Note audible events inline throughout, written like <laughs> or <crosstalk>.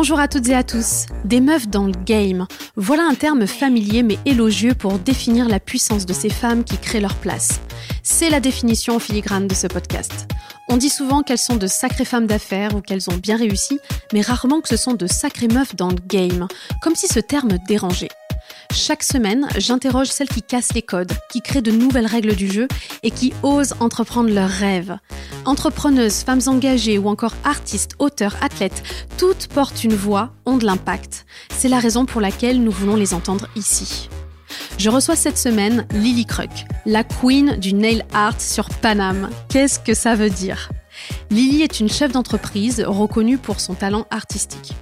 Bonjour à toutes et à tous. Des meufs dans le game. Voilà un terme familier mais élogieux pour définir la puissance de ces femmes qui créent leur place. C'est la définition en filigrane de ce podcast. On dit souvent qu'elles sont de sacrées femmes d'affaires ou qu'elles ont bien réussi, mais rarement que ce sont de sacrées meufs dans le game, comme si ce terme dérangeait. Chaque semaine, j'interroge celles qui cassent les codes, qui créent de nouvelles règles du jeu et qui osent entreprendre leurs rêves. Entrepreneuses, femmes engagées ou encore artistes, auteurs, athlètes, toutes portent une voix, ont de l'impact. C'est la raison pour laquelle nous voulons les entendre ici. Je reçois cette semaine Lily Kruk, la queen du nail art sur Paname. Qu'est-ce que ça veut dire? Lily est une chef d'entreprise reconnue pour son talent artistique.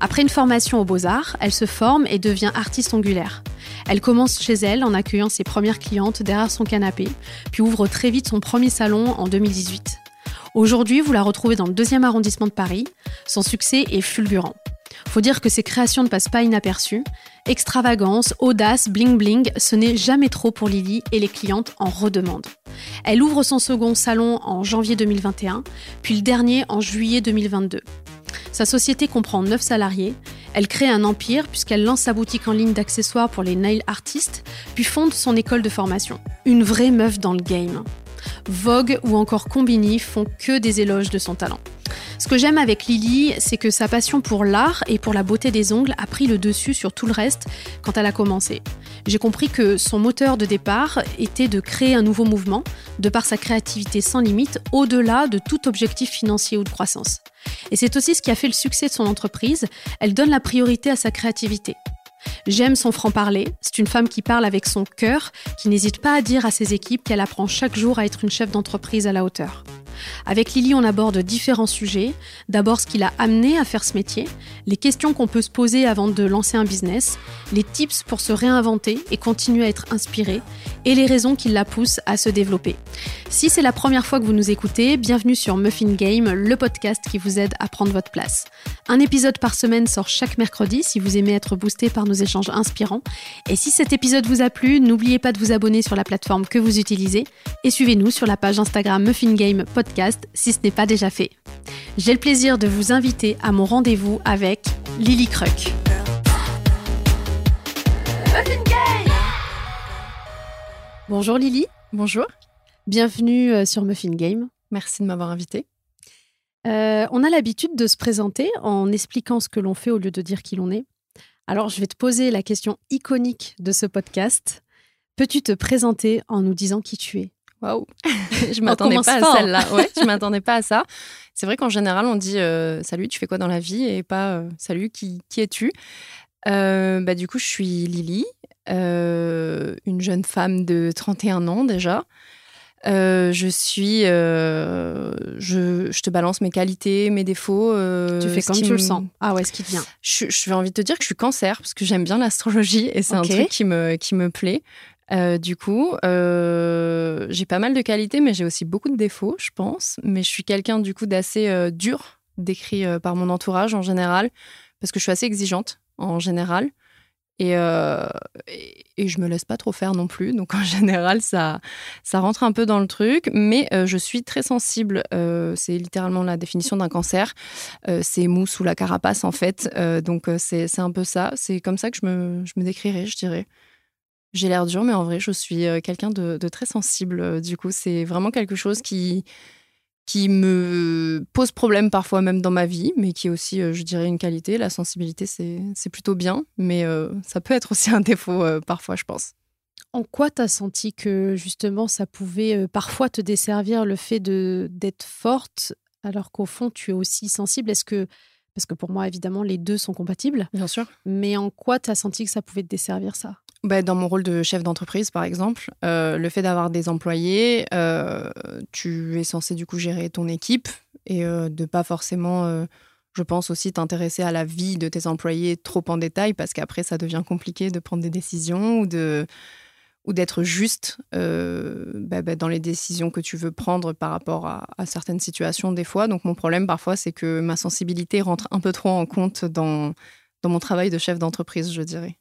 Après une formation aux beaux-arts, elle se forme et devient artiste ongulaire. Elle commence chez elle en accueillant ses premières clientes derrière son canapé, puis ouvre très vite son premier salon en 2018. Aujourd'hui, vous la retrouvez dans le deuxième arrondissement de Paris. Son succès est fulgurant. Faut dire que ses créations ne passent pas inaperçues. Extravagance, audace, bling bling, ce n'est jamais trop pour Lily et les clientes en redemandent. Elle ouvre son second salon en janvier 2021, puis le dernier en juillet 2022. Sa société comprend 9 salariés. Elle crée un empire puisqu'elle lance sa boutique en ligne d'accessoires pour les nail artistes, puis fonde son école de formation. Une vraie meuf dans le game. Vogue ou encore Combini font que des éloges de son talent. Ce que j'aime avec Lily, c'est que sa passion pour l'art et pour la beauté des ongles a pris le dessus sur tout le reste quand elle a commencé. J'ai compris que son moteur de départ était de créer un nouveau mouvement, de par sa créativité sans limite, au-delà de tout objectif financier ou de croissance. Et c'est aussi ce qui a fait le succès de son entreprise, elle donne la priorité à sa créativité. J'aime son franc-parler. C'est une femme qui parle avec son cœur, qui n'hésite pas à dire à ses équipes qu'elle apprend chaque jour à être une chef d'entreprise à la hauteur. Avec Lily, on aborde différents sujets. D'abord, ce qui l'a amené à faire ce métier, les questions qu'on peut se poser avant de lancer un business, les tips pour se réinventer et continuer à être inspiré, et les raisons qui la poussent à se développer. Si c'est la première fois que vous nous écoutez, bienvenue sur Muffin Game, le podcast qui vous aide à prendre votre place. Un épisode par semaine sort chaque mercredi si vous aimez être boosté par nos échanges inspirants. Et si cet épisode vous a plu, n'oubliez pas de vous abonner sur la plateforme que vous utilisez et suivez-nous sur la page Instagram Muffin Game si ce n'est pas déjà fait. J'ai le plaisir de vous inviter à mon rendez-vous avec Lily Kruk. Bonjour Lily. Bonjour. Bienvenue euh, sur Muffin Game. Merci de m'avoir invité. Euh, on a l'habitude de se présenter en expliquant ce que l'on fait au lieu de dire qui l'on est. Alors, je vais te poser la question iconique de ce podcast. Peux-tu te présenter en nous disant qui tu es? Waouh <laughs> Je m'attendais pas à celle-là. Ouais, je <laughs> m'attendais pas à ça. C'est vrai qu'en général, on dit euh, salut, tu fais quoi dans la vie? et pas euh, salut, qui, qui es-tu? Bah, Du coup, je suis Lily, une jeune femme de 31 ans déjà. Euh, je suis. Euh, je, je, te balance mes qualités, mes défauts. Euh, tu fais comme tu le sens. Ah ouais, ce qui te vient. Je, je vais envie de te dire que je suis cancer parce que j'aime bien l'astrologie et c'est un truc qui me, qui me plaît. Du coup, j'ai pas mal de qualités, mais j'ai aussi beaucoup de défauts, je pense. Mais je suis quelqu'un du coup d'assez dur, décrit par mon entourage en général, parce que je suis assez exigeante en général. Euh, et, et, je me laisse pas trop faire non plus. Donc <laughs> en général, ça, ça rentre un peu dans le truc. Mais euh, je suis très sensible. Euh, c'est littéralement la définition d'un cancer. c'est mou sous la carapace en fait. donc c'est un peu ça. C'est comme ça que je me, je me décrirais, je dirais. J'ai l'air dur, mais en vrai, je suis quelqu'un de, de, très sensible. Du coup, c'est vraiment quelque chose qui, qui me pose problème parfois même dans ma vie, mais qui est aussi, euh, je dirais, une qualité. La sensibilité, c'est plutôt bien, mais euh, ça peut être aussi <laughs> un défaut euh, parfois, je pense. En quoi tu as senti que justement ça pouvait parfois te desservir le fait d'être forte alors qu'au fond tu es aussi sensible? Est-ce que, parce que pour moi évidemment les deux sont compatibles, bien sûr, mais en quoi tu as senti que ça pouvait te desservir ça? Bah, dans mon rôle de chef d'entreprise, par exemple, euh, le fait d'avoir des employés, euh, tu es censé du coup gérer ton équipe et euh, de pas forcément, je pense aussi, t'intéresser à la vie de tes employés trop en détail parce qu'après, ça devient compliqué de prendre des décisions ou de ou d'être juste bah, bah, dans les décisions que tu veux prendre par rapport à, à, certaines situations des fois. Donc mon problème parfois, c'est que ma sensibilité rentre un peu trop en compte dans, dans mon travail de chef d'entreprise, je dirais.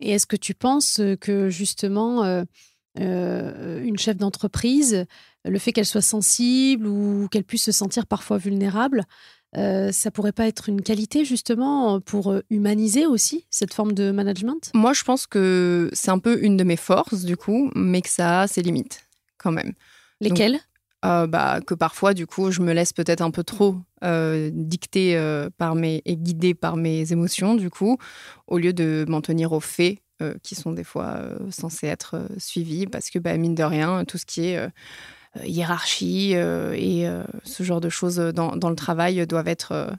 Et est-ce que tu penses que justement, euh, euh, une chef d'entreprise, le fait qu'elle soit sensible ou qu'elle puisse se sentir parfois vulnérable, Euh, ça pourrait pas être une qualité justement pour humaniser aussi cette forme de management? Moi, je pense que c'est un peu une de mes forces du coup, mais que ça a ses limites quand même. Lesquelles? Euh, bah, que parfois, du coup, je me laisse peut-être un peu trop dicter par mes et guider par mes émotions, du coup, au lieu de m'en tenir aux faits qui sont des fois censés être suivis, parce que bah, mine de rien, tout ce qui est euh, hiérarchie euh, et euh, ce genre de choses dans, le travail doivent être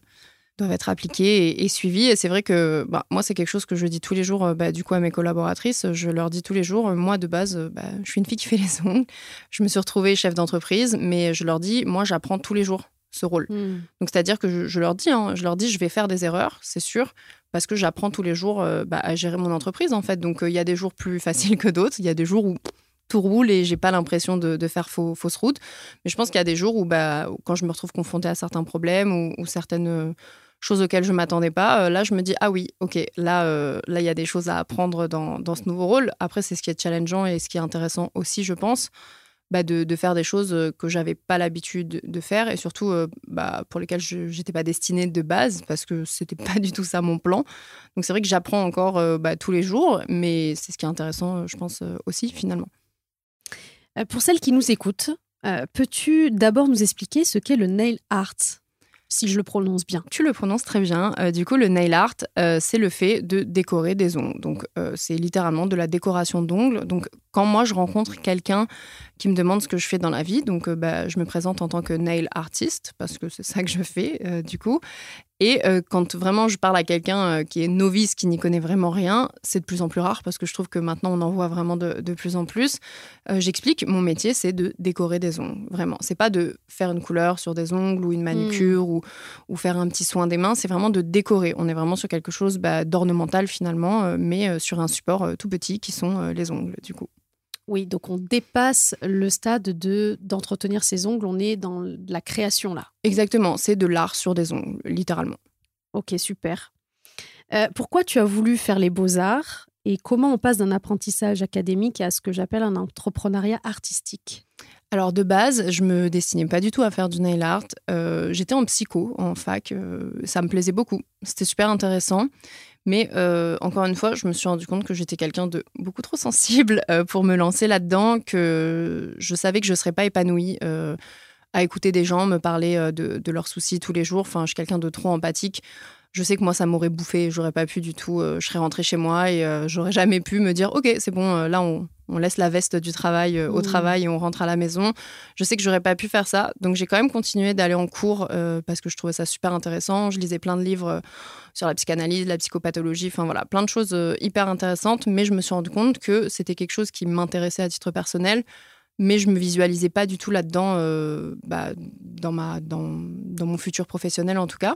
doivent être appliquées et, suivies. Et c'est vrai que bah, moi, c'est quelque chose que je dis tous les jours bah, du coup à mes collaboratrices. Je leur dis tous les jours, moi, de base, bah, je suis une fille qui fait les <laughs> ongles. Je me suis retrouvée chef d'entreprise, mais je leur dis, moi, j'apprends tous les jours ce rôle. Hmm. Donc, c'est-à-dire que je, leur dis, hein, je leur dis, je vais faire des erreurs, c'est sûr, parce que j'apprends tous les jours à gérer mon entreprise, en fait. Donc, il y a des jours plus <laughs> faciles que d'autres. Il y a des jours où tout roule et j'ai pas l'impression de, faire fausse route. Mais je pense qu'il y a des jours où, bah, quand je me retrouve confrontée à certains problèmes ou, certaines euh, choses auxquelles je m'attendais pas, euh, là, je me dis, ah oui, ok, là, euh, là, il y a des choses à apprendre dans, ce nouveau rôle. Après, c'est ce qui est challengeant et ce qui est intéressant aussi, je pense. Bah, de, faire des choses que j'avais pas l'habitude de faire et surtout bah, pour lesquelles je n'étais pas destinée de base parce que c'était <laughs> pas du tout ça mon plan. Donc c'est vrai que j'apprends encore bah, tous les jours, mais c'est ce qui est intéressant, je pense aussi finalement. Euh, pour celles qui nous écoutent, euh, peux-tu d'abord nous expliquer ce qu'est le nail art? Si je le prononce bien. Tu le prononces très bien. Euh, du coup, le nail art, c'est le fait de décorer des ongles. Donc, c'est littéralement de la décoration d'ongles. Donc, quand moi, je rencontre quelqu'un qui me demande ce que je fais dans la vie, donc bah, je me présente en tant que nail artist, parce que c'est ça que je fais, du coup. Et euh, quand vraiment je parle à quelqu'un euh, qui est novice, qui n'y connaît vraiment rien, c'est de plus en plus rare parce que je trouve que maintenant on en voit vraiment de, plus en plus. Euh, j'explique, mon métier c'est de décorer des ongles, vraiment. C'est pas de faire une couleur sur des ongles ou une manucure hmm. ou, ou, faire un petit soin des mains, c'est vraiment de décorer. On est vraiment sur quelque chose bah, d'ornemental finalement, mais sur un support tout petit qui sont les ongles du coup. Oui, donc on dépasse le stade de d'entretenir ses ongles, on est dans la création là. Exactement, c'est de l'art sur des ongles, littéralement. Ok, super. Euh, pourquoi tu as voulu faire les beaux-arts et comment on passe d'un apprentissage académique à ce que j'appelle un entrepreneuriat artistique? Alors de base, je me destinais pas du tout à faire du nail art. Euh, j'étais en psycho en fac, euh, ça me plaisait beaucoup. C'était super intéressant. Mais euh, encore une fois, je me suis rendu compte que j'étais quelqu'un de beaucoup trop sensible <laughs> euh, pour me lancer là-dedans, que je savais que je ne serais pas épanouie euh, à écouter des gens me parler de, de, leurs soucis tous les jours. Enfin, je suis quelqu'un de trop empathique je sais que moi, ça m'aurait bouffé. J'aurais pas pu du tout. Euh, je serais rentrée chez moi et euh, j'aurais jamais pu me dire Ok, c'est bon, euh, là, on, laisse la veste du travail au mmh. travail et on rentre à la maison. Je sais que j'aurais pas pu faire ça. Donc, j'ai quand même continué d'aller en cours parce que je trouvais ça super intéressant. Je lisais plein de livres sur la psychanalyse, la psychopathologie, enfin voilà, plein de choses hyper intéressantes. Mais je me suis rendu compte que c'était quelque chose qui m'intéressait à titre personnel mais je me visualisais pas du tout là-dedans, euh, bah, dans, ma, dans, dans, mon futur professionnel en tout cas.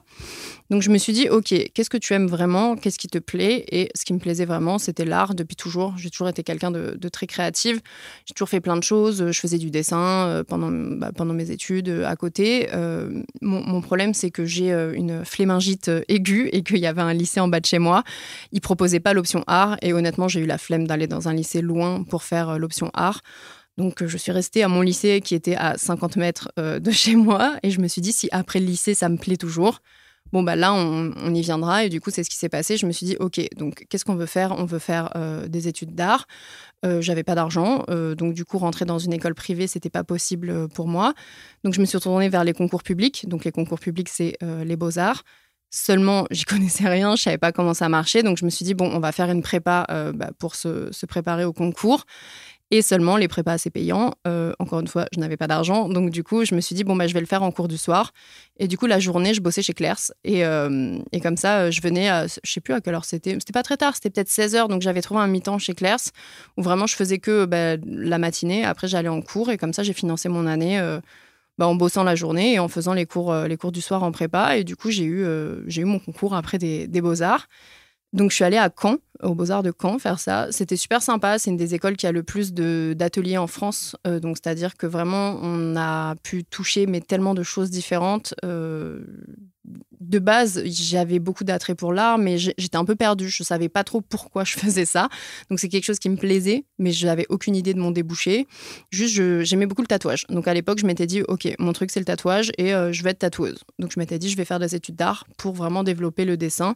Donc je me suis dit, ok, qu'est-ce que tu aimes vraiment, qu'est-ce qui te plaît? Et ce qui me plaisait vraiment, c'était l'art depuis toujours. J'ai toujours été quelqu'un de, très créative. J'ai toujours fait plein de choses. Je faisais du dessin euh, pendant, bah, pendant mes études euh, à côté. mon, mon, problème, c'est que j'ai une flémingite aiguë et qu'il y avait un lycée en bas de chez moi. Ils proposaient pas l'option art et honnêtement, j'ai eu la flemme d'aller dans un lycée loin pour faire l'option art. Donc, euh, je suis restée à mon lycée qui était à 50 mètres euh, de chez moi. Et je me suis dit, si après le lycée, ça me plaît toujours, bon, bah là, on, y viendra. Et du coup, c'est ce qui s'est passé. Je me suis dit, OK, donc qu'est-ce qu'on veut faire? On veut faire euh, des études d'art. J'avais pas d'argent. donc, du coup, rentrer dans une école privée, c'était pas possible pour moi. Donc, je me suis retournée vers les concours publics. Donc, les concours publics, c'est les beaux-arts. Seulement, <laughs> j'y connaissais rien, je savais pas comment ça marchait, donc je me suis dit bon, on va faire une prépa bah, pour se, préparer au concours. Et seulement les prépas, c'est payant. Euh, encore une fois, je n'avais pas d'argent. Donc, du coup, je me suis dit, bon, bah, je vais le faire en cours du soir. Et du coup, la journée, je bossais chez Claire's. Et, euh, et comme ça, je venais, à, je sais plus à quelle heure c'était. C'était pas très tard, c'était peut-être 16 heures. Donc, j'avais trouvé un mi-temps chez Claire's où vraiment je faisais que bah, la matinée. Après, j'allais en cours. Et comme ça, j'ai financé mon année. Euh, bah, en bossant la journée et en faisant les cours, les cours du soir en prépa. Et du coup, j'ai eu, j'ai eu mon concours après des beaux-arts. Donc, je suis allée à Caen, aux Beaux-Arts de Caen, faire ça. C'était super sympa. C'est une des écoles qui a le plus d'ateliers en France. Euh, donc, c'est-à-dire que vraiment, on a pu toucher mais tellement de choses différentes. Euh, de base, j'avais beaucoup d'attrait pour l'art, mais j'étais un peu perdue. Je savais pas trop pourquoi je <laughs> faisais ça. Donc c'est quelque chose qui me plaisait, mais je n'avais aucune idée de mon débouché. Juste, j'aimais beaucoup le tatouage. Donc à l'époque, je m'étais dit, ok, mon truc c'est le tatouage et je vais être tatoueuse. Donc je m'étais dit, je vais faire des études d'art pour vraiment développer le dessin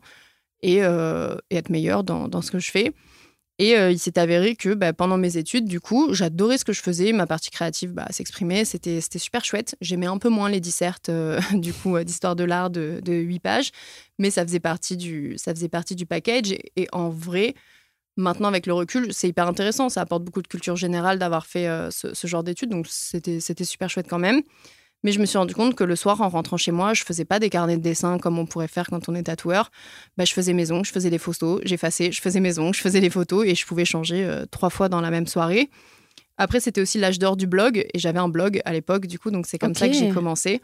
et, être meilleure dans, dans ce que je fais. Et euh, il s'est avéré que bah, pendant mes études, du coup, j'adorais ce que je faisais. Ma partie créative bah, s'exprimait. C'était, super chouette. J'aimais un peu moins les dissertes, euh, <laughs> du coup, euh, d'histoire de l'art de, de 8 pages. Mais ça faisait partie du, ça faisait partie du package. Et, en vrai, maintenant, avec le recul, c'est hyper intéressant. Ça apporte beaucoup de culture générale d'avoir fait ce, ce, genre d'études. Donc, c'était, c'était super chouette quand même. Mais je me suis rendu compte que le soir, en rentrant chez moi, je faisais pas des carnets de dessin comme on pourrait faire quand on est tatoueur. Bah, je faisais mes ongles, je faisais des photos, j'effaçais, je faisais mes ongles, je faisais des photos et je pouvais changer euh, trois fois dans la même soirée. Après, c'était aussi l'âge d'or du blog et j'avais un blog à l'époque, du coup, donc c'est comme ça que j'ai commencé.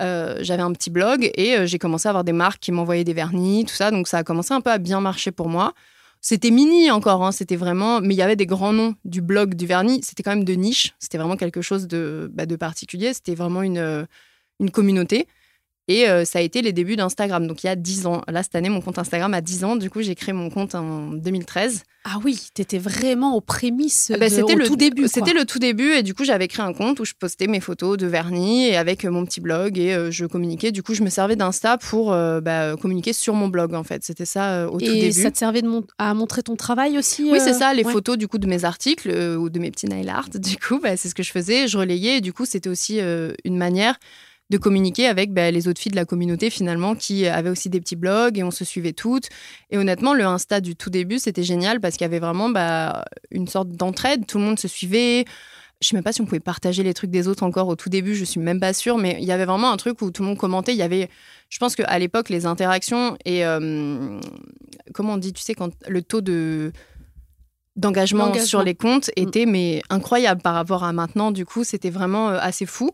Euh, j'avais un petit blog et euh, j'ai commencé à avoir des marques qui m'envoyaient des vernis, tout ça. Donc ça a commencé un peu à bien marcher pour moi. C'était mini encore, hein, c'était vraiment. Mais il y avait des grands noms du blog du vernis. C'était quand même de niche. C'était vraiment quelque chose de, bah, de particulier. C'était vraiment une, une communauté. Et euh, ça a été les débuts d'Instagram. Donc il y a 10 ans. Là, cette année, mon compte Instagram a 10 ans. Du coup, j'ai créé mon compte en 2013. Ah oui, tu étais vraiment aux prémices ah bah, C'était le tout début. C'était le tout début. Et du coup, j'avais créé un compte où je postais mes photos de vernis et avec euh, mon petit blog et euh, je communiquais. Du coup, je me servais d'Insta pour bah, communiquer sur mon blog, en fait. C'était ça au tout début. Et ça te servait de à montrer ton travail aussi Oui, c'est ça. Les photos, du coup, de mes articles ou de mes petits nail art. <laughs> Du coup, bah, c'est ce que je faisais. Je relayais. Et du coup, c'était aussi une manière de communiquer avec bah, les autres filles de la communauté finalement qui avaient aussi des petits blogs et on se suivait toutes. Et honnêtement, le Insta du tout début, c'était génial parce qu'il y avait vraiment bah, une sorte d'entraide. Tout le monde se suivait. Je sais même pas si on pouvait partager les trucs des autres encore au tout début, je suis même pas sûre, mais il y avait vraiment un truc où tout le monde commentait. Il y avait, je pense qu'à l'époque, les interactions et euh, comment on dit, tu sais, quand le taux de d'engagement sur les comptes mm. était mais incroyable par rapport à maintenant. Du coup, c'était vraiment euh, assez fou.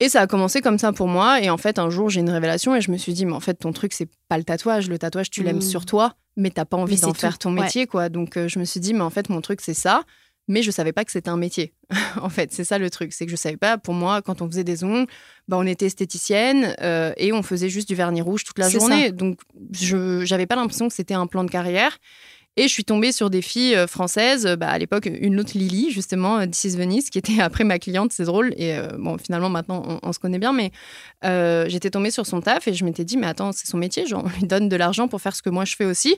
Et ça a commencé comme ça pour moi. Et en fait, un jour, j'ai une révélation et je me suis dit, mais en fait, ton truc, c'est pas le tatouage. Le tatouage, tu l'aimes mmh. sur toi, mais t'as pas envie d'en faire ton métier, quoi. Donc, euh, je me suis dit, mais en fait, mon truc, c'est ça. Mais je savais pas que c'était un métier. <laughs> en fait, c'est ça le truc. C'est que je savais pas, pour moi, quand on faisait des ongles, bah, on était esthéticienne euh, et on faisait juste du vernis rouge toute la journée. Donc, je j'avais pas l'impression que c'était un plan de carrière. Et je suis tombée sur des filles euh, françaises, bah, à l'époque, une autre Lily, justement, euh, This is Venice, qui était <laughs> après ma cliente, c'est drôle. Et euh, bon, finalement, maintenant, on, se connaît bien, mais j'étais tombée sur son taf et je m'étais dit, mais attends, c'est son métier, on lui donne de l'argent pour faire ce que moi je fais aussi.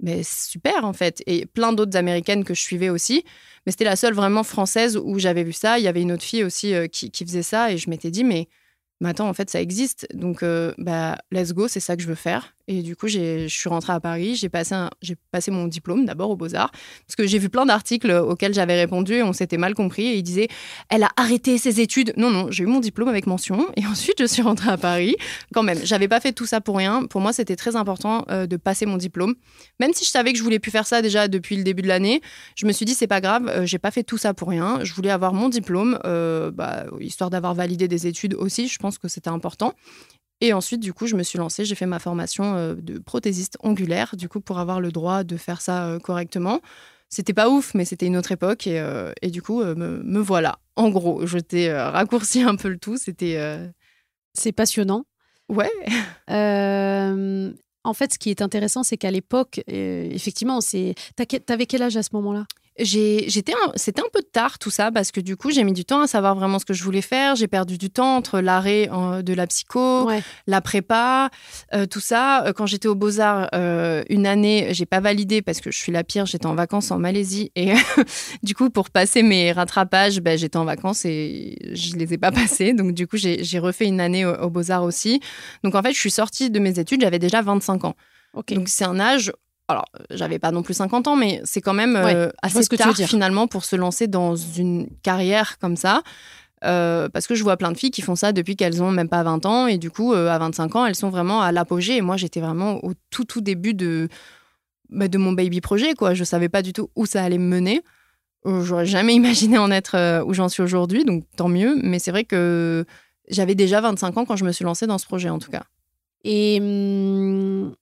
Mais super, en fait. Et plein d'autres américaines que je suivais aussi. Mais c'était la seule vraiment française où j'avais vu ça. Il y avait une autre fille aussi qui, qui faisait ça et je m'étais dit, mais mais attends, en fait, ça existe. Donc, euh, bah, let's go, c'est ça que je veux faire. Et du coup, je suis rentrée à Paris, j'ai passé, passé mon diplôme d'abord aux Beaux-Arts, parce que j'ai vu plein d'articles auxquels j'avais répondu et on s'était mal compris. Et ils disaient, elle a arrêté ses études. Non, non, j'ai eu mon diplôme avec mention. <laughs> Et ensuite, je suis rentrée à Paris. Quand même, j'avais pas fait tout ça pour rien. Pour moi, c'était très important euh, de passer mon diplôme. Même si je savais que je voulais plus faire ça déjà depuis le début de l'année, je me suis dit, c'est pas grave, euh, j'ai pas fait tout ça pour rien. Je voulais avoir mon diplôme, bah, histoire d'avoir validé des études aussi. Je pense que c'était important. Et ensuite, du coup, je me suis lancée, j'ai fait ma formation euh, de prothésiste ongulaire, du coup, pour avoir le droit de faire ça euh, correctement. C'était pas ouf, mais c'était une autre époque. Et, euh, et du coup, me, voilà. En gros, je t'ai raccourci un peu le tout. C'était. C'est passionnant. Ouais. <laughs> en fait, ce qui est intéressant, c'est qu'à l'époque, effectivement, c'est. T'avais quel âge à ce moment-là? J'étais c'était un peu tard tout ça parce que du coup j'ai mis du temps à savoir vraiment ce que je voulais faire. J'ai perdu du temps entre l'arrêt de la psycho la prépa euh, tout ça. Euh, quand j'étais aux beaux arts euh, une année j'ai pas validé parce que je suis la pire. J'étais en vacances en Malaisie. Et <laughs> du coup pour passer mes rattrapages ben, j'étais en vacances et je les ai pas passés donc du coup j'ai refait une année aux, beaux arts aussi. Donc en fait je suis sortie de mes études. J'avais déjà 25 ans. Donc c'est un âge alors j'avais pas non plus 50 ans, mais c'est quand même euh, assez que tard finalement pour se lancer dans une carrière comme ça. Euh, parce que je vois plein de filles qui font ça depuis qu'elles ont même pas 20 ans. Et du coup euh, à 25 ans elles sont vraiment à l'apogée. Et moi j'étais vraiment au tout tout début de bah, de mon baby projet quoi. Je savais pas du tout où ça allait me mener. J'aurais jamais <laughs> imaginé en être où j'en suis aujourd'hui donc tant mieux. Mais c'est vrai que j'avais déjà 25 ans quand je me suis lancée dans ce projet en tout cas. Et hum,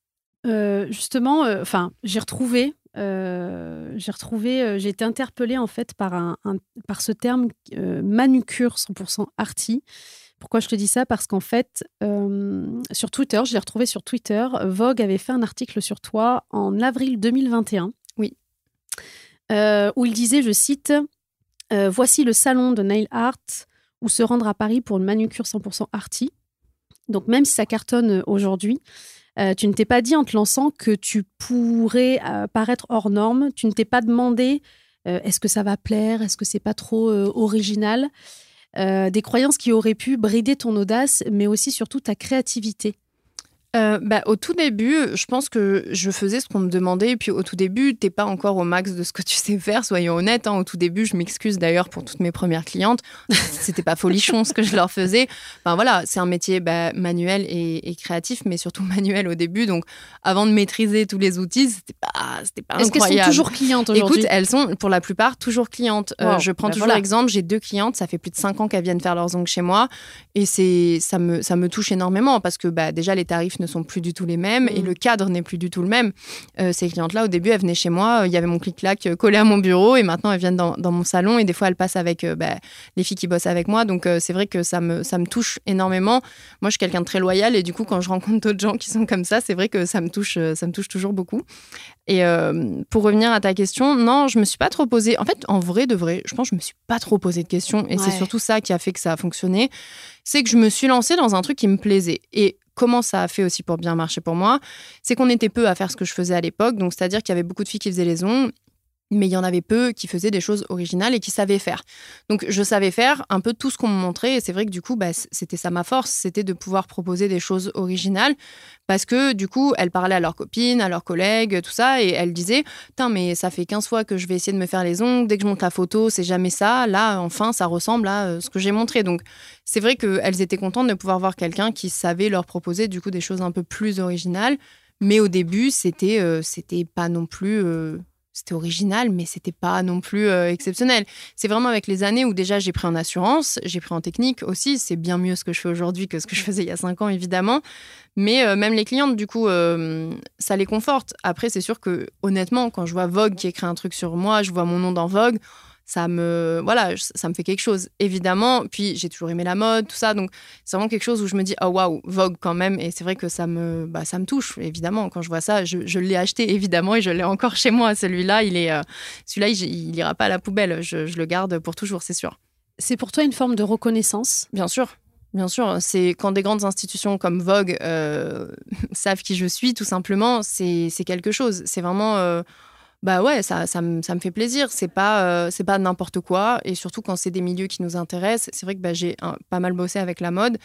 euh, justement, euh, enfin, j'ai retrouvé, euh, j'ai retrouvé, j'ai été interpellée en fait par, un, par ce terme manucure 100% arty, Pourquoi je te dis ça? Parce qu'en fait, sur Twitter, je l'ai retrouvé sur Twitter, Vogue avait fait un article sur toi en avril 2021. Oui. où il disait, je cite, Voici le salon de nail art où se rendre à Paris pour une manucure 100% arty. Donc même si ça cartonne aujourd'hui, euh, tu ne t'es pas dit en te lançant que tu pourrais euh, paraître hors norme. Tu ne t'es pas demandé euh, est-ce que ça va plaire, est-ce que c'est pas trop original? des croyances qui auraient pu brider ton audace, mais aussi surtout ta créativité. Euh, bah, au tout début, je pense que je faisais ce qu'on me demandait. Et puis au tout début, t'es pas encore au max de ce que tu sais faire, soyons honnêtes. Hein. Au tout début, je m'excuse d'ailleurs pour toutes mes premières clientes. <laughs> C'était pas folichon ce que je leur faisais. Enfin voilà, c'est un métier bah, manuel et, créatif, mais surtout <laughs> manuel au début. Donc avant de maîtriser tous les outils, c'était pas, c'était pas Est-ce qu'elles sont toujours clientes aujourd'hui Écoute, elles sont pour la plupart toujours clientes. Euh, je prends bah, toujours l'exemple, j'ai deux clientes, ça fait plus de cinq ans qu'elles viennent faire leurs ongles chez moi, et c'est ça me ça me touche énormément parce que bah, déjà les tarifs ne sont plus du tout les mêmes et mm. le cadre n'est plus du tout le même. Euh, ces clientes-là, au début, elles venaient chez moi, il y avait mon clic-clac euh, collé à mon bureau et maintenant elles viennent dans, mon salon et des fois elles passent avec euh, bah, les filles qui bossent avec moi. Donc c'est vrai que ça me, ça me touche énormément. Moi, je suis quelqu'un de très loyal et du coup, quand je rencontre d'autres gens qui sont comme ça, c'est vrai que ça me touche, ça me touche toujours beaucoup. Et pour revenir à ta question, non, je me suis pas trop posé. En fait, en vrai de vrai, je pense que je me suis pas trop posé de questions et c'est surtout ça qui a fait que ça a fonctionné. C'est que je me suis lancée dans un truc qui me plaisait. Et comment ça a fait aussi pour bien marcher pour moi, c'est qu'on était peu à faire ce que je faisais à l'époque. Donc, c'est-à-dire qu'il y avait beaucoup de filles qui faisaient les ongles mais il y en avait peu qui faisaient des choses originales et qui savaient faire. Donc je savais faire un peu tout ce qu'on me montrait et c'est vrai que du coup bah, c'était ça ma force, c'était de pouvoir proposer des choses originales parce que du coup elles parlaient à leurs copines, à leurs collègues, tout ça et elles disaient "Putain mais ça fait 15 fois que je vais essayer de me faire les ongles, dès que je monte la photo, c'est jamais ça, là enfin ça ressemble à euh, ce que j'ai montré." Donc c'est vrai qu'elles étaient contentes de pouvoir voir quelqu'un qui savait leur proposer du coup des choses un peu plus originales, mais au début c'était euh, c'était pas non plus euh, c'était original, mais c'était pas non plus euh, exceptionnel. C'est vraiment avec les années où déjà j'ai pris en assurance, j'ai pris en technique aussi. C'est bien mieux ce que je fais aujourd'hui que ce que je faisais il y a cinq ans, évidemment. Mais euh, même les clientes, du coup, euh, ça les conforte. Après, c'est sûr que honnêtement, quand je vois Vogue qui écrit un truc sur moi, je vois mon nom dans Vogue ça me voilà ça me fait quelque chose évidemment. Puis j'ai toujours aimé la mode tout ça. Donc c'est vraiment quelque chose où je me dis oh waouh Vogue quand même. Et c'est vrai que ça me bah, ça me touche évidemment. Quand je vois ça je, l'ai acheté évidemment et je l'ai encore chez moi. Celui-là il est euh, celui-là il, ira pas à la poubelle. Je, le garde pour toujours c'est sûr. C'est pour toi une forme de reconnaissance? Bien sûr. Bien sûr, c'est quand des grandes institutions comme Vogue euh, <laughs> savent qui je suis, tout simplement, c'est quelque chose. C'est vraiment euh, bah ouais, ça, ça, me, ça me fait plaisir. C'est pas, euh, c'est pas n'importe quoi. Et surtout quand c'est des milieux qui nous intéressent. C'est vrai que bah, j'ai pas mal bossé avec la mode.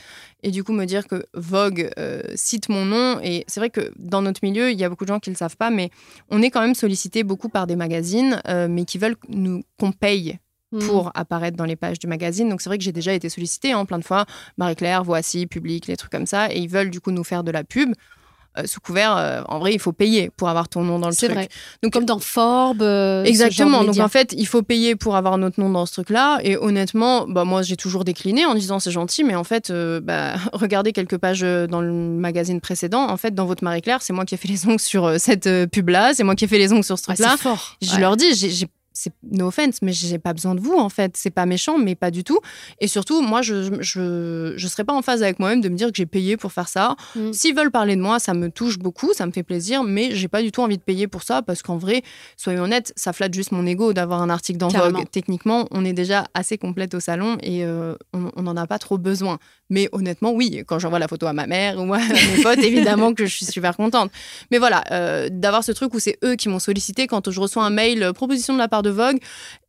Et du coup, me dire que Vogue euh, cite mon nom. Et c'est vrai que dans notre milieu, il y a beaucoup de gens qui le savent pas, mais on est quand même sollicité beaucoup par des magazines, euh, mais qui veulent nous, qu'on paye mmh. pour apparaître dans les pages du magazine. Donc c'est vrai que j'ai déjà été sollicitée en hein, plein de fois. Marie-Claire, Voici, Public, les trucs comme ça. Et ils veulent du coup nous faire de la pub. Euh, sous couvert, euh, en vrai, il faut payer pour avoir ton nom dans le truc. C'est vrai. Donc, Comme dans Forbes. Euh, exactement. Donc en fait, il faut payer pour avoir notre nom dans ce truc-là. Et honnêtement, bah, moi, j'ai toujours décliné en disant c'est gentil, mais en fait, bah, <laughs> regardez quelques pages dans le magazine précédent. En fait, dans votre Marie-Claire, c'est moi qui ai fait les ongles sur cette pub-là, c'est moi qui ai fait les ongles sur ce truc-là. c'est fort. Je leur dis, j'ai c'est no offense, mais j'ai pas besoin de vous en fait. C'est pas méchant, mais pas du tout. Et surtout, moi, je je, je serais pas en phase avec moi-même de me dire que j'ai payé pour faire ça. Mm. S'ils veulent parler de moi, ça me touche beaucoup, ça me fait plaisir, mais j'ai pas du tout envie de payer pour ça parce qu'en vrai, soyons honnêtes, ça flatte juste mon ego d'avoir un article dans Vogue. Techniquement, on est déjà assez complète au salon et euh, on n'en a pas trop besoin. Mais honnêtement, oui, quand j'envoie la photo à ma mère ou à <laughs> mes potes, évidemment que je suis super contente. Mais voilà, euh, d'avoir ce truc où c'est eux qui m'ont sollicité quand je reçois un mail euh, proposition de la part de Vogue,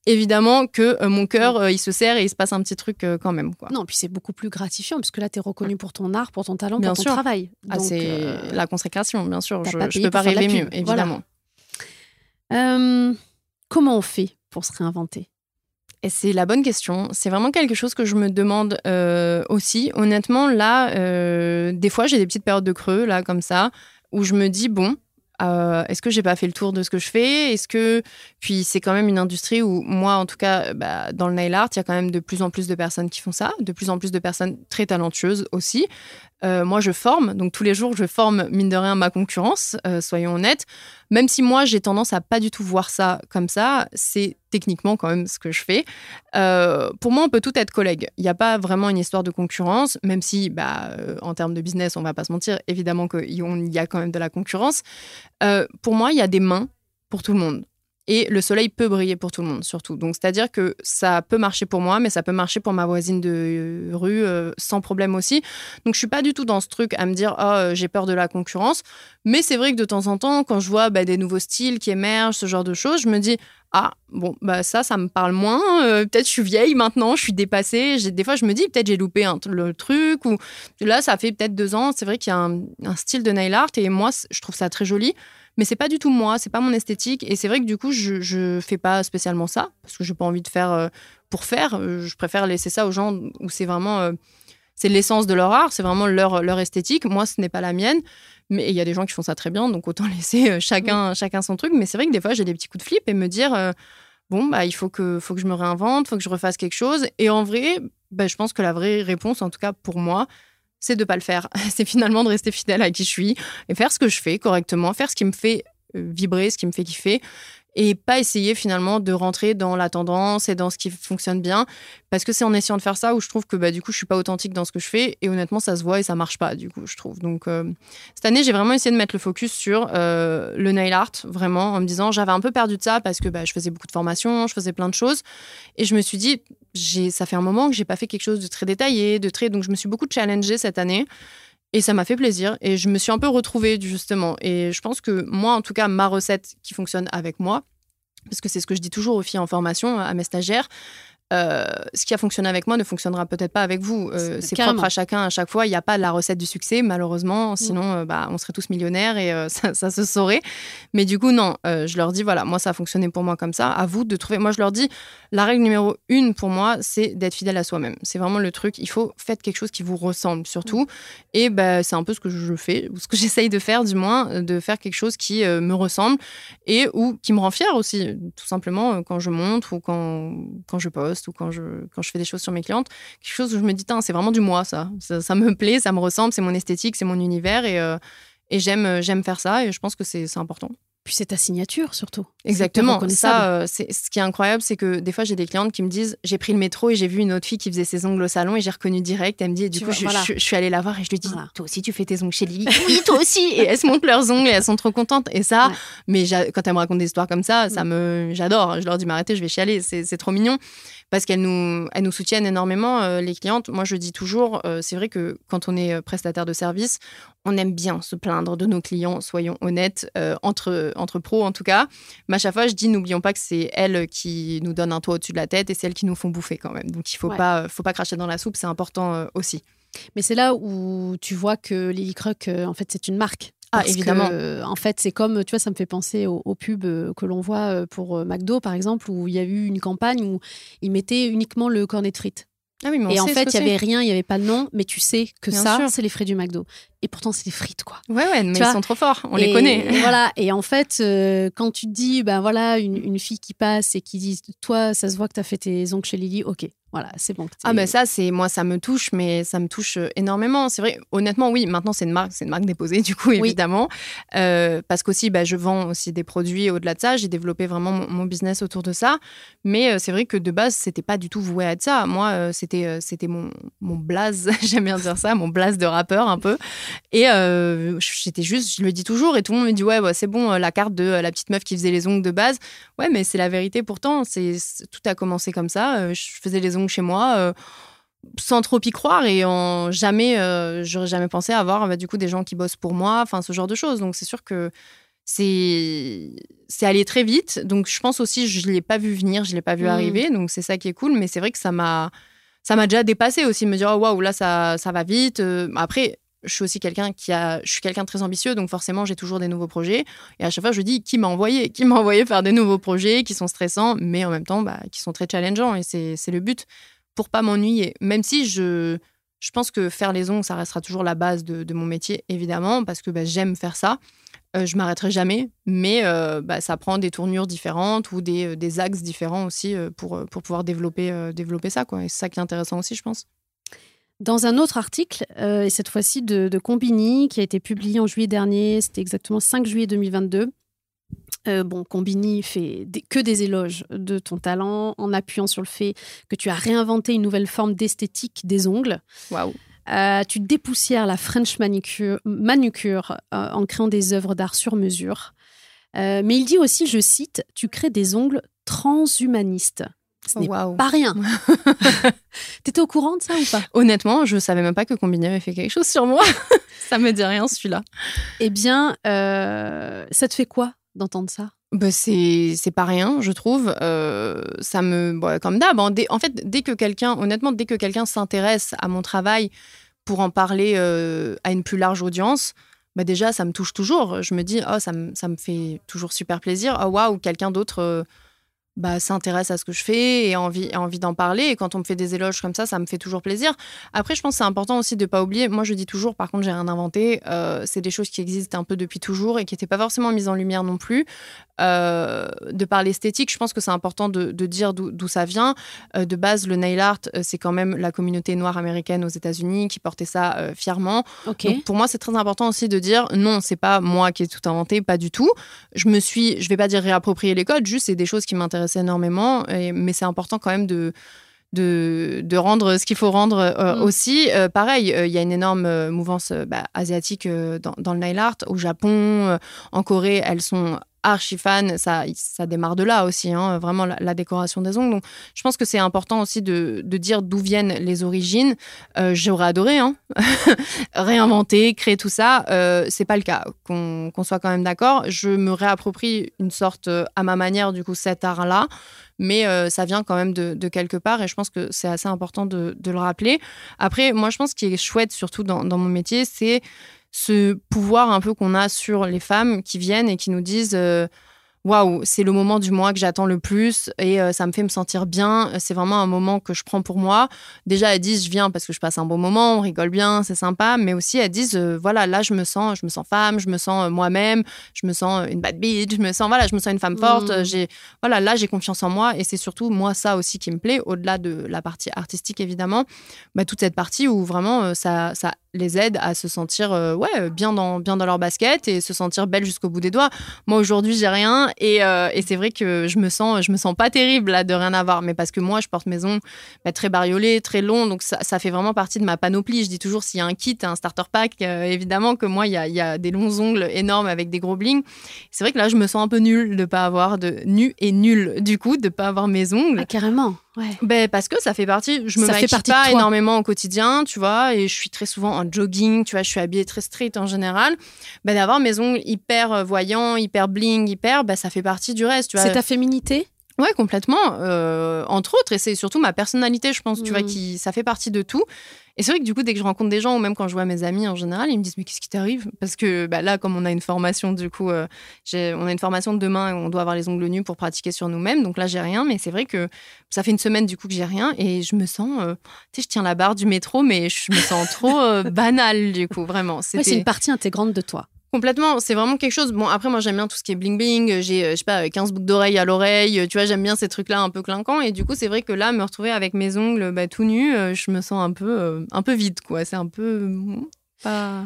évidemment que euh, mon cœur, euh, il se serre et il se passe un petit truc euh, quand même. Quoi. Non, puis c'est beaucoup plus gratifiant, puisque là, tu es reconnu pour ton art, pour ton talent, pour ton travail. Ah, c'est la consécration, bien sûr. Je ne peux pas rêver mieux, évidemment. comment on fait pour se réinventer? Et c'est la bonne question. C'est vraiment quelque chose que je me demande aussi. Honnêtement, là, des fois, j'ai des petites périodes de creux, là, comme ça, où je me dis, bon, euh, est-ce que j'ai pas fait le tour de ce que je fais? Est-ce que puis c'est quand même une industrie où moi en tout cas bah, dans le nail art il y a quand même de plus en plus de personnes qui font ça, de plus en plus de personnes très talentueuses aussi. Moi, je forme, donc tous les jours, je forme, mine de rien, ma concurrence, soyons honnêtes. Même si moi, j'ai tendance à pas du tout voir ça comme ça, c'est techniquement quand même ce que je fais. pour moi, on peut tout être collègue. Il n'y a pas vraiment une histoire de concurrence, même si, bah, en termes de business, on va pas se mentir, évidemment qu'il y a quand même de la concurrence. pour moi, il y a des mains pour tout le monde. Et le soleil peut briller pour tout le monde, surtout. Donc, c'est-à-dire que ça peut marcher pour moi, mais ça peut marcher pour ma voisine de rue euh, sans problème aussi. Donc, je suis pas du tout dans ce truc à me dire, oh, j'ai peur de la concurrence. Mais c'est vrai que de temps en temps, quand je vois bah, des nouveaux styles qui émergent, ce genre de choses, je me dis, ah, bon, bah ça, ça me parle moins. Euh, peut-être je suis vieille maintenant, je suis dépassée. Des fois, je me dis, peut-être j'ai loupé le truc. Ou là, ça fait peut-être deux ans. C'est vrai qu'il y a un style de nail art et moi, je trouve ça très joli mais c'est pas du tout moi, c'est pas mon esthétique. Et c'est vrai que du coup, je, je fais pas spécialement ça parce que j'ai pas envie de faire euh, pour faire. Euh, je préfère laisser ça aux gens où c'est vraiment euh, c'est l'essence de leur art, c'est vraiment leur, leur esthétique. Moi, ce n'est pas la mienne. Mais il y a des gens qui font ça très bien, donc autant <laughs> laisser chacun, chacun son truc. Mais c'est vrai que des fois, j'ai des petits coups de flip et me dire bon, bah, il faut que, faut que je me réinvente, il faut que je refasse quelque chose. Et en vrai, bah, je pense que la vraie réponse, en tout cas pour moi, c'est de pas le faire. <laughs> C'est finalement de rester fidèle à qui je suis et faire ce que je fais correctement, faire ce qui me fait euh, vibrer, ce qui me fait kiffer et pas essayer finalement de rentrer dans la tendance et dans ce qui fonctionne bien. Parce que c'est en essayant de faire ça où je trouve que bah, du coup je suis pas authentique dans ce que je fais et honnêtement ça se voit et ça marche pas du coup je trouve. Donc euh, cette année j'ai vraiment essayé de mettre le focus sur euh, le nail art vraiment en me disant j'avais un peu perdu de ça parce que bah, je faisais beaucoup de formations je faisais plein de choses et je me suis dit ça fait un moment que j'ai pas fait quelque chose de très détaillé de très donc je me suis beaucoup challengée cette année et ça m'a fait plaisir et je me suis un peu retrouvée justement. Et je pense que moi, en tout cas, ma recette qui fonctionne avec moi, parce que c'est ce que je dis toujours aux filles en formation, à mes stagiaires, euh, ce qui a fonctionné avec moi ne fonctionnera peut-être pas avec vous. Euh, c'est propre à chacun à chaque fois. Il n'y a pas la recette du succès, malheureusement. Mm. Sinon, euh, bah, on serait tous millionnaires et <laughs> ça, ça, se saurait. Mais du coup, non. je leur dis, voilà, moi, ça a fonctionné pour moi comme ça. À vous de trouver. Moi, je leur dis, la règle numéro une pour moi, c'est d'être fidèle à soi-même. C'est vraiment le truc. Il faut faire quelque chose qui vous ressemble surtout. Mm. Et bah, c'est un peu ce que je fais, ce que <laughs> j'essaye de faire, du moins, de faire quelque chose qui me ressemble et ou qui me rend fière aussi, tout simplement, quand je montre ou quand, quand je poste ou quand je, quand je fais des choses sur mes clientes, quelque chose où je me dis, c'est vraiment du moi, ça. ça. me plaît, ça me ressemble, c'est mon esthétique, c'est mon univers et, euh, et j'aime, j'aime faire ça et je pense que c'est important. Puis c'est ta signature surtout. Exactement. Ça, euh, c'est ce qui est incroyable, c'est que des fois j'ai des clientes qui me disent j'ai pris le métro et j'ai vu une autre fille qui faisait ses ongles au salon et j'ai reconnu direct. Elle me dit et du coup je, suis allée la voir et je lui dis toi aussi tu fais tes ongles chez Lily. <laughs> oui toi aussi. Et elles se montrent leurs ongles et elles sont trop contentes. Et ça, mais quand elles me racontent des histoires comme ça, ça mm. me j'adore. Je leur dis mais arrêtez, je vais chialer. C'est trop mignon parce qu'elles nous, elles nous soutiennent énormément, euh, les clientes. Moi, je dis toujours, euh, c'est vrai que quand on est prestataire de service, on aime bien se plaindre de nos clients, soyons honnêtes, entre, entre pros en tout cas. Mais à chaque fois, je dis, n'oublions pas que c'est elles qui nous donnent un toit au-dessus de la tête et c'est elles qui nous font bouffer quand même. Donc il faut pas, faut pas cracher dans la soupe, c'est important euh, aussi. Mais c'est là où tu vois que Lily Croc, euh, en fait, c'est une marque. Ah, évidemment. Euh, en fait, c'est comme, tu vois, ça me fait penser aux, pubs que l'on voit pour McDo, par exemple, où il y a eu une campagne où ils mettaient uniquement le cornet de frites. Ah oui, mais et en fait, il n'y avait rien, il n'y avait pas de nom, mais tu sais que ça, c'est les frais du McDo. Et pourtant, c'est des frites, quoi. Ouais, ouais, mais ils sont trop forts, on les connaît. <laughs> voilà, et en fait, quand tu te dis, ben voilà, une, une, fille qui passe et qui dit, toi, ça se voit que tu as fait tes ongles chez Lily, ok, voilà, c'est bon. Ah ben ça, c'est moi, ça me touche, mais ça me touche euh, énormément. C'est vrai, honnêtement, oui. Maintenant, c'est une marque, c'est une marque déposée, <laughs> du coup, évidemment, euh, parce qu'aussi, bah, je vends aussi des produits au-delà de ça. J'ai développé vraiment mon, business autour de ça. Mais euh, c'est vrai que de base, c'était pas du tout voué à être ça. Moi, c'était c'était mon mon blaze, <laughs> j'aime bien dire ça, mon blaze de rappeur un peu. Et j'étais juste, je le dis toujours, et tout le monde me dit ouais, bah, c'est bon, la carte de la petite meuf qui faisait les ongles de base. Ouais, mais c'est la vérité. Pourtant, c'est tout a commencé comme ça. je faisais les ongles chez moi euh, sans trop y croire et en jamais euh, j'aurais jamais pensé avoir bah, du coup des gens qui bossent pour moi enfin ce genre de choses. Donc c'est sûr que c'est c'est allé très vite. Donc je pense aussi je l'ai pas vu venir je l'ai pas vu mmh. arriver. Donc c'est ça qui est cool. Mais c'est vrai que ça m'a ça m'a déjà dépassé aussi me dire oh, waouh là ça ça va vite. Euh, après je suis aussi quelqu'un qui a, je suis quelqu'un de très ambitieux, donc forcément j'ai toujours des nouveaux projets. Et à chaque fois je dis qui m'a envoyé, qui m'a envoyé faire des nouveaux projets qui sont stressants, mais en même temps bah, qui sont très challengeants. Et c'est le but pour pas m'ennuyer. Même si je, je pense que faire les ongles, ça restera toujours la base de, mon métier, évidemment, parce que bah, j'aime faire ça. Euh, je m'arrêterai jamais, mais euh, bah, ça prend des tournures différentes ou des, euh, des axes différents aussi pour, pour pouvoir développer, développer ça. Quoi. Et c'est ça qui est intéressant aussi, je pense. Dans un autre article, et cette fois-ci de, de, Combini, qui a été publié en juillet dernier, c'était exactement 5 juillet 2022. bon, Combini fait que des éloges de ton talent en appuyant sur le fait que tu as réinventé une nouvelle forme d'esthétique des ongles. Waouh! Euh, tu dépoussières la French manucure, manucure euh, en créant des œuvres d'art sur mesure. Euh, mais il dit aussi, je cite, tu crées des ongles transhumanistes. Ce n'est pas rien. <laughs> T'étais au courant de ça ou pas? Honnêtement, je savais même pas que Combini avait fait quelque chose sur moi. <laughs> ça me dit rien celui-là. Eh bien, ça te fait quoi d'entendre ça? Bah c'est pas rien, je trouve. ça me comme d'hab. Hein. en fait, dès que quelqu'un, honnêtement, dès que quelqu'un s'intéresse à mon travail pour en parler à une plus large audience, bah déjà ça me touche toujours. Je me dis oh ça me, ça me fait toujours super plaisir. Oh waouh quelqu'un d'autre bah, s'intéresse à ce que je fais et a envie, a envie d'en parler. Et quand on me fait des éloges comme ça, ça me fait toujours plaisir. Après, je pense que c'est important aussi de ne pas oublier. Moi, je dis toujours, par contre, j'ai rien inventé. Euh, c'est des choses qui existent un peu depuis toujours et qui n'étaient pas forcément mises en lumière non plus. Euh, de par l'esthétique, je pense que c'est important de, de dire d'où ça vient. Euh, de base, le nail art, c'est quand même la communauté noire américaine aux États-Unis qui portait ça fièrement. Donc, pour moi, c'est très important aussi de dire non, c'est pas moi qui ai tout inventé, pas du tout. Je me suis, je vais pas dire réapproprier les codes, juste c'est des choses qui m'intéressent énormément, mais c'est important quand même de, de, rendre ce qu'il faut rendre euh, mm. aussi. Euh, pareil, euh, il y a une énorme mouvance bah, asiatique dans, dans, le nail art. Au Japon, en Corée, elles sont archi fan. Ça, ça démarre de là aussi, hein, vraiment la, décoration des ongles. Donc, je pense que c'est important aussi de, dire d'où viennent les origines. Euh, j'aurais adoré hein. <laughs> réinventer, créer tout ça. Euh, c'est pas le cas. Qu'on soit quand même d'accord. Je me réapproprie une sorte, euh, à ma manière, du coup, cet art-là. Mais ça vient quand même de, quelque part et je pense que c'est assez important de, le rappeler. Après, moi, je pense qu'il est chouette, surtout dans mon métier, c'est ce pouvoir un peu qu'on a sur les femmes qui viennent et qui nous disent euh, waouh, c'est le moment du mois que j'attends le plus et euh, ça me fait me sentir bien. C'est vraiment un moment que je prends pour moi. Déjà, elles disent, je viens parce que je passe un bon moment, on rigole bien, c'est sympa. Mais aussi, elles disent, euh, voilà, là, je me sens, je me sens femme, je me sens euh, moi-même, je me sens une bad bitch, je me sens, voilà, je me sens une femme forte. Mmh. J'ai, voilà, là, j'ai confiance en moi et c'est surtout moi ça aussi qui me plaît, au-delà de la partie artistique évidemment, bah, toute cette partie où vraiment ça, ça les aide à se sentir ouais bien dans bien dans leur basket et se sentir belle jusqu'au bout des doigts. Moi aujourd'hui j'ai rien euh, et, c'est vrai que je me sens, je me sens pas terrible là de rien avoir, mais parce que moi, je porte ongles bah, très bariolés, très longs, donc ça, fait vraiment partie de ma panoplie. Je dis toujours s'il y a un kit, un starter pack, euh, évidemment que moi, il y a, des longs ongles énormes avec des gros blings. C'est vrai que là, je me sens un peu nulle de pas avoir de nu et nul du coup de pas avoir mes ongles. Ah, carrément. Ouais. Ben parce que ça fait partie. Je me maquille pas énormément au quotidien, tu vois, et je suis très souvent en jogging, tu vois, je suis habillée très street en général. Ben d'avoir mes ongles hyper euh, voyants, hyper bling, hyper, ben ça fait partie du reste, tu vois. C'est ta féminité? Ouais, complètement. Euh, entre autres, et c'est surtout ma personnalité, je pense, tu vois, mm. qui ça fait partie de tout. Et c'est vrai que du coup, dès que je rencontre des gens, ou même quand je vois mes amis en général, ils me disent mais qu'est-ce qui t'arrive? Parce que bah, là, comme on a une formation, du coup, euh, on a une formation de demain et on doit avoir les ongles nus pour pratiquer sur nous-mêmes. Donc là, j'ai rien, mais c'est vrai que ça fait une semaine du coup que j'ai rien et je me sens, euh, tu sais, je tiens la barre du métro, mais je me sens trop <laughs> banale du coup, vraiment. c'est une partie intégrante de toi. Complètement, c'est vraiment quelque chose. Bon, après, moi, j'aime bien tout ce qui est bling bling. J'ai, euh, je sais pas, 15 boucles d'oreilles à l'oreille. Tu vois, j'aime bien ces trucs-là un peu clinquants. Et du coup, c'est vrai que là, me retrouver avec mes ongles bah, tout nus, euh, je me sens un peu, euh, un peu vide, quoi. C'est un peu. Pas...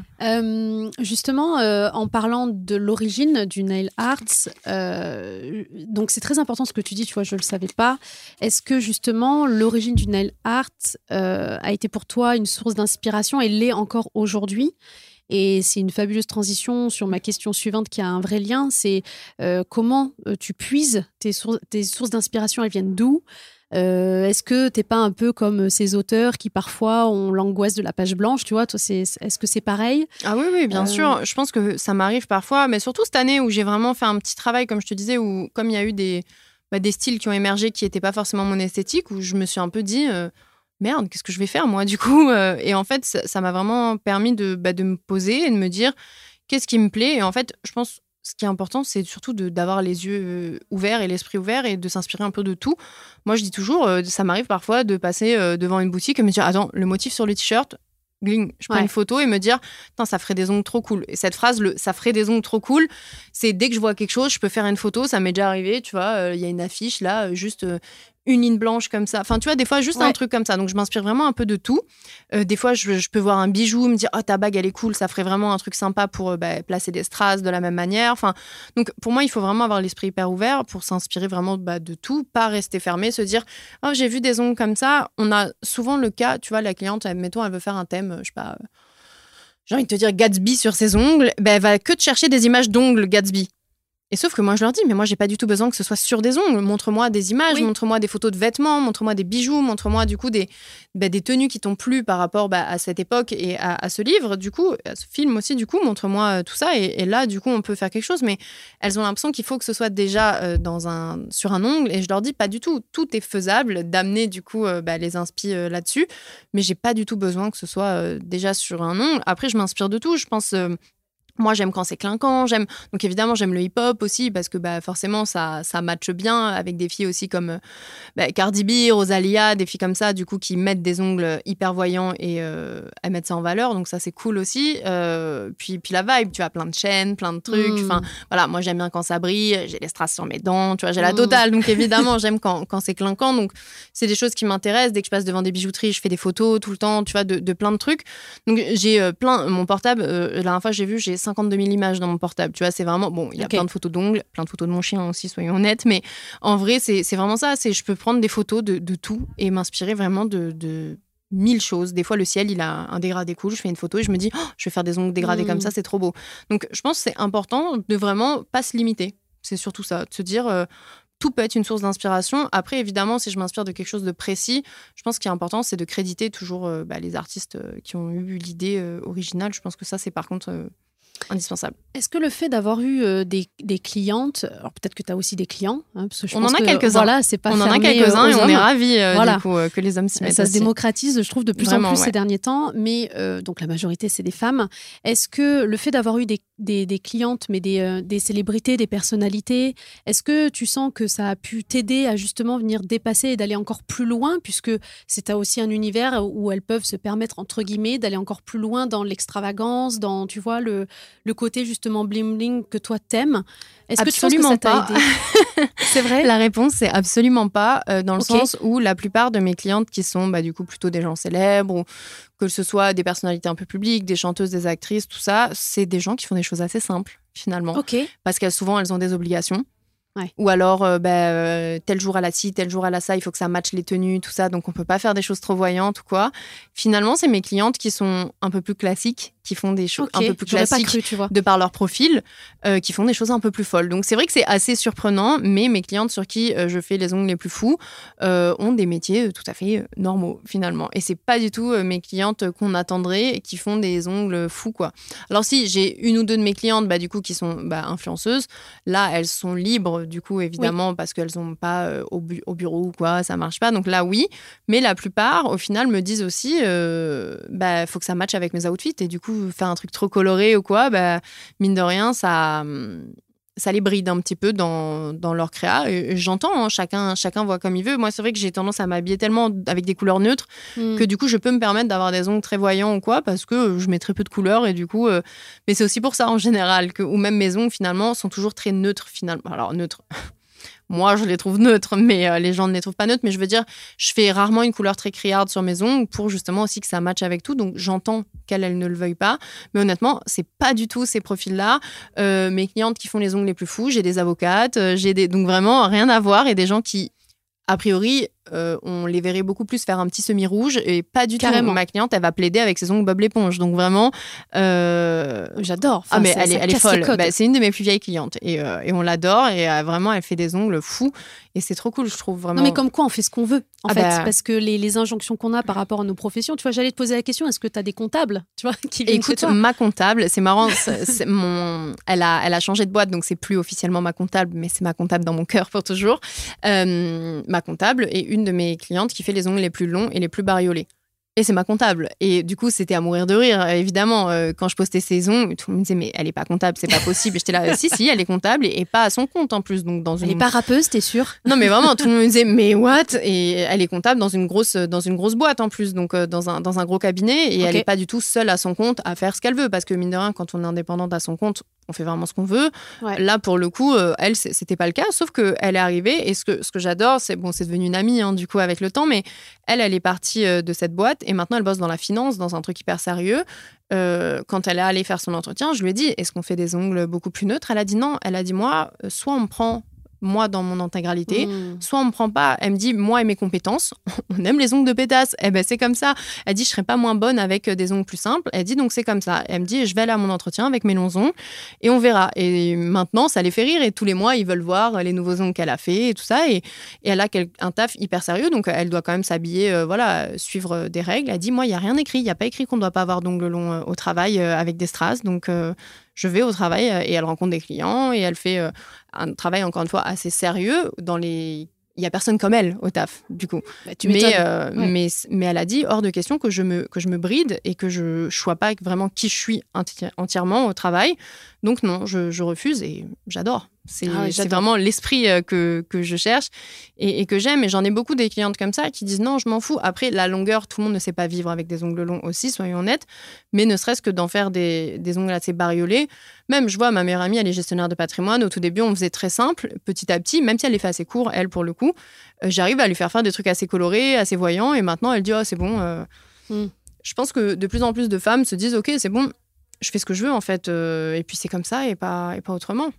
justement, en parlant de l'origine du nail art, donc c'est très important ce que tu dis, tu vois, je ne le savais pas. Est-ce que justement l'origine du nail art a été pour toi une source d'inspiration et l'est encore aujourd'hui? Et c'est une fabuleuse transition sur ma question suivante qui a un vrai lien, c'est euh, comment euh, tu puises tes, tes sources d'inspiration, elles viennent d'où? Euh, Est-ce que t'es pas un peu comme ces auteurs qui parfois ont l'angoisse de la page blanche, tu vois? Est-ce que c'est pareil? Ah oui, oui, bien sûr. Je pense que ça m'arrive parfois, mais surtout cette année où j'ai vraiment fait un petit travail, comme je te disais, où comme il y a eu des, bah, des styles qui ont émergé qui n'étaient pas forcément mon esthétique, où je me suis un peu dit merde, qu'est-ce que je vais faire moi du coup euh, Et en fait, ça m'a vraiment permis de, bah, de me poser et de me dire qu'est-ce qui me plaît. Et en fait, je pense ce qui est important, c'est surtout d'avoir les yeux euh, ouverts et l'esprit ouvert et de s'inspirer un peu de tout. Moi, je dis toujours, euh, ça m'arrive parfois de passer devant une boutique et me dire, attends, le motif sur le t-shirt, gling, je prends une photo et me dire, ça ferait des ongles trop cool. Et cette phrase, le, ça ferait des ongles trop cool, c'est dès que je vois quelque chose, je peux faire une photo. Ça m'est déjà arrivé, tu vois, il y a une affiche là, juste une ligne blanche comme ça. Enfin, tu vois, des fois, juste un truc comme ça. Donc, je m'inspire vraiment un peu de tout. Euh, des fois, je, peux voir un bijou, me dire, oh, ta bague, elle est cool, ça ferait vraiment un truc sympa pour euh, bah, placer des strass de la même manière. Enfin, donc, pour moi, il faut vraiment avoir l'esprit hyper ouvert pour s'inspirer vraiment bah, de tout, pas rester fermé, se dire, oh, j'ai vu des ongles comme ça. On a souvent le cas, tu vois, la cliente, mettons, elle veut faire un thème, je sais pas. Euh, j'ai envie de te dire Gatsby sur ses ongles, ben, elle va que te chercher des images d'ongles Gatsby. Et sauf que moi, je leur dis, mais moi, j'ai pas du tout besoin que ce soit sur des ongles. Montre-moi des images, montre-moi des photos de vêtements, montre-moi des bijoux, montre-moi du coup des, bah, des tenues qui t'ont plu par rapport bah, à cette époque et à, ce livre, du coup, à ce film aussi, du coup, montre-moi euh, tout ça. Et, là, du coup, on peut faire quelque chose. Mais elles ont l'impression qu'il faut que ce soit déjà euh, dans un, sur un ongle. Et je leur dis, pas du tout. Tout est faisable d'amener, du coup, euh, bah, les inspi là-dessus. Mais j'ai pas du tout besoin que ce soit déjà sur un ongle. Après, je m'inspire de tout. Je pense moi, j'aime quand c'est clinquant. J'aime donc évidemment j'aime le hip-hop aussi parce que bah, forcément ça ça matche bien avec des filles aussi comme bah, Cardi B, Rosalia, des filles comme ça du coup qui mettent des ongles hyper voyants et euh, elles mettent ça en valeur. Donc ça c'est cool aussi. Euh, puis puis la vibe, tu as plein de chaînes, plein de trucs. Mm. Enfin voilà, moi j'aime bien quand ça brille. J'ai les strass sur mes dents, tu vois, j'ai la mm. totale. Donc <laughs> évidemment j'aime quand, quand c'est clinquant. Donc c'est des choses qui m'intéressent. Dès que je passe devant des bijouteries, je fais des photos tout le temps, tu vois, de, de plein de trucs. Donc j'ai euh, plein mon portable. la dernière fois j'ai vu j'ai 52 000 images dans mon portable. Tu vois, c'est vraiment. Bon, il y a plein de photos d'ongles, plein de photos de mon chien aussi, soyons honnêtes. Mais en vrai, c'est vraiment ça. C'est je peux prendre des photos de, de tout et m'inspirer vraiment de, de mille choses. Des fois, le ciel, il a un dégradé cool. Je fais une photo et je me dis, oh, je vais faire des ongles dégradés comme mm. ça, c'est trop beau. Donc, je pense que c'est important de vraiment pas se limiter. C'est surtout ça, de se dire, euh, tout peut être une source d'inspiration. Après, évidemment, si je m'inspire de quelque chose de précis, je pense qu'il est important, c'est de créditer toujours euh, bah, les artistes euh, qui ont eu l'idée originale. Je pense que ça, c'est par contre indispensable. Est-ce que le fait d'avoir eu euh, des, des, clientes, alors peut-être que tu as aussi des clients, hein, parce que je on, en a quelques-uns. Voilà, c'est pas on en a quelques-uns et on est ravis euh, voilà. du coup, euh, que les hommes s'y mettent. Ça se démocratise, je trouve, de plus en plus ces derniers temps, mais donc la majorité, c'est des femmes. Est-ce que le fait d'avoir eu des, des, des, clientes, mais des, des célébrités, des personnalités, est-ce que tu sens que ça a pu t'aider à justement venir dépasser et d'aller encore plus loin, puisque c'est aussi un univers où elles peuvent se permettre, entre guillemets, d'aller encore plus loin dans l'extravagance, dans, tu vois, le le côté justement bling bling que toi t'aimes. Est-ce que tu penses que ça t'a aidé <laughs> C'est vrai. La réponse c'est absolument pas euh, dans le sens où la plupart de mes clientes qui sont bah, du coup plutôt des gens célèbres ou que ce soit des personnalités un peu publiques, des chanteuses, des actrices, tout ça, c'est des gens qui font des choses assez simples finalement. Parce qu'elles souvent elles ont des obligations. Ou alors, euh, bah, euh, tel jour à la ci, tel jour à la ça, il faut que ça matche les tenues, tout ça. Donc, on peut pas faire des choses trop voyantes ou quoi. Finalement, c'est mes clientes qui sont un peu plus classiques qui font des choses un peu plus classiques tu vois. de par leur profil, euh, qui font des choses un peu plus folles. Donc c'est vrai que c'est assez surprenant, mais mes clientes sur qui je fais les ongles les plus fous ont des métiers tout à fait normaux finalement. Et c'est pas du tout mes clientes qu'on attendrait qui font des ongles fous quoi. Alors si j'ai une ou deux de mes clientes bah, du coup qui sont bah, influenceuses, là elles sont libres du coup évidemment parce qu'elles sont pas au, au, bureau ou quoi, ça marche pas. Donc là oui, mais la plupart au final me disent aussi bah faut que ça matche avec mes outfits. Et du coup faire un truc trop coloré ou quoi, bah, mine de rien, ça, ça les bride un petit peu dans, dans leur créa. J'entends, hein, chacun, chacun voit comme il veut. Moi, c'est vrai que j'ai tendance à m'habiller tellement avec des couleurs neutres hmm. que du coup, je peux me permettre d'avoir des ongles très voyants ou quoi parce que je mets très peu de couleurs et du coup, euh, mais c'est aussi pour ça en général que, ou même mes ongles finalement sont toujours très neutres finalement. Alors, neutres. <laughs> Moi, je les trouve neutres, mais euh, les gens ne les trouvent pas neutres. Mais je veux dire, je fais rarement une couleur très criarde sur mes ongles pour justement aussi que ça matche avec tout. Donc, j'entends qu'elles ne le veuillent pas. Mais honnêtement, c'est pas du tout ces profils-là. Euh, mes clientes qui font les ongles les plus fous, j'ai des avocates, euh, j'ai. Donc, vraiment, rien à voir. Et des gens qui, a priori, euh, on les verrait beaucoup plus faire un petit semi-rouge et pas du tout. Ma cliente, elle va plaider avec ses ongles Bob l'éponge. Donc vraiment, euh, j'adore. ah mais elle, est, elle est folle. Bah, c'est une de mes plus vieilles clientes et, euh, et on l'adore et vraiment elle fait des ongles fous et c'est trop cool, je trouve vraiment. Non mais comme quoi on fait ce qu'on veut en ah fait, bah. parce que les, les, injonctions qu'on a par rapport à nos professions. Tu vois, j'allais te poser la question. Est-ce que tu as des comptables, tu vois, qui Écoute, ma comptable, c'est marrant. mon, elle a, elle a changé de boîte, donc c'est plus officiellement ma comptable, mais c'est ma comptable dans mon cœur pour toujours. ma comptable est une de mes clientes qui fait les ongles les plus longs et les plus bariolés. Et c'est ma comptable. Et du coup, c'était à mourir de rire. Évidemment, euh, quand je postais ses ongles, tout le monde me disait, mais elle est pas comptable, c'est pas possible. J'étais là, si, si, elle est comptable et, pas à son compte en plus. Donc, dans une... Elle est pas rappeuse, t'es sûre? Non, mais vraiment, tout le monde me disait, mais what? Et elle est comptable dans une grosse, dans une grosse boîte en plus, donc euh, dans, un, dans un gros cabinet. Et elle est pas du tout seule à son compte à faire ce qu'elle veut. Parce que mine de rien, quand on est indépendante à son compte, on fait vraiment ce qu'on veut. Là, pour le coup, euh, elle, c'était pas le cas, sauf qu'elle est arrivée. Et ce que, ce que j'adore, c'est bon, c'est devenu une amie, hein, du coup, avec le temps, mais elle, elle est partie euh, de cette boîte et maintenant, elle bosse dans la finance, dans un truc hyper sérieux. Euh, quand elle est allée faire son entretien, je lui ai dit Est-ce qu'on fait des ongles beaucoup plus neutres? Elle a dit non. Elle a dit Moi, soit on me prend moi dans mon intégralité, hmm. soit on me prend pas, elle me dit moi et mes compétences, <laughs> on aime les ongles de pétasse, eh ben c'est comme ça. Elle dit je serais pas moins bonne avec euh, des ongles plus simples, elle dit donc c'est comme ça. Elle me dit je vais aller à mon entretien avec mes longs ongles et on verra. Et maintenant ça les fait rire et tous les mois ils veulent voir les nouveaux ongles qu'elle a fait et tout ça et, elle a un taf hyper sérieux donc elle doit quand même s'habiller, euh, voilà, suivre des règles. Elle dit moi il y a rien écrit, il y a pas écrit qu'on doit pas avoir d'ongles longs euh, au travail avec des strass donc je vais au travail et elle rencontre des clients et elle fait un travail, encore une fois, assez sérieux dans les il y a personne comme elle au taf, du coup. Bah, mais, euh, mais, mais elle a dit hors de question que je me, que je me bride et que je ne sois pas vraiment qui je suis entièrement au travail. Donc non, je, refuse et j'adore. C'est ah vraiment l'esprit euh, que, que, je cherche et, que j'aime. Et j'en ai beaucoup des clientes comme ça qui disent non, je m'en fous. Après, la longueur, tout le monde ne sait pas vivre avec des ongles longs aussi, soyons honnêtes. Mais ne serait-ce que d'en faire des, des, ongles assez bariolés. Même, je vois, ma meilleure amie, elle est gestionnaire de patrimoine. Au tout début, on faisait très simple. Petit à petit, même si elle les fait assez court, elle, pour le coup, euh, j'arrive à lui faire faire des trucs assez colorés, assez voyants. Et maintenant, elle dit, oh, c'est bon. Euh. Hmm. Je pense que de plus en plus de femmes se disent, OK, c'est bon, je fais ce que je veux en fait, euh, et puis c'est comme ça et pas, et pas autrement.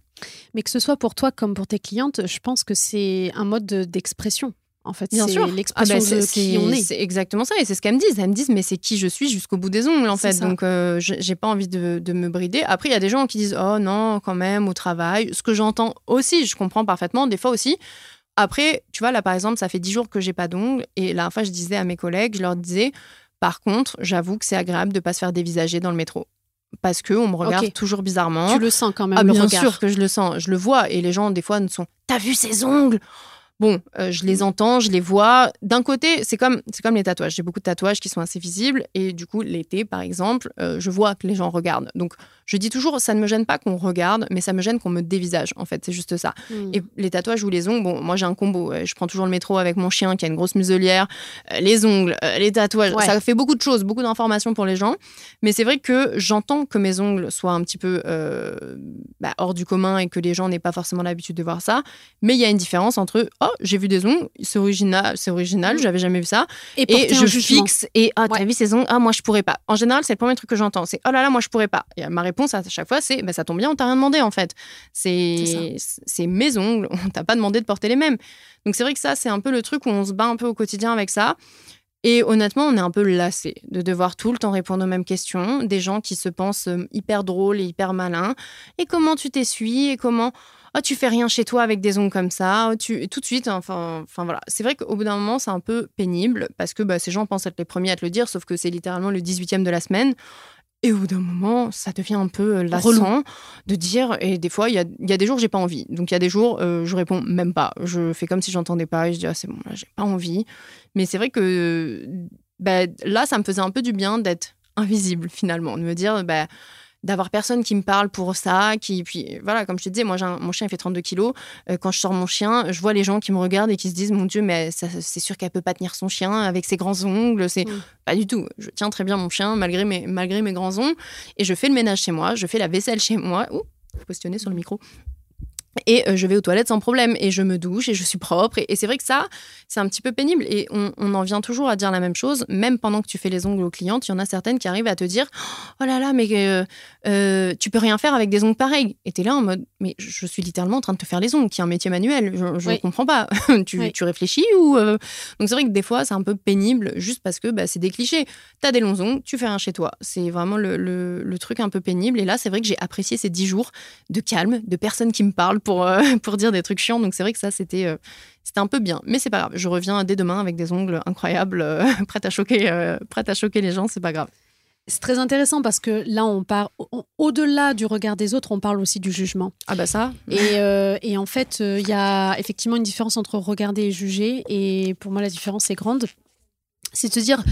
Mais que ce soit pour toi comme pour tes clientes, je pense que c'est un mode d'expression. En fait, c'est l'expression ah bah, de qui on est. C'est exactement ça, et c'est ce qu'elles me disent. Elles me disent, mais c'est qui je suis jusqu'au bout des ongles, en fait. Donc, euh, j'ai pas envie de, de, me brider. Après, il y a des gens qui disent, oh non, quand même, au travail. Ce que j'entends aussi, je comprends parfaitement, des fois aussi. Après, tu vois, là, par exemple, ça fait dix jours que j'ai pas d'ongles, et la fois, je disais à mes collègues, je leur disais, par contre, j'avoue que c'est agréable de pas se faire dévisager dans le métro parce que on me regarde toujours bizarrement. Tu le sens quand même. Ah, bien sûr que je le sens, je le vois. Et les gens, des fois, ne sont. T'as vu ses ongles? Bon, euh, je les entends, je les vois. D'un côté, c'est comme, c'est comme les tatouages. J'ai beaucoup de tatouages qui sont assez visibles. Et du coup, l'été, par exemple, euh, je vois que les gens regardent. Donc, je dis toujours, ça ne me gêne pas qu'on regarde, mais ça me gêne qu'on me dévisage. En fait, c'est juste ça. Hmm. Et les tatouages ou les ongles, bon, moi, j'ai un combo. Je prends toujours le métro avec mon chien qui a une grosse muselière. Euh, les ongles, les tatouages, ça fait beaucoup de choses, beaucoup d'informations pour les gens. Mais c'est vrai que j'entends que mes ongles soient un petit peu bah, hors du commun et que les gens n'aient pas forcément l'habitude de voir ça. Mais il y a une différence entre, oh, j'ai vu des ongles, c'est original, c'est original, mm. j'avais jamais vu ça. Et, je fixe et ah, t'as vu ces ongles, ah, moi je pourrais pas. En général, c'est le premier truc que j'entends, c'est oh là là, moi je pourrais pas. Et ma réponse à chaque fois, c'est bah, ça tombe bien, on t'a rien demandé en fait. C'est mes ongles, on t'a pas demandé de porter les mêmes. Donc c'est vrai que ça, c'est un peu le truc où on se bat un peu au quotidien avec ça. Et honnêtement, on est un peu lassé de devoir tout le temps répondre aux mêmes questions, des gens qui se pensent euh, hyper drôles et hyper malins. Et comment tu t'essuies Et comment oh, tu fais rien chez toi avec des ongles comme ça, oh, tu... tout de suite, enfin, enfin voilà. C'est vrai qu'au bout d'un moment, c'est un peu pénible parce que bah, ces gens pensent être les premiers à te le dire, sauf que c'est littéralement le 18e de la semaine. Et au bout d'un moment, ça devient un peu euh, lassant de dire. Et des fois, il y a, y a, des jours, j'ai pas envie. Donc, il y a des jours, euh, je réponds même pas. Je fais comme si j'entendais pas et je dis, ah, c'est bon, là, j'ai pas envie. Mais c'est vrai que bah, là, ça me faisait un peu du bien d'être invisible finalement, de me dire, bah, d'avoir personne qui me parle pour ça, qui puis voilà, comme je te disais, moi mon chien il fait 32 kilos. Euh, quand je sors mon chien, je vois les gens qui me regardent et qui se disent mon Dieu, mais c'est sûr qu'elle peut pas tenir son chien avec ses grands ongles. C'est pas du tout. Je tiens très bien mon chien malgré mes malgré mes grands ongles et je fais le ménage chez moi, je fais la vaisselle chez moi. Ouh, questionner sur le micro. Et euh, je vais aux toilettes sans problème et je me douche et je suis propre. Et, c'est vrai que ça, c'est un petit peu pénible. Et on, en vient toujours à dire la même chose, même pendant que tu fais les ongles aux clientes, il y en a certaines qui arrivent à te dire Oh là là, mais euh, euh, tu peux rien faire avec des ongles pareils. Et tu es là en mode Mais je suis littéralement en train de te faire les ongles, qui est un métier manuel. Je ne comprends pas. <laughs> tu, tu, réfléchis ou. Donc c'est vrai que des fois, c'est un peu pénible juste parce que bah, c'est des clichés. Tu as des longs ongles, tu fais rien chez toi. C'est vraiment le, le, le, truc un peu pénible. Et là, c'est vrai que j'ai apprécié ces dix jours de calme, de personnes qui me parlent pour, euh, <laughs> pour dire des trucs chiants. Donc c'est vrai que ça, c'était euh, c'était un peu bien. Mais c'est pas grave. Je reviens dès demain avec des ongles incroyables, euh, <laughs> prêtes, à choquer, prête à choquer les gens. C'est pas grave. C'est très intéressant parce que là, on parle au-delà du regard des autres, on parle aussi du jugement. Ah bah ça. Et, et en fait, il y a effectivement une différence entre regarder et juger. Et pour moi, la différence est grande. C'est de se dire,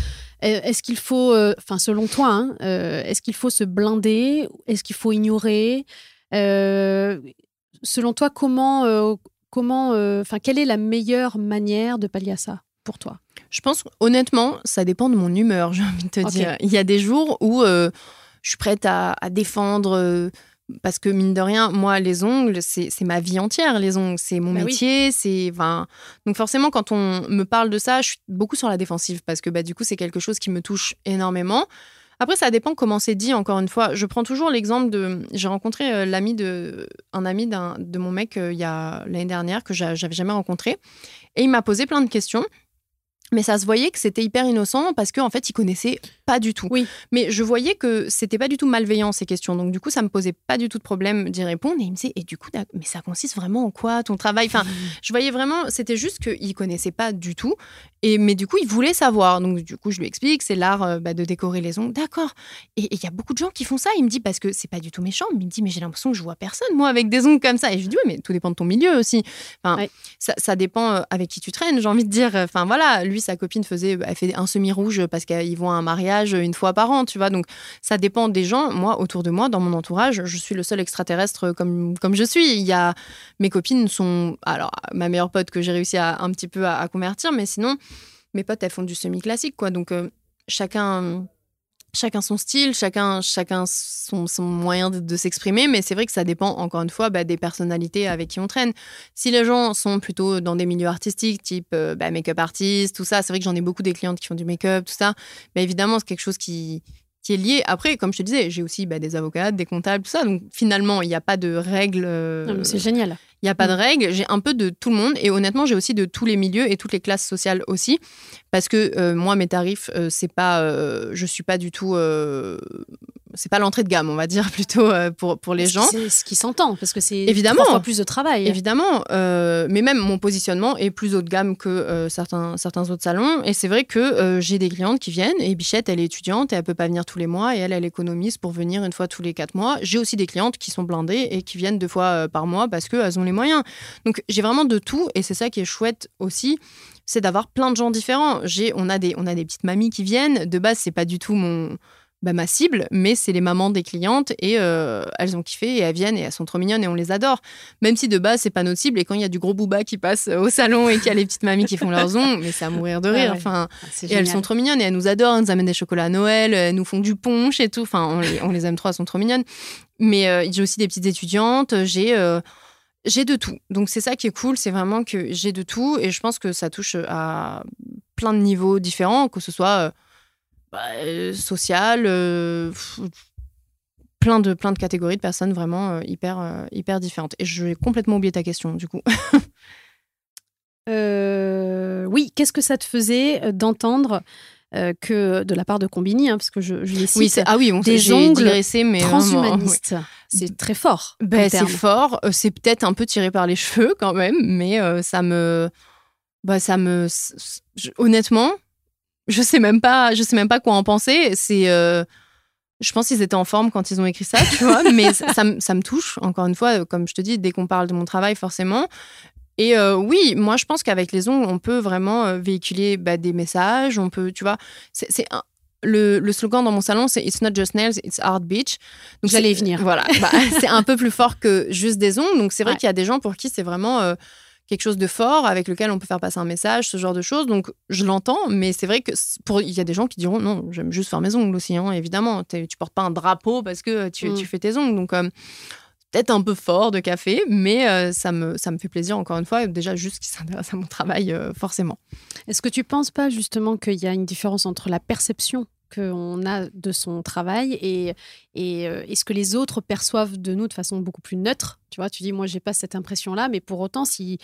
est-ce qu'il faut, enfin selon toi, hein, est-ce qu'il faut se blinder, est-ce qu'il faut ignorer? Selon toi, comment, euh, comment, euh, quelle est la meilleure manière de pallier à ça pour toi? Je pense honnêtement, ça dépend de mon humeur. <laughs> J'ai envie de te dire. Il y a des jours où euh, je suis prête à, défendre parce que mine de rien, moi, les ongles, c'est ma vie entière. Les ongles, c'est mon bah métier. C'est, donc forcément, quand on me parle de ça, je suis beaucoup sur la défensive parce que bah, du coup, c'est quelque chose qui me touche énormément. Après, ça dépend comment c'est dit. Encore une fois, je prends toujours l'exemple de. J'ai rencontré euh, l'ami de un ami de mon mec euh, il y l'année dernière que j'avais jamais rencontré, et il m'a posé plein de questions. Mais ça se voyait que c'était hyper innocent parce qu'en en fait, il connaissait pas du tout. Oui. Mais je voyais que c'était pas du tout malveillant ces questions. Donc du coup, ça me posait pas du tout de problème d'y répondre. Et il me disait, et du coup, mais ça consiste vraiment en quoi ton travail? Enfin, <laughs> je voyais vraiment, c'était juste qu'il connaissait pas du tout. Et mais du coup, il voulait savoir. Donc du coup, je lui explique, c'est l'art euh, bah, de décorer les ongles. D'accord. Et il y a beaucoup de gens qui font ça. Il me dit parce que c'est pas du tout méchant. Mais il me dit, mais j'ai l'impression que je vois personne moi avec des ongles comme ça. Et je lui dis, oui, mais tout dépend de ton milieu aussi. Enfin, ça, ça, dépend euh, avec qui tu traînes. J'ai envie de dire. Enfin voilà, lui, sa copine faisait, elle fait un semi rouge parce qu'ils vont à un mariage une fois par an, tu vois. Donc ça dépend des gens. Moi, autour de moi, dans mon entourage, je suis le seul extraterrestre comme comme je suis. Il y a mes copines sont, alors ma meilleure pote que j'ai réussi à un petit peu à, convertir, mais sinon mes potes elles font du semi classique, quoi. Donc euh, chacun chacun son style, chacun, chacun son, moyen de, s'exprimer, mais c'est vrai que ça dépend encore une fois bah, des personnalités avec qui on traîne. Si les gens sont plutôt dans des milieux artistiques, type euh, bah, make-up artiste, tout ça, c'est vrai que j'en ai beaucoup des clientes qui font du make-up, tout ça, mais évidemment c'est quelque chose qui, qui est lié. Après, comme je te disais, j'ai aussi bah, des avocats, des comptables, tout ça, donc finalement il n'y a pas de règles. Euh, c'est génial. Il n'y a pas de mm. règles. J'ai un peu de tout le monde et honnêtement, j'ai aussi de tous les milieux et toutes les classes sociales aussi. Parce que euh, moi, mes tarifs, euh, c'est pas, euh, je suis pas du tout c'est pas l'entrée de gamme, on va dire <laughs> plutôt pour, pour les gens. C'est ce qui s'entend parce que c'est évidemment fois plus de travail. Évidemment, mais même mon positionnement est plus haut de gamme que certains certains autres salons. Et c'est vrai que j'ai des clientes qui viennent et Bichette, elle est étudiante et elle peut pas venir tous les mois et elle, elle économise pour venir une fois tous les quatre mois. J'ai aussi des clientes qui sont blindées et qui viennent deux fois par mois parce qu'elles ont les moyens. Donc j'ai vraiment de tout et c'est ça qui est chouette aussi c'est d'avoir plein de gens différents. J'ai, on a des, on a des petites mamies qui viennent. De base, c'est pas du tout mon, bah, ma cible, mais c'est les mamans des clientes et euh, elles ont kiffé et elles viennent et elles sont trop mignonnes et on les adore. Même si de base c'est pas notre cible et quand il y a du gros booba qui passe au salon et qu'il y a les petites mamies qui font leurs ongles, mais c'est à mourir de rire. Enfin, ah, et elles sont trop mignonnes et elles nous adorent, elles nous amènent des chocolats à Noël, elles nous font du punch et tout. Enfin, on les, on les aime trop, elles sont trop mignonnes. Mais euh, j'ai aussi des petites étudiantes, j'ai euh, j'ai de tout. Donc c'est ça qui est cool, c'est vraiment que j'ai de tout et je pense que ça touche à plein de niveaux différents, que ce soit bah, euh, social, euh, plein, de, plein de catégories de personnes vraiment euh, hyper, hyper différentes. Et je vais complètement oublier ta question, du coup. <laughs> oui, qu'est-ce que ça te faisait d'entendre que de la part de Combini, hein, parce que je, je les cite, oui, ah oui, on des ongles mais transhumanistes. C'est très fort. Ben, c'est fort. C'est peut-être un peu tiré par les cheveux quand même, mais ça me, bah, ça me, honnêtement, je sais même pas, je sais même pas quoi en penser. C'est, euh, je pense qu'ils étaient en forme quand ils ont écrit ça, tu vois. <laughs> mais ça, ça, me touche. Encore une fois, comme je te dis, dès qu'on parle de mon travail, forcément. Et euh, oui, moi, je pense qu'avec les ongles, on peut vraiment euh, véhiculer bah, des messages. On peut, tu vois, c'est le, le, slogan dans mon salon, c'est It's not just nails, it's art beach. Donc j'allais y venir. Voilà, bah, c'est un peu plus fort que juste des ongles. Donc c'est vrai qu'il y a des gens pour qui c'est vraiment quelque chose de fort avec lequel on peut faire passer un message, ce genre de choses. Donc, je l'entends, mais c'est vrai que pour il y a des gens qui diront non, j'aime juste faire mes ongles aussi, hein, évidemment. Tu portes pas un drapeau parce que tu, tu mm. fais tes ongles. Donc, euh, peut-être un peu fort de café, mais euh, ça, me, ça me fait plaisir, encore une fois, déjà juste qu'ils s'intéressent à mon travail, euh, forcément. Est-ce que tu penses pas justement qu'il y a une différence entre la perception qu'on a de son travail et, et, euh, ce que les autres perçoivent de nous de façon beaucoup plus neutre. Tu vois, tu dis, moi, j'ai pas cette impression-là, mais pour autant, s'ils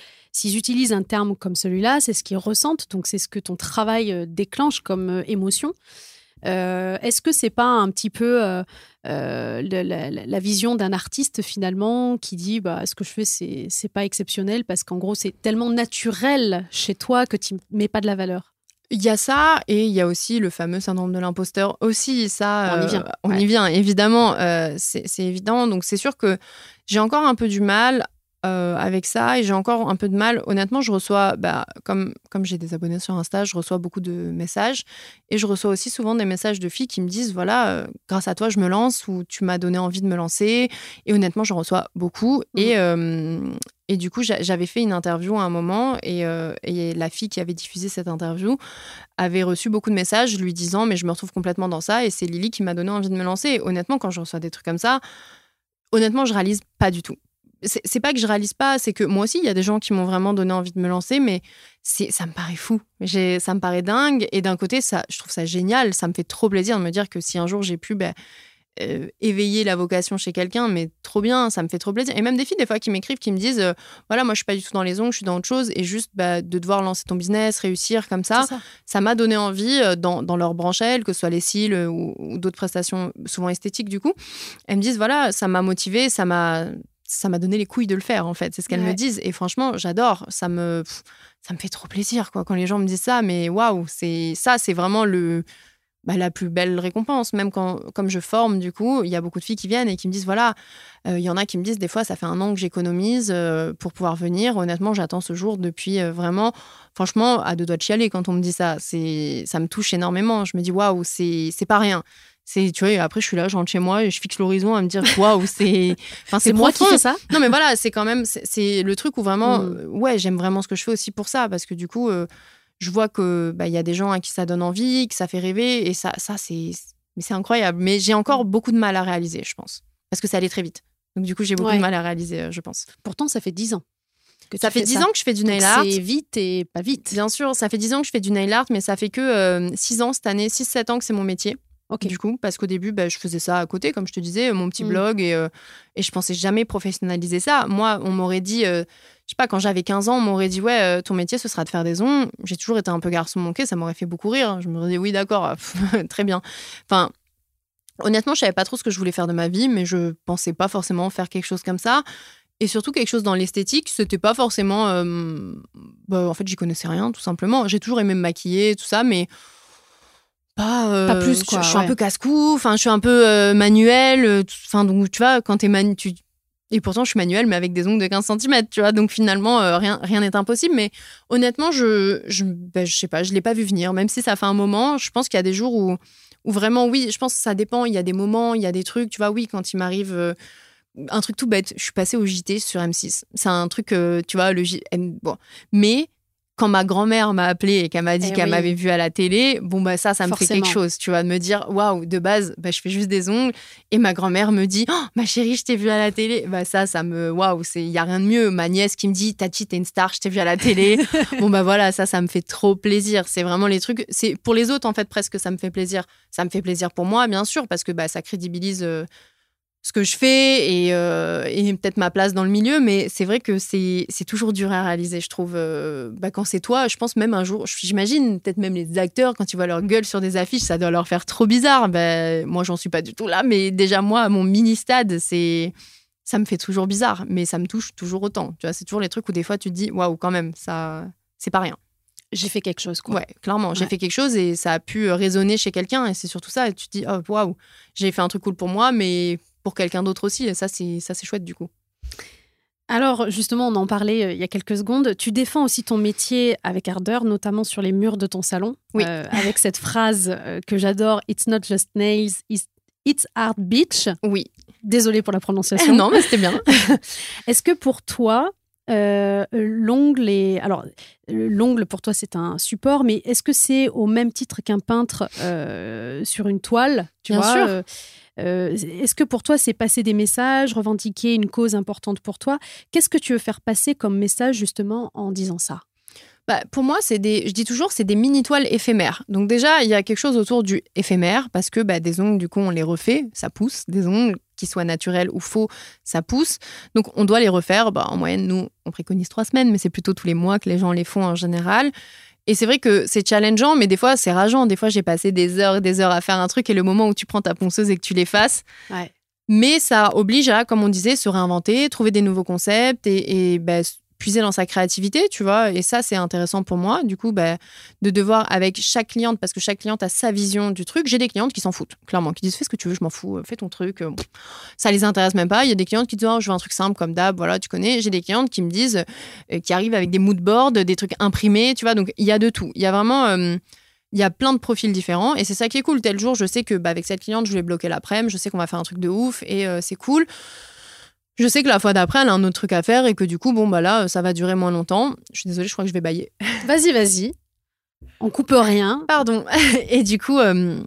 utilisent un terme comme celui-là, c'est ce qu'ils ressentent, donc c'est ce que ton travail euh, déclenche comme euh, émotion. Est-ce que c'est pas un petit peu la, vision d'un artiste finalement qui dit bah, ce que je fais c'est pas exceptionnel parce qu'en gros c'est tellement naturel chez toi que tu mets pas de la valeur? Il y a ça et il y a aussi le fameux syndrome de l'imposteur aussi. Ça, on y vient. Euh, on y vient, évidemment. Euh, c'est évident. Donc c'est sûr que j'ai encore un peu du mal euh, avec ça et j'ai encore un peu de mal. Honnêtement, je reçois, bah, comme, comme j'ai des abonnés sur Insta, je reçois beaucoup de messages et je reçois aussi souvent des messages de filles qui me disent voilà, grâce à toi, je me lance ou tu m'as donné envie de me lancer. Et honnêtement, j'en reçois beaucoup. Mmh. Et, et du coup, j'avais fait une interview à un moment euh, et, la fille qui avait diffusé cette interview avait reçu beaucoup de messages lui disant Mais je me retrouve complètement dans ça et c'est Lily qui m'a donné envie de me lancer. honnêtement, quand je reçois des trucs comme ça, honnêtement, je réalise pas du tout. C'est pas que je réalise pas, c'est que moi aussi, il y a des gens qui m'ont vraiment donné envie de me lancer, mais ça me paraît fou. Ça me paraît dingue. Et d'un côté, ça, je trouve ça génial. Ça me fait trop plaisir de me dire que si un jour j'ai pu ben, euh, éveiller la vocation chez quelqu'un, mais trop bien, ça me fait trop plaisir. Et même des filles, des fois, qui m'écrivent, qui me disent euh, voilà, moi, je suis pas du tout dans les ongles, je suis dans autre chose. Et juste bah, de devoir lancer ton business, réussir comme ça, ça m'a donné envie euh, dans, dans, leur branche, que ce soit les cils ou, d'autres prestations, souvent esthétiques, du coup. Elles me disent voilà, ça m'a motivé, ça m'a. Ça m'a donné les couilles de le faire, en fait. C'est ce qu'elles me disent. Et franchement, j'adore. Ça me, ça me fait trop plaisir, quoi, quand les gens me disent ça. Mais waouh, c'est ça, c'est vraiment le, bah, la plus belle récompense. Même quand, comme je forme, du coup, il y a beaucoup de filles qui viennent et qui me disent voilà, euh, il y en a qui me disent des fois, ça fait un an que j'économise euh, pour pouvoir venir. Honnêtement, j'attends ce jour depuis euh, vraiment, franchement, à deux doigts de chialer quand on me dit ça. C'est, ça me touche énormément. Je me dis waouh, c'est, c'est pas rien. C'est, tu vois, après, je suis là, je rentre chez moi et je fixe l'horizon à me dire waouh, c'est. <laughs> Enfin, c'est moi qui fais ça? Non, mais voilà, c'est quand même, c'est, le truc où vraiment, mm. ouais, j'aime vraiment ce que je fais aussi pour ça parce que du coup je vois que bah, il y a des gens à qui ça donne envie, que ça fait rêver, et ça, ça c'est, c'est incroyable. Mais j'ai encore mmh. beaucoup de mal à réaliser, je pense, parce que ça allait très vite. Donc du coup, j'ai beaucoup de mal à réaliser, euh, je pense. Pourtant, ça fait dix ans. Que ça fait dix ans que je fais du nail art. C'est vite et pas vite. Bien sûr, ça fait dix ans que je fais du nail art, mais ça fait que euh, six ans cette année, six, sept ans que c'est mon métier. Du coup, parce qu'au début, bah, je faisais ça à côté, comme je te disais, mon petit mmh. blog, et, euh, et je pensais jamais professionnaliser ça. Moi, on m'aurait dit, euh, je sais pas, quand j'avais 15 ans, on m'aurait dit, ouais, euh, ton métier, ce sera de faire des ongles. J'ai toujours été un peu garçon manqué, ça m'aurait fait beaucoup rire. Je me disais, oui, d'accord, <laughs> très bien. Enfin, honnêtement, je savais pas trop ce que je voulais faire de ma vie, mais je pensais pas forcément faire quelque chose comme ça. Et surtout quelque chose dans l'esthétique, c'était pas forcément. Bah, en fait, j'y connaissais rien, tout simplement. J'ai toujours aimé me maquiller, tout ça, mais pas, pas plus quoi. Je, suis un peu casse-cou, enfin je suis un peu euh, manuel, euh, enfin donc tu vois quand t'es manu tu... et pourtant je suis manuel mais avec des ongles de 15 cm, tu vois donc finalement euh, rien rien n'est impossible mais honnêtement je je, ben, je sais pas, je l'ai pas vu venir même si ça fait un moment, je pense qu'il y a des jours où où vraiment oui, je pense que ça dépend, il y a des moments, il y a des trucs, tu vois oui quand il m'arrive un truc tout bête, je suis passée au JT sur M6. C'est un truc, tu vois, le J... Bon. Mais quand ma grand-mère m'a appelé et qu'elle m'a dit eh qu'elle m'avait vu à la télé, bon bah ça, ça me fait quelque chose, tu vois, de me dire waouh, de base, bah, je fais juste des ongles et ma grand-mère me dit oh, ma chérie, je t'ai vu à la télé, bah ça, ça me waouh, c'est il y a rien de mieux. Ma nièce qui me dit Tati, t'es une star, je t'ai vu à la télé, <laughs> bon bah voilà, ça, ça me fait trop plaisir. C'est vraiment les trucs, c'est pour les autres en fait presque ça me fait plaisir. Ça me fait plaisir pour moi, bien sûr, parce que bah ça crédibilise. Euh, ce que je fais et, euh, et peut-être ma place dans le milieu, mais c'est vrai que c'est toujours dur à réaliser, je trouve. Euh, bah, quand c'est toi, je pense même un jour, j'imagine peut-être même les acteurs, quand ils voient leur gueule sur des affiches, ça doit leur faire trop bizarre. Bah, moi, j'en suis pas du tout là, mais déjà, moi, à mon mini-stade, c'est ça me fait toujours bizarre, mais ça me touche toujours autant. Tu vois, c'est toujours les trucs où des fois tu te dis, waouh, quand même, ça, c'est pas rien. J'ai fait quelque chose, quoi. Ouais, clairement, j'ai fait quelque chose et ça a pu résonner chez quelqu'un et c'est surtout ça. Et tu te dis, oh, waouh, j'ai fait un truc cool pour moi, mais pour quelqu'un d'autre aussi. Et ça, c'est ça, c'est chouette du coup. Alors justement, on en parlait euh, il y a quelques secondes. Tu défends aussi ton métier avec ardeur, notamment sur les murs de ton salon, oui. Euh, avec cette phrase euh, que j'adore "It's not just nails, it's, art beach". Oui. Désolée pour la prononciation. <laughs> non, mais c'était bien. <laughs> Est-ce que pour toi, l'ongle est alors l'ongle pour toi c'est un support, mais est-ce que c'est au même titre qu'un peintre sur une toile Tu bien vois, sûr. Euh, est-ce que pour toi, c'est passer des messages, revendiquer une cause importante pour toi? Qu'est-ce que tu veux faire passer comme message justement en disant ça? Bah, pour moi, c'est des, je dis toujours, c'est des mini toiles éphémères. Donc déjà, il y a quelque chose autour du éphémère parce que bah, des ongles, du coup, on les refait, ça pousse. Des ongles qui soient naturels ou faux, ça pousse. Donc on doit les refaire. Bah, en moyenne, nous, on préconise trois semaines, mais c'est plutôt tous les mois que les gens les font en général. Et c'est vrai que c'est challengeant, mais des fois, c'est rageant. Des fois, j'ai passé des heures et des heures à faire un truc et le moment où tu prends ta ponceuse et que tu l'effaces. Mais ça oblige à, comme on disait, se réinventer, trouver des nouveaux concepts et, et bah, puiser dans sa créativité, tu vois. Et ça, c'est intéressant pour moi, du coup, bah, de devoir, avec chaque cliente, parce que chaque cliente a sa vision du truc, j'ai des clientes qui s'en foutent, clairement, qui disent fais ce que tu veux, je m'en fous, fais ton truc. Euh, ça les intéresse même pas. Il y a des clientes qui disent oh, je veux un truc simple comme d'hab, voilà, tu connais. J'ai des clientes qui me disent, euh, qui arrivent avec des mood boards, des trucs imprimés, tu vois. Donc, il y a de tout. Il y a vraiment. Euh, il y a plein de profils différents et c'est ça qui est cool. Tel jour, je sais que bah, avec cette cliente, je vais bloquer l'après-midi, je sais qu'on va faire un truc de ouf et c'est cool. Je sais que la fois d'après, elle a un autre truc à faire et que du coup, bon, bah là, ça va durer moins longtemps. Je suis désolée, je crois que je vais bailler. Vas-y, vas-y. On coupe rien. Pardon. <laughs> Et du coup, euh,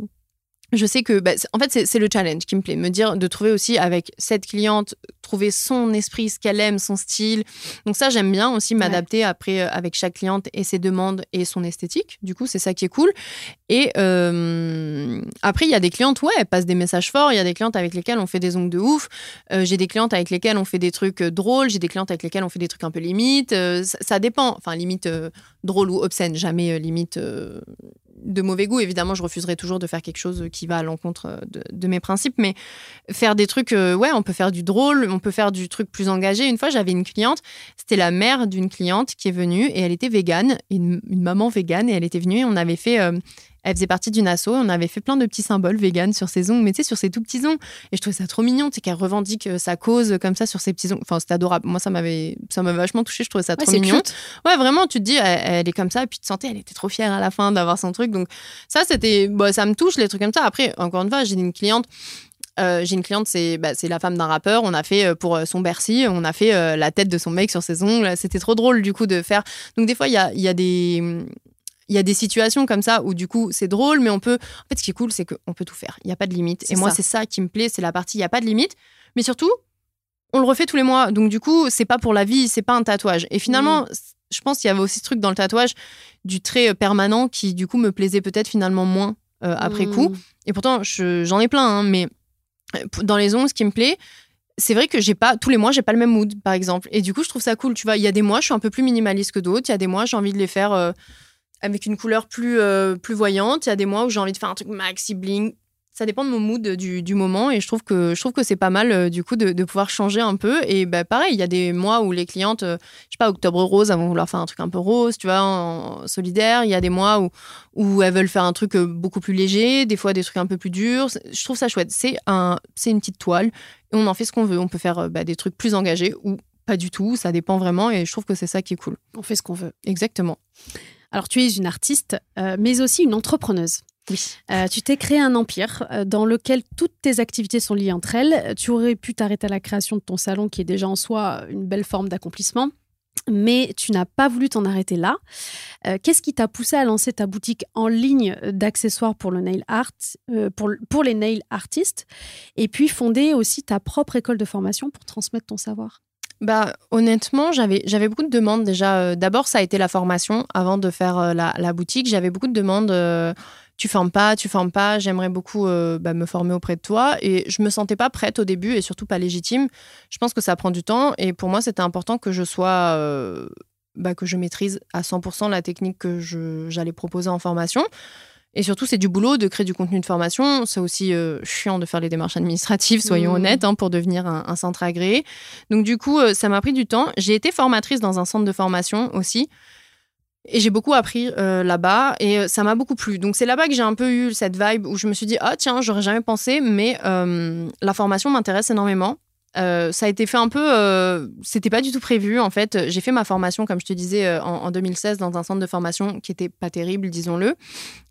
je sais que, bah, en fait, c'est le challenge qui me plaît, me dire de trouver aussi avec cette cliente, trouver son esprit, ce qu'elle aime, son style. Donc ça, j'aime bien aussi m'adapter après euh, avec chaque cliente et ses demandes et son esthétique. Du coup, c'est ça qui est cool. Et euh, après, il y a des clientes, ouais, elles passent des messages forts. Il y a des clientes avec lesquelles on fait des ongles de ouf. Euh, j'ai des clientes avec lesquelles on fait des trucs drôles. J'ai des clientes avec lesquelles on fait des trucs un peu limite. Ça, ça, dépend. Enfin, limite drôle ou obscène, jamais limite de mauvais goût. Évidemment, je refuserai toujours de faire quelque chose qui va à l'encontre euh, de, mes principes, mais faire des trucs, euh, ouais, on peut faire du drôle, on peut faire du truc plus engagé. Une fois, j'avais une cliente, c'était la mère d'une cliente qui est venue et elle était végane, une, maman végane, et elle était venue et on avait fait euh, elle faisait partie d'une asso. On avait fait plein de petits symboles vegan sur ses ongles, mais tu sais, sur ses tout petits ongles. Et je trouvais ça trop mignon, tu qu'elle revendique euh, sa cause comme ça sur ses petits ongles. Enfin, c'était adorable. Moi, ça m'avait, vachement touché. Je trouvais ça trop mignon. Ouais, vraiment, tu te dis, elle, est comme ça. Et puis, tu te sentais, elle était trop fière à la fin d'avoir son truc. Donc, ça, c'était, bah, ça me touche, les trucs comme ça. Après, encore une fois, j'ai une cliente. Euh, j'ai une cliente, c'est bah, la femme d'un rappeur. On a fait euh, pour son Bercy, on a fait la tête de son mec sur ses ongles. C'était trop drôle du coup de faire. Donc des fois, il y a, y a, des il y a des situations comme ça où du coup c'est drôle, mais on peut. En fait, ce qui est cool, c'est qu'on peut tout faire. Il n'y a pas de limite. Et moi, c'est ça qui me plaît, c'est la partie il n'y a pas de limite. Mais surtout, on le refait tous les mois. Donc du coup, c'est pas pour la vie, c'est pas un tatouage. Et finalement, je pense qu'il y avait aussi ce truc dans le tatouage du trait euh, permanent qui du coup me plaisait peut-être finalement moins euh, après coup. Mm. Et pourtant, j'en ai plein, hein, mais euh, dans les ongles, ce qui me plaît, c'est vrai que j'ai pas tous les mois j'ai pas le même mood par exemple et du coup je trouve ça cool tu vois il y a des mois je suis un peu plus minimaliste que d'autres il y a des mois j'ai envie de les faire avec une couleur plus, euh, plus voyante. Il y a des mois où j'ai envie de faire un truc maxi bling. Ça dépend de mon mood du, du moment. Et je trouve que je trouve que c'est pas mal euh, du coup de, de, pouvoir changer un peu. Et bah, pareil il y a des mois où les clientes euh, je sais pas octobre rose elles vont vouloir faire un truc un peu rose tu vois en, solidaire. Il y a des mois où où elles veulent faire un truc beaucoup plus léger des fois des trucs un peu plus durs. Je trouve ça chouette. C'est un c'est une petite toile et on en fait ce qu'on veut. On peut faire bah, des trucs plus engagés ou pas du tout. Ça dépend vraiment et je trouve que c'est ça qui est cool. On fait ce qu'on veut. Exactement alors, tu es une artiste, euh, mais aussi une entrepreneuse. Oui. Euh, tu t'es créé un empire euh, dans lequel toutes tes activités sont liées entre elles. Tu aurais pu t'arrêter à la création de ton salon, qui est déjà en soi une belle forme d'accomplissement. Mais tu n'as pas voulu t'en arrêter là. Qu'est-ce qui t'a poussé à lancer ta boutique en ligne d'accessoires pour le nail art, pour, pour les nail artistes, et puis fonder aussi ta propre école de formation pour transmettre ton savoir? Bah, honnêtement, j'avais, j'avais beaucoup de demandes déjà. Euh, d'abord, ça a été la formation avant de faire euh, la, boutique. J'avais beaucoup de demandes. Euh, tu formes pas, tu formes pas. J'aimerais beaucoup bah, me former auprès de toi. Et je me sentais pas prête au début et surtout pas légitime. Je pense que ça prend du temps. Et pour moi, c'était important que je sois. Bah, que je maîtrise à 100% la technique que j'allais proposer en formation. Et surtout, c'est du boulot de créer du contenu de formation. C'est aussi euh, chiant de faire les démarches administratives, soyons mmh. honnêtes, hein, pour devenir un, centre agréé. Donc, du coup, euh, ça m'a pris du temps. J'ai été formatrice dans un centre de formation aussi. Et j'ai beaucoup appris euh, là-bas et ça m'a beaucoup plu. Donc c'est là-bas que j'ai un peu eu cette vibe où je me suis dit, ah tiens, j'aurais jamais pensé, mais la formation m'intéresse énormément. Euh, ça a été fait un peu. Euh, c'était pas du tout prévu en fait. J'ai fait ma formation, comme je te disais, euh, en, 2016 dans un centre de formation qui était pas terrible, disons-le.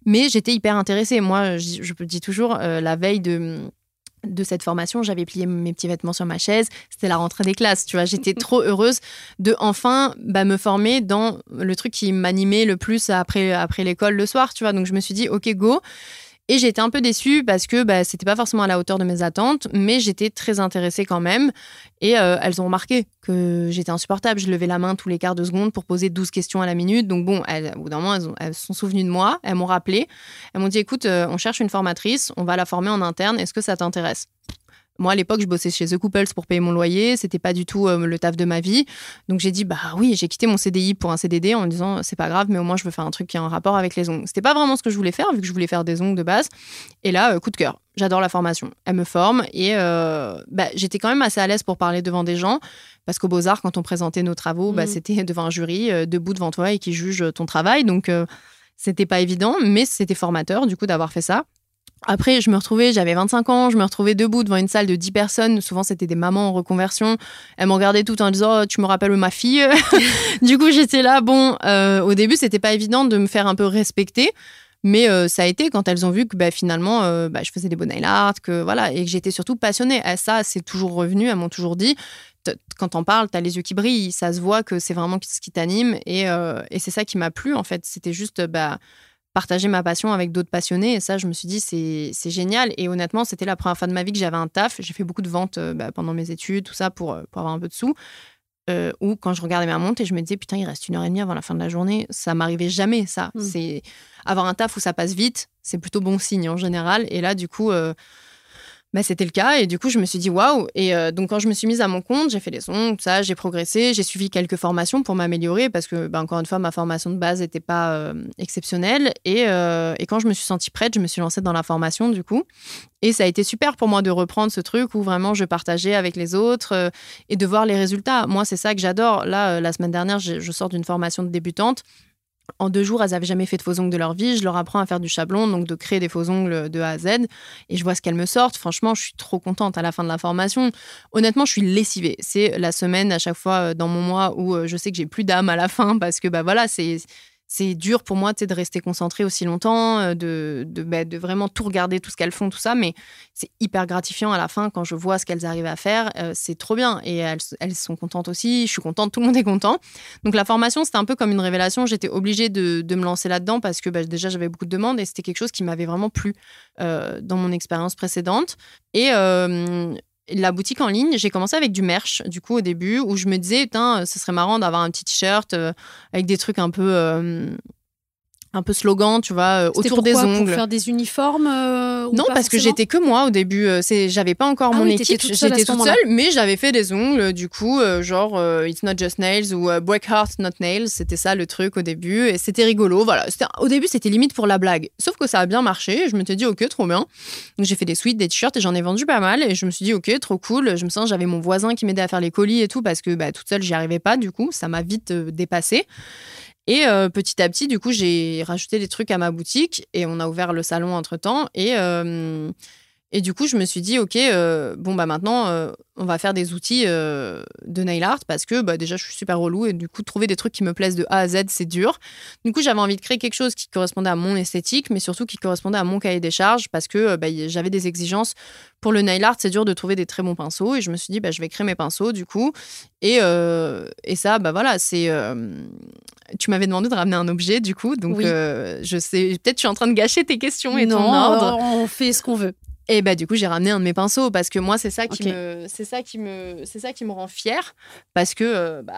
Mais j'étais hyper intéressée. Moi, je, je dis toujours, la veille de de cette formation, j'avais plié mes petits vêtements sur ma chaise. C'était la rentrée des classes, tu vois. J'étais <laughs> trop heureuse de enfin bah, me former dans le truc qui m'animait le plus après, après l'école le soir, tu vois. Donc je me suis dit, ok, go. Et j'étais un peu déçue parce que bah, c'était pas forcément à la hauteur de mes attentes, mais j'étais très intéressée quand même. Et euh, elles ont remarqué que j'étais insupportable. Je levais la main tous les quarts de seconde pour poser 12 questions à la minute. Donc bon, au bout d'un moment, elles, elles sont souvenues de moi. Elles m'ont rappelé. Elles m'ont dit, écoute, euh, on cherche une formatrice, on va la former en interne. Est-ce que ça t'intéresse? Moi, à l'époque, je bossais chez The Couples pour payer mon loyer. C'était pas du tout euh, le taf de ma vie. Donc, j'ai dit, bah oui, j'ai quitté mon CDI pour un CDD en me disant, c'est pas grave, mais au moins, je veux faire un truc qui a un rapport avec les ongles. C'était pas vraiment ce que je voulais faire, vu que je voulais faire des ongles de base. Et là, euh, coup de cœur. J'adore la formation. Elle me forme et euh, bah, j'étais quand même assez à l'aise pour parler devant des gens. Parce qu'au Beaux-Arts, quand on présentait nos travaux, bah, mmh. c'était <laughs> devant un jury, debout devant toi et qui juge ton travail. Donc, c'était pas évident, mais c'était formateur, du coup, d'avoir fait ça. Après, je me retrouvais, j'avais 25 ans, je me retrouvais debout devant une salle de 10 personnes. Souvent, c'était des mamans en reconversion. Elles m'ont regardé tout en disant oh, Tu me rappelles ma fille <laughs> Du coup, j'étais là. Bon, euh, au début, c'était pas évident de me faire un peu respecter. Mais euh, ça a été quand elles ont vu que bah, finalement, euh, bah, je faisais des bonnes nail art, que voilà, et que j'étais surtout passionnée. Et ça, c'est toujours revenu. Elles m'ont toujours dit quand on parle, tu as les yeux qui brillent, ça se voit que c'est vraiment ce qui t'anime. Et, et c'est ça qui m'a plu, en fait. C'était juste. Bah, partager ma passion avec d'autres passionnés. Et ça, je me suis dit, c'est génial. Et honnêtement, c'était la première fois de ma vie que j'avais un taf. J'ai fait beaucoup de ventes bah, pendant mes études, tout ça, pour, pour avoir un peu de sous. ou quand je regardais ma montre et je me disais, putain, il reste une heure et demie avant la fin de la journée. Ça m'arrivait jamais, ça. Hmm. C'est avoir un taf où ça passe vite, c'est plutôt bon signe en général. Et là, du coup, bah, c'était le cas. Et du coup, je me suis dit waouh. Et euh, donc, quand je me suis mise à mon compte, j'ai fait les sons, tout ça, j'ai progressé, j'ai suivi quelques formations pour m'améliorer parce que, bah, encore une fois, ma formation de base n'était pas euh, exceptionnelle. Et, euh, et, quand je me suis sentie prête, je me suis lancée dans la formation du coup. Et ça a été super pour moi de reprendre ce truc où vraiment je partageais avec les autres et de voir les résultats. Moi, c'est ça que j'adore. Là, la semaine dernière, je sors d'une formation de débutante en deux jours, elles n'avaient jamais fait de faux ongles de leur vie. Je leur apprends à faire du chablon, donc de créer des faux ongles de A à Z. Et je vois ce qu'elles me sortent. Franchement, je suis trop contente à la fin de la formation. Honnêtement, je suis lessivée. C'est la semaine à chaque fois euh, dans mon mois où euh, je sais que j'ai plus d'âme à la fin parce que bah voilà, c'est c'est dur pour moi de rester concentrée aussi longtemps, euh, de, de, bah, de, vraiment tout regarder, tout ce qu'elles font, tout ça. Mais c'est hyper gratifiant à la fin quand je vois ce qu'elles arrivent à faire. Euh, c'est trop bien. Et elles, elles, sont contentes aussi. Je suis contente, tout le monde est content. Donc la formation, c'était un peu comme une révélation. J'étais obligée de, de me lancer là-dedans parce que bah, déjà, j'avais beaucoup de demandes et c'était quelque chose qui m'avait vraiment plu euh, dans mon expérience précédente. Et la boutique en ligne, j'ai commencé avec du merch, du coup, au début, où je me disais, putain, ce serait marrant d'avoir un petit t-shirt euh, avec des trucs un peu euh, un peu slogan, tu vois, euh, autour des ongles. Pour faire des uniformes euh, Non, parce que j'étais que moi au début. Euh, c'est, j'avais pas encore ah mon équipe. J'étais toute seule, mais j'avais fait des ongles. Du coup, genre It's not just nails ou Break Heart not nails. C'était ça le truc au début, et c'était rigolo. Voilà. Au début, c'était limite pour la blague. Sauf que ça a bien marché. Je me suis dit ok, trop bien. Donc j'ai fait des suites, des t-shirts, et j'en ai vendu pas mal. Et je me suis dit ok, trop cool. Je me sens, j'avais mon voisin qui m'aidait à faire les colis et tout parce que bah, toute seule, j'y arrivais pas. Du coup, ça m'a vite dépassé. Et euh, petit à petit, du coup, j'ai rajouté des trucs à ma boutique et on a ouvert le salon entre temps. Et, euh, et du coup, je me suis dit, OK, euh, bon, bah maintenant, on va faire des outils de nail art parce que bah, déjà, je suis super relou et du coup, trouver des trucs qui me plaisent de A à Z, c'est dur. Du coup, j'avais envie de créer quelque chose qui correspondait à mon esthétique, mais surtout qui correspondait à mon cahier des charges parce que bah, j'avais des exigences pour le nail art, c'est dur de trouver des très bons pinceaux. Et je me suis dit, bah, je vais créer mes pinceaux, du coup. Et, euh, et ça, bah voilà, c'est. Euh, tu m'avais demandé de ramener un objet, du coup. Donc, euh, je sais, peut-être tu es en train de gâcher tes questions et non, ton ordre. On fait ce qu'on veut. Et bah du coup j'ai ramené un de mes pinceaux parce que moi c'est ça qui me c'est ça qui me c'est ça qui me rend fière parce que bah,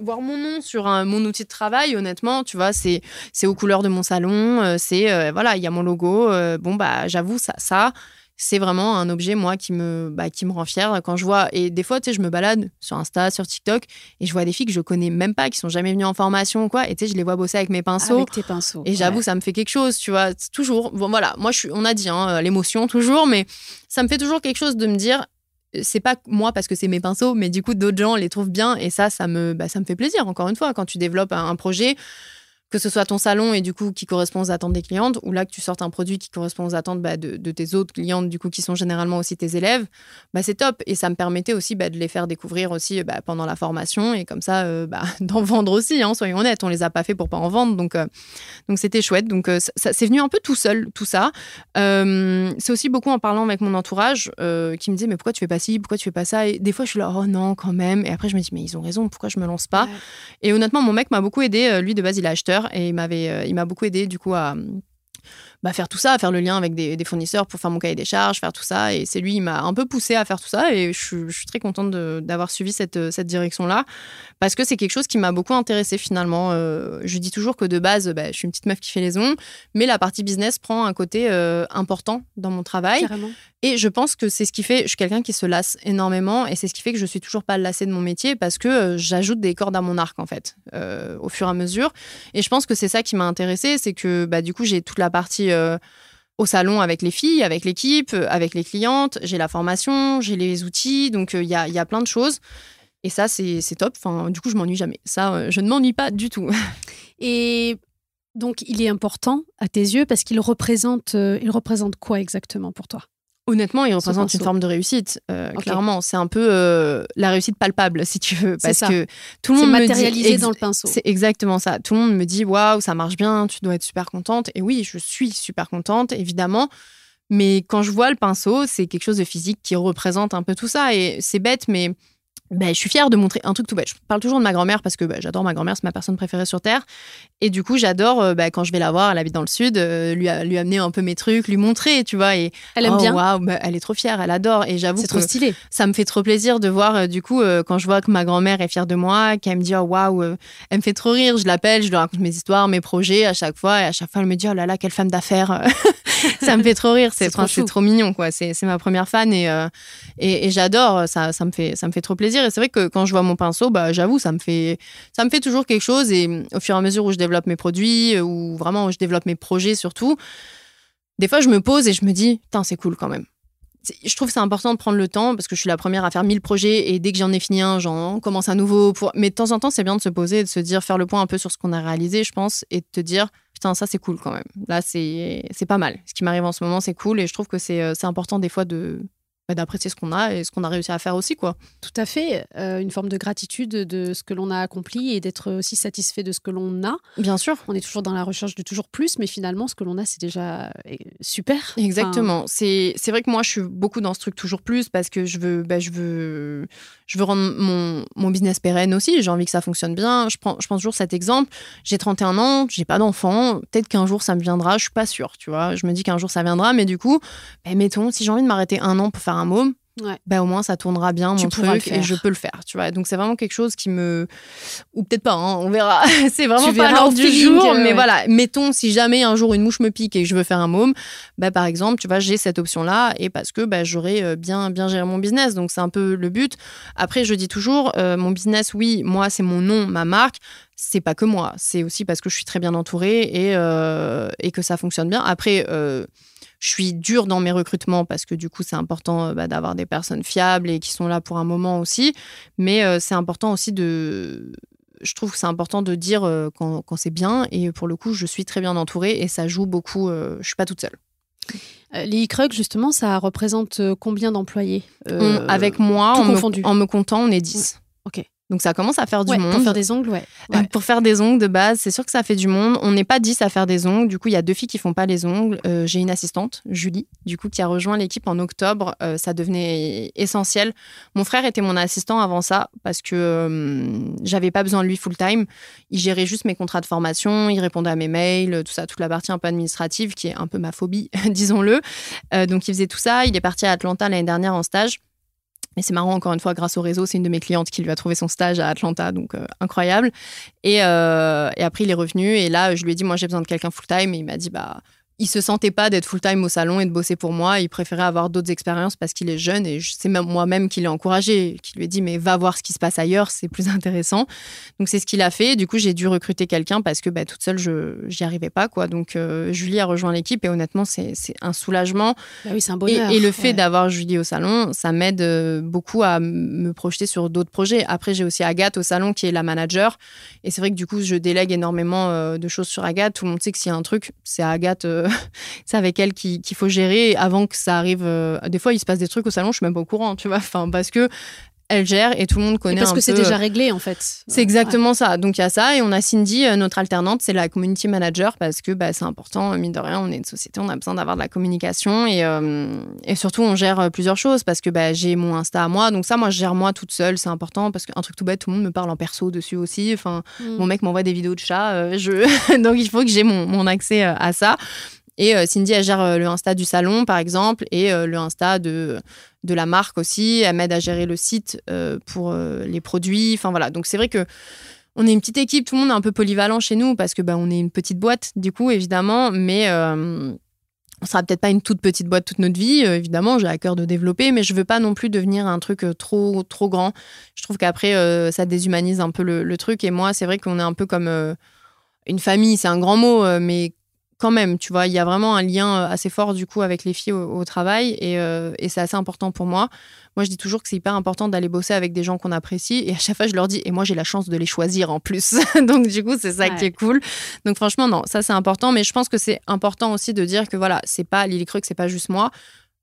voir mon nom sur un, mon outil de travail honnêtement tu vois c'est c'est aux couleurs de mon salon c'est voilà il y a mon logo bon bah j'avoue ça ça c'est vraiment un objet, moi, qui me, bah, qui me rend fière quand je vois. Et des fois, tu sais, je me balade sur Insta, sur TikTok, et je vois des filles que je connais même pas, qui sont jamais venues en formation ou quoi. Et tu sais, je les vois bosser avec mes pinceaux. Avec tes pinceaux. Et j'avoue, ça me fait quelque chose, tu vois. Toujours. Bon, voilà. Moi, je suis, on a dit, hein, l'émotion, toujours, mais ça me fait toujours quelque chose de me dire, c'est pas moi parce que c'est mes pinceaux, mais du coup d'autres gens les trouvent bien et ça, ça me, bah, ça me fait plaisir. Encore une fois, quand tu développes un projet, que ce soit ton salon et du coup qui correspond aux attentes des clientes, ou là que tu sortes un produit qui correspond aux attentes bah, de, tes autres clientes, du coup qui sont généralement aussi tes élèves, bah, c'est top. Et ça me permettait aussi bah, de les faire découvrir aussi bah, pendant la formation et comme ça euh, bah, <laughs> d'en vendre aussi. Hein, soyons honnêtes, on les a pas fait pour pas en vendre, donc euh, donc c'était chouette. Donc euh, ça, c'est venu un peu tout seul tout ça. c'est aussi beaucoup en parlant avec mon entourage qui me disait mais pourquoi tu fais pas ci, pourquoi tu fais pas ça? Et des fois je suis là oh non quand même. Et après je me dis mais ils ont raison, pourquoi je me lance pas? Et honnêtement mon mec m'a beaucoup aidé. Lui de base il est acheteur et il m'avait, euh, il m'a beaucoup aidé du coup à bah, faire tout ça, faire le lien avec des, fournisseurs pour faire mon cahier des charges, faire tout ça. Et c'est lui, il m'a un peu poussé à faire tout ça. Et je, suis très contente d'avoir suivi cette, cette direction-là parce que c'est quelque chose qui m'a beaucoup intéressée finalement. Euh, je dis toujours que de base, bah, je suis une petite meuf qui fait les ongles, mais la partie business prend un côté euh, important dans mon travail. Et je pense que c'est ce qui fait, je suis quelqu'un qui se lasse énormément et c'est ce qui fait que je suis toujours pas lassée de mon métier parce que euh, j'ajoute des cordes à mon arc en fait, au fur et à mesure. Et je pense que c'est ça qui m'a intéressée, c'est que bah, du coup j'ai toute la partie euh, au salon avec les filles, avec l'équipe, euh, avec les clientes. J'ai la formation, j'ai les outils, donc euh, il y, a, y, a, plein de choses. Et ça, c'est top. Enfin, du coup, je m'ennuie jamais. Ça, je ne m'ennuie pas du tout. <laughs> Et donc, il est important à tes yeux parce qu'il représente, représente quoi exactement pour toi? Honnêtement, il représente une forme de réussite. Euh, clairement, c'est un peu euh, la réussite palpable, si tu veux, parce que tout le monde matérialisé dans le pinceau. C'est exactement ça. Tout le monde me dit waouh, ça marche bien, tu dois être super contente. Et oui, je suis super contente, évidemment. Mais quand je vois le pinceau, c'est quelque chose de physique qui représente un peu tout ça. Et c'est bête, mais ben, je suis fière de montrer un truc tout bête. Je parle toujours de ma grand-mère parce que ben, j'adore ma grand-mère, c'est ma personne préférée sur Terre. Et du coup, j'adore, euh, ben, quand je vais la voir, elle habite dans le sud, euh, lui, lui amener un peu mes trucs, lui montrer, tu vois. Et, elle aime oh, bien. Waouh, elle est trop fière, elle adore. Et j'avoue C'est trop stylé. Ça me fait trop plaisir de voir, euh, du coup, quand je vois que ma grand-mère est fière de moi, qu'elle me dit, oh, waouh, elle me fait trop rire. Je l'appelle, je lui raconte mes histoires, mes projets à chaque fois. Et à chaque fois, elle me dit, oh là là, quelle femme d'affaires. <laughs> ça me fait trop rire. C'est trop, trop, mignon, quoi. C'est ma première fan et, et, et j'adore. Ça, ça, me fait, ça me fait trop plaisir. Et c'est vrai que quand je vois mon pinceau, bah, j'avoue, ça me fait, ça me fait toujours quelque chose. Et au fur et à mesure où je développe mes produits, ou vraiment où je développe mes projets surtout, des fois je me pose et je me dis, putain, c'est cool quand même. Je trouve c'est important de prendre le temps parce que je suis la première à faire 1000 projets et dès que j'en ai fini un, j'en commence un nouveau. Mais de temps en temps, c'est bien de se poser et de se dire, faire le point un peu sur ce qu'on a réalisé, je pense, et de te dire, putain, ça c'est cool quand même. Là, c'est pas mal. Ce qui m'arrive en ce moment, c'est cool et je trouve que c'est euh, important des fois de, bah, d'apprécier ce qu'on a et ce qu'on a réussi à faire aussi. quoi. Tout à fait. Euh, une forme de gratitude de ce que l'on a accompli et d'être aussi satisfait de ce que l'on a. Bien sûr. On est toujours dans la recherche de toujours plus, mais finalement, ce que l'on a, c'est déjà euh, super. Exactement. C'est, c'est vrai que moi, je suis beaucoup dans ce truc toujours plus parce que je veux, bah, je veux, je veux rendre mon, mon business pérenne aussi. J'ai envie que ça fonctionne bien. Je prends, je prends toujours cet exemple. J'ai 31 ans, j'ai pas d'enfant. Peut-être qu'un jour, ça me viendra. Je suis pas sûre, tu vois. Je me dis qu'un jour, ça viendra. Mais du coup, bah, mettons, si j'ai envie de m'arrêter un an pour faire un môme, bah, au moins ça tournera bien mon truc et je peux le faire tu vois. Donc c'est vraiment quelque chose qui me ou peut-être pas hein, on verra. <laughs> C'est vraiment pas l'ordre du jour euh, mais voilà. Mettons si jamais un jour une mouche me pique et je veux faire un môme bah par exemple tu vois j'ai cette option là et parce que bah, j'aurais euh, bien bien géré mon business. Donc c'est un peu le but. Après je dis toujours euh, mon business oui moi c'est mon nom ma marque. C'est pas que moi. C'est aussi parce que je suis très bien entourée et, et que ça fonctionne bien. Après je suis dure dans mes recrutements parce que du coup, c'est important euh, bah, d'avoir des personnes fiables et qui sont là pour un moment aussi. Mais euh, c'est important aussi de. Je trouve que c'est important de dire euh, quand, c'est bien. Et pour le coup, je suis très bien entourée et ça joue beaucoup. je suis pas toute seule. Les e justement, ça représente combien d'employés Avec moi, en me, en me, comptant, on est 10. Ok. Donc ça commence à faire du monde. Pour faire des ongles, ouais. Pour faire des ongles de base, c'est sûr que ça fait du monde. On n'est pas 10 à faire des ongles. Du coup, il y a deux filles qui font pas les ongles. Euh, j'ai une assistante, Julie, du coup, qui a rejoint l'équipe en octobre. Euh, ça devenait essentiel. Mon frère était mon assistant avant ça parce que euh, j'avais pas besoin de lui full time. Il gérait juste mes contrats de formation, il répondait à mes mails, tout ça, toute la partie un peu administrative qui est un peu ma phobie, <laughs> disons-le. donc il faisait tout ça. Il est parti à Atlanta l'année dernière en stage. Mais c'est marrant, encore une fois, grâce au réseau, c'est une de mes clientes qui lui a trouvé son stage à Atlanta, donc euh, incroyable. Et, euh, et, après, il est revenu, et là, je lui ai dit, moi, j'ai besoin de quelqu'un full-time, et il m'a dit, bah, il se sentait pas d'être full-time au salon et de bosser pour moi. Il préférait avoir d'autres expériences parce qu'il est jeune et c'est même moi-même qui l'ai encouragé, qui lui ai dit mais va voir ce qui se passe ailleurs, c'est plus <laughs> intéressant. Donc c'est ce qu'il a fait. Du coup j'ai dû recruter quelqu'un parce que bah, toute seule je j'y arrivais pas quoi. Donc euh, Julie a rejoint l'équipe et honnêtement c'est un soulagement. Bah oui c'est un bonheur. Et, le fait d'avoir Julie au salon, ça m'aide euh, beaucoup à me projeter sur d'autres projets. Après j'ai aussi Agathe au salon qui est la manager et c'est vrai que du coup je délègue énormément euh, de choses sur Agathe. Tout le monde sait que s'il y a un truc c'est Agathe <laughs> c'est avec elle qu'il faut gérer avant que ça arrive. Euh, des fois, il se passe des trucs au salon, je suis même pas au courant, tu vois. Enfin, parce que elle gère et tout le monde connaît. parce que c'est déjà réglé en fait. C'est exactement ça. Donc il y a ça et on a Cindy, euh, notre alternante, c'est la community manager parce que bah, c'est important, mine de rien, on est une société, on a besoin d'avoir de la communication et, euh, et surtout on gère plusieurs choses parce que bah, j'ai mon Insta à moi, donc ça moi je gère moi toute seule, c'est important parce qu'un truc tout bête, tout le monde me parle en perso dessus aussi. Enfin, mm. mon mec m'envoie des vidéos de chats, je... <laughs> donc il faut que j'ai mon, mon accès à ça. Et euh, Cindy, elle gère euh, le Insta du salon, par exemple, et euh, le Insta de, de la marque aussi. Elle m'aide à gérer le site pour les produits. Enfin voilà. Donc c'est vrai que on est une petite équipe, tout le monde est un peu polyvalent chez nous parce que bah, on est une petite boîte, du coup, évidemment, mais on sera peut-être pas une toute petite boîte toute notre vie. évidemment, j'ai à cœur de développer, mais je veux pas non plus devenir un truc trop trop grand. Je trouve qu'après, ça déshumanise un peu le truc. Et moi, c'est vrai qu'on est un peu comme une famille, c'est un grand mot, mais quand même, tu vois, il y a vraiment un lien euh, assez fort du coup avec les filles au, travail euh, et, c'est assez important pour moi. Moi, je dis toujours que c'est hyper important d'aller bosser avec des gens qu'on apprécie et à chaque fois, je leur dis, et moi, j'ai la chance de les choisir en plus. <laughs> Donc, du coup, c'est ça qui est cool. Donc, franchement, non, ça, c'est important, mais je pense que c'est important aussi de dire que voilà, c'est pas Lily Creux, c'est pas juste moi.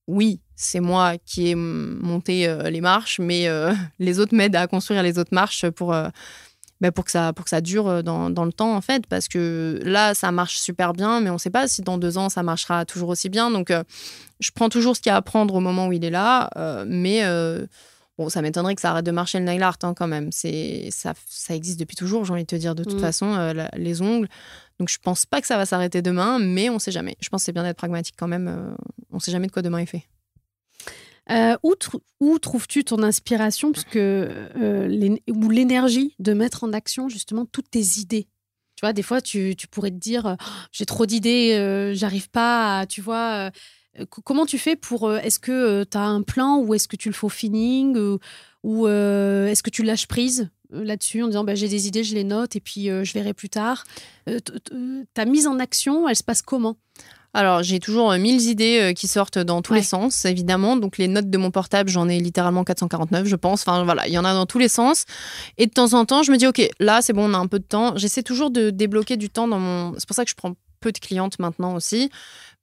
Oui, c'est moi qui ai monté euh, les marches, mais <laughs> les autres m'aident à construire les autres marches pour bah, pour, que ça, pour que ça dure euh, dans, dans, le temps, en fait. Parce que là, ça marche super bien, mais on ne sait pas si dans deux ans, ça marchera toujours aussi bien. Donc, euh, je prends toujours ce qu'il y a à prendre au moment où il est là. Euh, mais Bon, ça m'étonnerait que ça arrête de marcher le nail art hein, quand même. C'est ça, ça existe depuis toujours, j'ai envie de te dire de toute mm. façon, les ongles. Donc je pense pas que ça va s'arrêter demain, mais on sait jamais. Je pense que c'est bien d'être pragmatique quand même. on sait jamais de quoi demain est fait. Euh, où, trouves-tu ton inspiration? Parce que, euh, ou l'énergie de mettre en action justement toutes tes idées Tu vois, des fois, tu, pourrais te dire oh, j'ai trop d'idées, euh, j'arrive pas à, tu vois. comment tu fais pour. est-ce que tu as un plan ou est-ce que tu le fais au feeling ou, est-ce que tu lâches prise là-dessus en disant bah, j'ai des idées, je les note et puis je verrai plus tard Ta mise en action, elle se passe comment? Alors, j'ai toujours euh, mille idées euh, qui sortent dans tous les sens, évidemment. Donc, les notes de mon portable, j'en ai littéralement 449, je pense. Enfin, voilà, il y en a dans tous les sens. Et de temps en temps, je me dis, OK, là, c'est bon, on a un peu de temps. J'essaie toujours de débloquer du temps dans mon. C'est pour ça que je prends peu de clientes maintenant aussi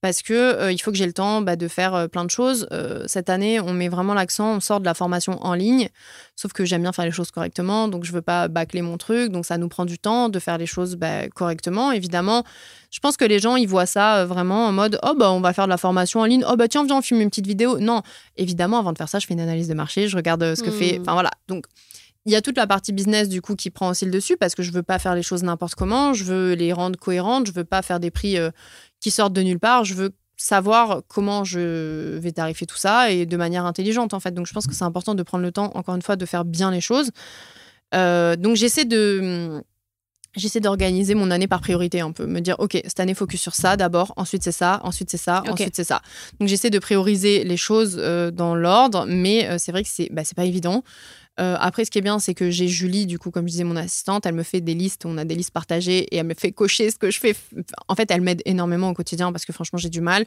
parce que euh, il faut que j'ai le temps bah, de faire euh, plein de choses. Euh, cette année, on met vraiment l'accent, on sort de la formation en ligne, sauf que j'aime bien faire les choses correctement, donc je veux pas bâcler mon truc, donc ça nous prend du temps de faire les choses bah, correctement. Évidemment, je pense que les gens ils voient ça vraiment en mode oh bah on va faire de la formation en ligne, oh bah tiens viens on filme une petite vidéo. Non, évidemment avant de faire ça, je fais une analyse de marché, je regarde ce que fait, hmm. enfin voilà, donc il y a toute la partie business du coup qui prend aussi le dessus parce que je veux pas faire les choses n'importe comment, je veux les rendre cohérentes, je veux pas faire des prix qui sortent de nulle part. Je veux savoir comment je vais tarifer tout ça et de manière intelligente en fait. Donc je pense que c'est important de prendre le temps, encore une fois, de faire bien les choses. Euh, donc j'essaie de j'essaie d'organiser mon année par priorité un peu, me dire ok cette année focus sur ça d'abord, ensuite c'est ça, ensuite c'est ça, ensuite c'est ça. Donc j'essaie de prioriser les choses euh, dans l'ordre, mais euh, c'est vrai que c'est bah, c'est pas évident. Euh, après, ce qui est bien, c'est que j'ai Julie, du coup, comme je disais, mon assistante, elle me fait des listes, on a des listes partagées et elle me fait cocher ce que je fais. En fait, elle m'aide énormément au quotidien parce que franchement, j'ai du mal.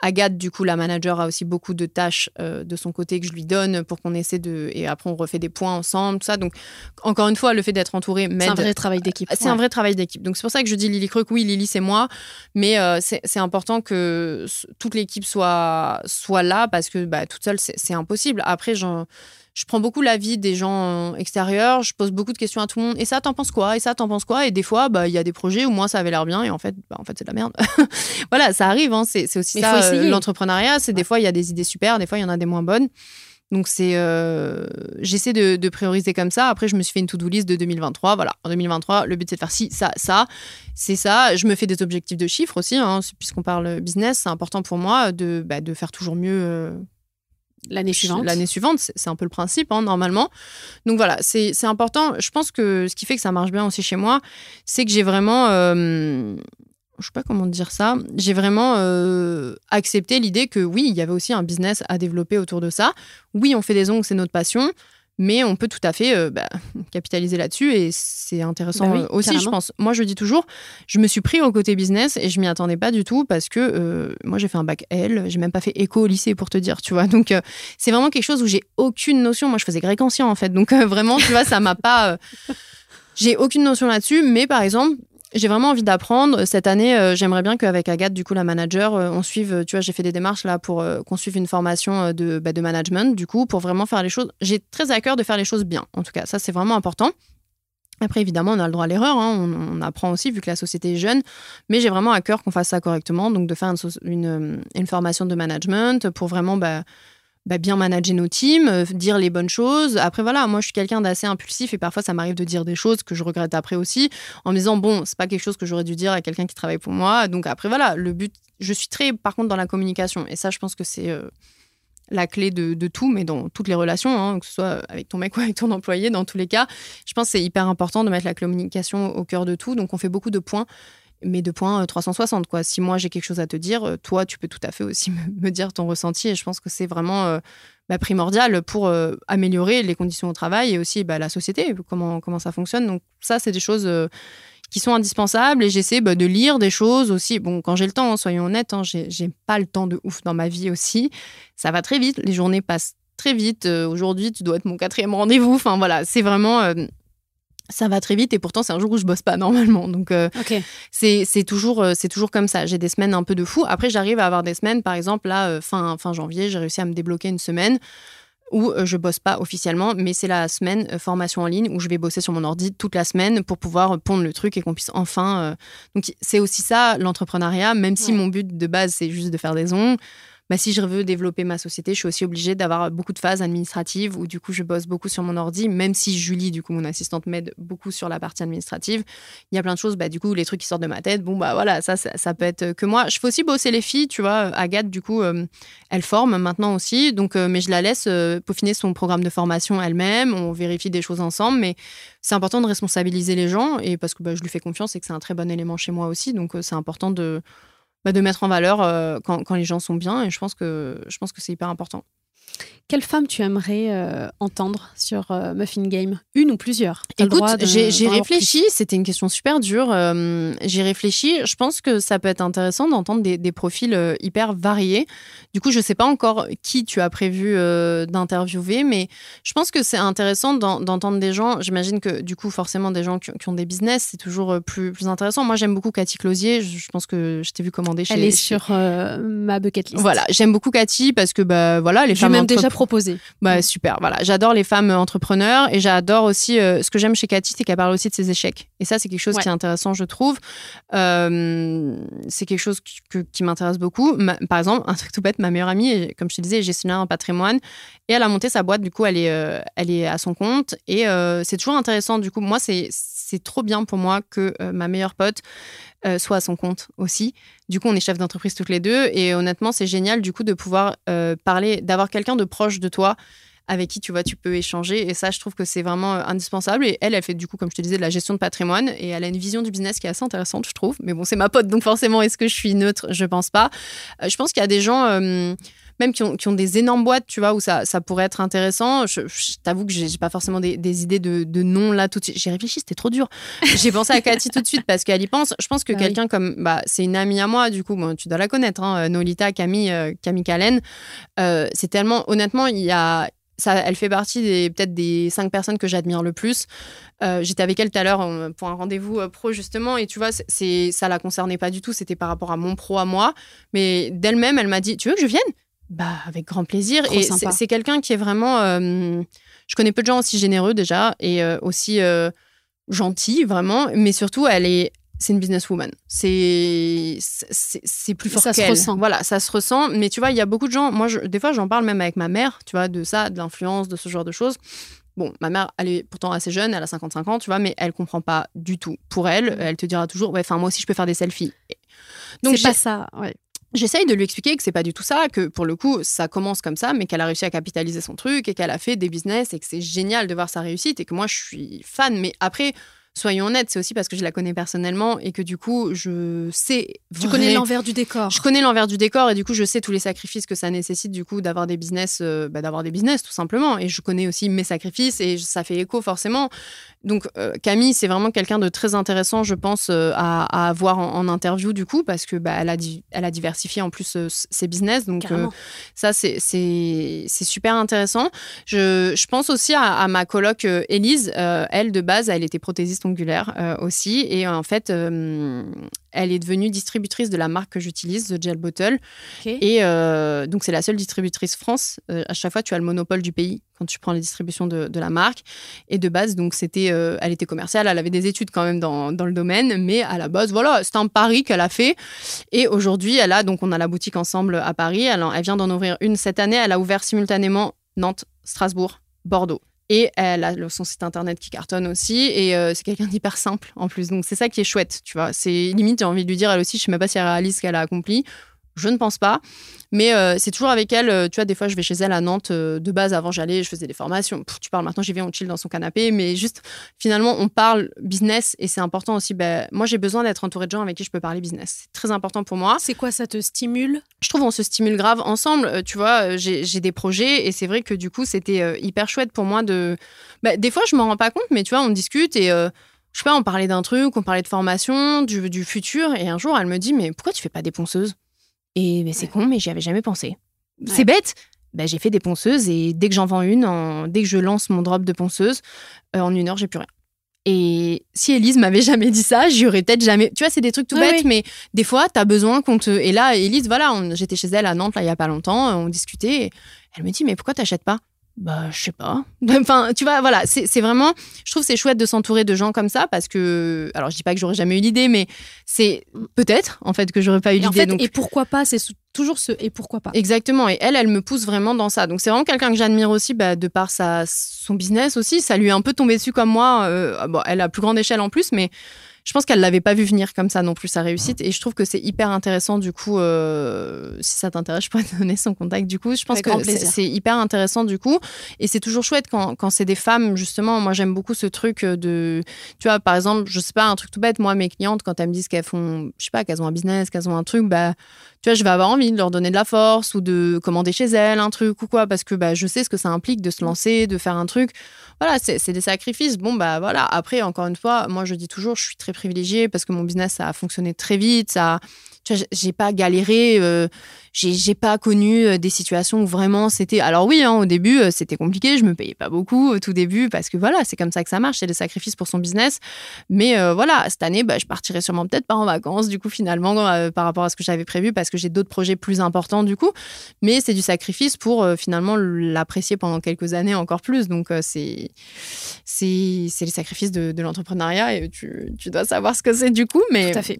Agathe, du coup, la manager, a aussi beaucoup de tâches euh, de son côté que je lui donne pour qu'on essaie de. Et après, on refait des points ensemble, tout ça. Donc, encore une fois, le fait d'être entouré m'aide. C'est un vrai travail d'équipe. C'est un vrai travail d'équipe. Donc, c'est pour ça que je dis Lily Croc, oui, Lily, c'est moi. Mais euh, c'est important que toute l'équipe soit, soit là parce que bah, toute seule, c'est impossible. Après, j'en je prends beaucoup l'avis des gens extérieurs, je pose beaucoup de questions à tout le monde. Et ça, t'en penses quoi? Et ça, t'en penses quoi? Et des fois, bah, il y a des projets où moi, ça avait l'air bien et en fait, bah, en fait, c'est de la merde. <laughs> voilà, ça arrive. Hein. C'est, aussi ça, euh, l'entrepreneuriat. C'est des fois, il y a des idées super, des fois, il y en a des moins bonnes. Donc c'est, euh, j'essaie de, prioriser comme ça. Après, je me suis fait une to-do list de 2023. Voilà, en 2023, le but c'est de faire ci, ça, ça. C'est ça. Je me fais des objectifs de chiffres aussi, hein, puisqu'on parle business. C'est important pour moi de, bah, de faire toujours mieux euh, L'année suivante. L'année suivante, c'est un peu le principe, hein, normalement. Donc voilà, c'est important. Je pense que ce qui fait que ça marche bien aussi chez moi, c'est que j'ai vraiment. Euh, je sais pas comment dire ça. J'ai vraiment euh, accepté l'idée que oui, il y avait aussi un business à développer autour de ça. Oui, on fait des ongles, c'est notre passion mais on peut tout à fait euh, bah, <laughs> capitaliser là-dessus et c'est intéressant bah euh, aussi, je pense. Moi, je dis toujours, je me suis pris au côté business et je m'y attendais pas du tout parce que euh, moi, j'ai fait un bac L, j'ai même pas fait éco au lycée pour te dire, tu vois. Donc, c'est vraiment quelque chose où j'ai aucune notion. Moi, je faisais grec ancien en fait, donc vraiment, tu vois, ça m'a pas. j'ai aucune notion là-dessus, mais par exemple, j'ai vraiment envie d'apprendre. Cette année, euh, j'aimerais bien qu'avec Agathe, du coup, la manager, euh, on suive, tu vois, j'ai fait des démarches là pour euh, qu'on suive une formation de, bah, de management, du coup, pour vraiment faire les choses. J'ai très à cœur de faire les choses bien, en tout cas. Ça, c'est vraiment important. Après, évidemment, on a le droit à l'erreur, hein. on, apprend aussi vu que la société est jeune, mais j'ai vraiment à cœur qu'on fasse ça correctement, donc de faire une, une, formation de management pour vraiment bah, bah, bien manager nos teams, euh, dire les bonnes choses. Après, voilà, moi, je suis quelqu'un d'assez impulsif et parfois, ça m'arrive de dire des choses que je regrette après aussi, en me disant, bon, c'est pas quelque chose que j'aurais dû dire à quelqu'un qui travaille pour moi. Donc, après, voilà, le but, je suis très, par contre, dans la communication. Et ça, je pense que c'est euh, la clé de, tout, mais dans toutes les relations, hein, que ce soit avec ton mec <laughs> ou avec ton employé, dans tous les cas, je pense que c'est hyper important de mettre la communication au cœur de tout. Donc, on fait beaucoup de points mais de points 360. Quoi. Si moi j'ai quelque chose à te dire, euh, toi tu peux tout à fait aussi <laughs> me, dire ton ressenti et je pense que c'est vraiment euh, bah, primordial pour euh, améliorer les conditions au travail et aussi bah, la société, comment, comment ça fonctionne. Donc ça c'est des choses qui sont indispensables et j'essaie bah, de lire des choses aussi. Bon, quand j'ai le temps, hein, soyons honnêtes, hein, j'ai pas le temps de ouf dans ma vie aussi. Ça va très vite, les journées passent très vite. Aujourd'hui, tu dois être mon quatrième rendez-vous. Enfin voilà, c'est vraiment ça va très vite et pourtant c'est un jour où je bosse pas <laughs> normalement. Donc euh, c'est toujours euh, c'est toujours comme ça. J'ai des semaines un peu de fou. Après j'arrive à avoir des semaines par exemple là euh, fin fin janvier j'ai réussi à me débloquer une semaine où je bosse pas officiellement mais c'est la semaine formation en ligne où je vais bosser sur mon ordi toute la semaine pour pouvoir pondre le truc et qu'on puisse enfin donc c'est aussi ça l'entrepreneuriat même si mon but de base c'est juste de faire des ongles bah, si je veux développer ma société, je suis aussi obligée d'avoir beaucoup de phases administratives où du coup je bosse beaucoup sur mon ordi, même si Julie, du coup mon assistante, m'aide beaucoup sur la partie administrative. Il y a plein de choses, bah, du coup les trucs qui sortent de ma tête, bon bah voilà, ça, ça, peut être que moi. Je fais aussi bosser les filles, tu vois. Agathe, du coup, euh, elle forme maintenant aussi, donc euh, mais je la laisse euh, peaufiner son programme de formation elle-même. On vérifie des choses ensemble, mais c'est important de responsabiliser les gens et parce que bah, je lui fais confiance et que c'est un très bon élément chez moi aussi, donc c'est important de bah, de mettre en valeur euh, quand, quand, les gens sont bien. Et je pense que, je pense que c'est hyper important. Quelle femme tu aimerais euh, entendre sur euh, Muffin Game? Une ou plusieurs? Écoute, j'ai réfléchi, c'était une question super dure. Euh, j'ai réfléchi, je pense que ça peut être intéressant d'entendre des, profils hyper variés. Du coup, je ne sais pas encore qui tu as prévu d'interviewer, mais je pense que c'est intéressant d'entendre des gens. J'imagine que du coup, forcément, des gens qui, ont des business, c'est toujours plus, plus intéressant. Moi, j'aime beaucoup Cathy Closier, je, pense que je t'ai vu commander chez... Elle est sur ma bucket list. Voilà, j'aime beaucoup Cathy parce que bah, voilà, les femmes déjà proposé. Bah mm. super, voilà. J'adore les femmes entrepreneurs et j'adore aussi euh, ce que j'aime chez Cathy, c'est qu'elle parle aussi de ses échecs. Et ça, c'est quelque chose qui est intéressant, je trouve. Euh, c'est quelque chose qui m'intéresse beaucoup. par exemple, un truc tout bête, ma meilleure amie, comme je te disais, est gestionnaire en patrimoine et elle a monté sa boîte. Du coup, elle est, euh, elle est à son compte et c'est toujours intéressant. Du coup, moi, c'est c'est trop bien pour moi que ma meilleure pote euh, soit à son compte aussi. Du coup, on est chef d'entreprise toutes les deux et honnêtement, c'est génial du coup de pouvoir euh, parler, d'avoir quelqu'un de proche de toi avec qui tu vois tu peux échanger et ça je trouve que c'est vraiment euh, indispensable et elle elle fait du coup comme je te disais de la gestion de patrimoine et elle a une vision du business qui est assez intéressante je trouve. Mais bon c'est ma pote donc forcément est-ce que je suis neutre? Je pense pas. Je pense qu'il y a des gens même qui ont, qui ont, des énormes boîtes, tu vois, où ça, ça pourrait être intéressant. Je, t'avoue que j'ai pas forcément des, des idées de, de noms là tout de suite. J'ai réfléchi, c'était trop dur. J'ai pensé à Cathy tout de suite parce qu'elle y pense. Je pense que bah quelqu'un comme, bah, c'est une amie à moi, du coup, bon, tu dois la connaître, hein, Nolita, Camille, euh, Camille Callen. Euh, c'est tellement, honnêtement, il y a, ça, elle fait partie des peut-être des cinq personnes que j'admire le plus. Euh, j'étais avec elle tout à l'heure pour un rendez-vous pro justement et tu vois, c'est ça la concernait pas du tout. C'était par rapport à mon pro à moi, mais d'elle-même, elle m'a dit, tu veux que je vienne? Bah, avec grand plaisir. et c'est quelqu'un qui est vraiment. Euh, je connais peu de gens aussi généreux déjà et euh, aussi euh, gentil, vraiment. Mais surtout, elle est. C'est une businesswoman. C'est c'est plus fort Ça se ressent. Voilà, ça se ressent. Mais tu vois, il y a beaucoup de gens. Moi, je, des fois, j'en parle même avec ma mère, tu vois, de ça, de l'influence, de ce genre de choses. Bon, ma mère, elle est pourtant assez jeune, elle a 55 ans, tu vois, mais elle comprend pas du tout. Pour elle, mmh. elle te dira toujours, ouais, enfin, moi aussi, je peux faire des selfies. Donc, c'est pas ça, ouais. J'essaye de lui expliquer que c'est pas du tout ça, que pour le coup, ça commence comme ça, mais qu'elle a réussi à capitaliser son truc et qu'elle a fait des business et que c'est génial de voir sa réussite et que moi, je suis fan. Mais après, soyons honnêtes, c'est aussi parce que je la connais personnellement et que du coup, je sais. Tu connais l'envers du décor. Je connais l'envers du décor et du coup, je sais tous les sacrifices que ça nécessite du coup d'avoir des business, euh, bah, d'avoir des business tout simplement. Et je connais aussi mes sacrifices et ça fait écho forcément. Donc euh, Camille, c'est vraiment quelqu'un de très intéressant, je pense, euh, à, avoir en, interview du coup parce que bah, elle a elle a diversifié en plus ses business. Donc ça, c'est c'est super intéressant. Je, je pense aussi à, à ma coloc Élise. elle de base, elle était prothésiste ongulaire euh, aussi. Et en fait, euh, elle est devenue distributrice de la marque que j'utilise, The Gel Bottle. Et euh, donc, c'est la seule distributrice France. à chaque fois, tu as le monopole du pays quand tu prends les distributions de, la marque. Et de base, donc, c'était, elle était commerciale. Elle avait des études quand même dans, dans le domaine. Mais à la base, voilà, c'est un pari qu'elle a fait. Et aujourd'hui, elle a, donc, on a la boutique ensemble à Paris. Elle, elle vient d'en ouvrir une cette année. Elle a ouvert simultanément Nantes, Strasbourg, Bordeaux. Et elle a son site internet qui cartonne aussi. Et euh, c'est quelqu'un <laughs> d'hyper simple en plus. Donc c'est ça qui est chouette, tu vois. C'est limite, j'ai envie de lui dire, elle aussi, je sais même pas si elle réalise ce qu'elle a accompli. Je ne pense pas. Mais euh, c'est toujours avec elle. Euh, tu vois, des fois, je vais chez elle à Nantes. Euh, de base, avant, j'allais, je faisais des formations. tu parles maintenant, j'y vais, on chill dans son canapé. Mais juste, finalement, on parle business et c'est important aussi. Ben, moi, j'ai besoin d'être entourée de gens avec qui je peux parler business. C'est très important pour moi. C'est quoi, ça te stimule? Je trouve on se stimule grave ensemble. Tu vois, j'ai des projets et c'est vrai que du coup, c'était hyper chouette pour moi de. Ben, des fois, je m'en rends pas compte, mais tu vois, on discute et je sais pas, on parlait d'un truc, on parlait de formation, du, du, futur, et un jour, elle me dit, mais pourquoi tu fais pas des ponceuses? Et ben, c'est con, mais j'y avais jamais pensé. C'est bête. Ben, j'ai fait des ponceuses et dès que j'en vends une, en... dès que je lance mon drop de ponceuse, euh, en une heure, j'ai plus rien. Et si Elise m'avait jamais dit ça, j'y aurais peut-être jamais. Tu vois, c'est des trucs tout bêtes, mais des fois, tu as besoin qu'on te. Et là, Elise, voilà, j'étais chez elle à Nantes, là, il y a pas longtemps, on discutait. elle me dit, mais pourquoi t'achètes pas? Bah, je sais pas. <laughs> Enfin, tu vois, voilà, c'est vraiment. Je trouve c'est chouette de s'entourer de gens comme ça parce que. Alors, je dis pas que j'aurais jamais eu l'idée, mais c'est peut-être, en fait, que j'aurais pas eu l'idée. En fait, Et pourquoi pas C'est toujours ce et pourquoi pas. Exactement. Et elle, elle me pousse vraiment dans ça. Donc, c'est vraiment quelqu'un que j'admire aussi, bah, de par sa, son business aussi. Ça lui est un peu tombé dessus comme moi. Euh, bon, elle a plus grande échelle en plus, mais je pense qu'elle l'avait pas vu venir comme ça non plus sa réussite. Et je trouve que c'est hyper intéressant du coup euh, si ça t'intéresse je pourrais <laughs> te donner son contact. Du coup je pense que c'est hyper intéressant du coup. Et c'est toujours chouette quand, quand c'est des femmes justement. Moi j'aime beaucoup ce truc de tu vois par exemple je sais pas un truc tout bête. Moi mes clientes quand elles me disent qu'elles font je sais pas qu'elles ont un business qu'elles ont un truc bah tu vois je vais avoir envie de leur donner de la force ou de commander chez elles un truc ou quoi parce que bah je sais ce que ça implique de se lancer de faire un truc voilà c'est des sacrifices bon bah voilà après encore une fois moi je dis toujours je suis très privilégiée parce que mon business ça a fonctionné très vite. Ça, j'ai pas galéré, euh, j'ai pas connu euh, des situations où vraiment c'était. Alors oui, hein, au début euh, c'était compliqué, je me payais pas beaucoup au tout début parce que voilà, c'est comme ça que ça marche, c'est des sacrifices pour son business. Mais voilà, cette année, bah, je partirai sûrement peut-être pas en vacances du coup finalement par rapport à ce que j'avais prévu parce que j'ai d'autres projets plus importants du coup. Mais c'est du sacrifice pour finalement l'apprécier pendant quelques années encore plus. Donc c'est c'est les sacrifices de, de l'entrepreneuriat et tu, tu dois savoir ce que c'est du coup. Mais tout à fait.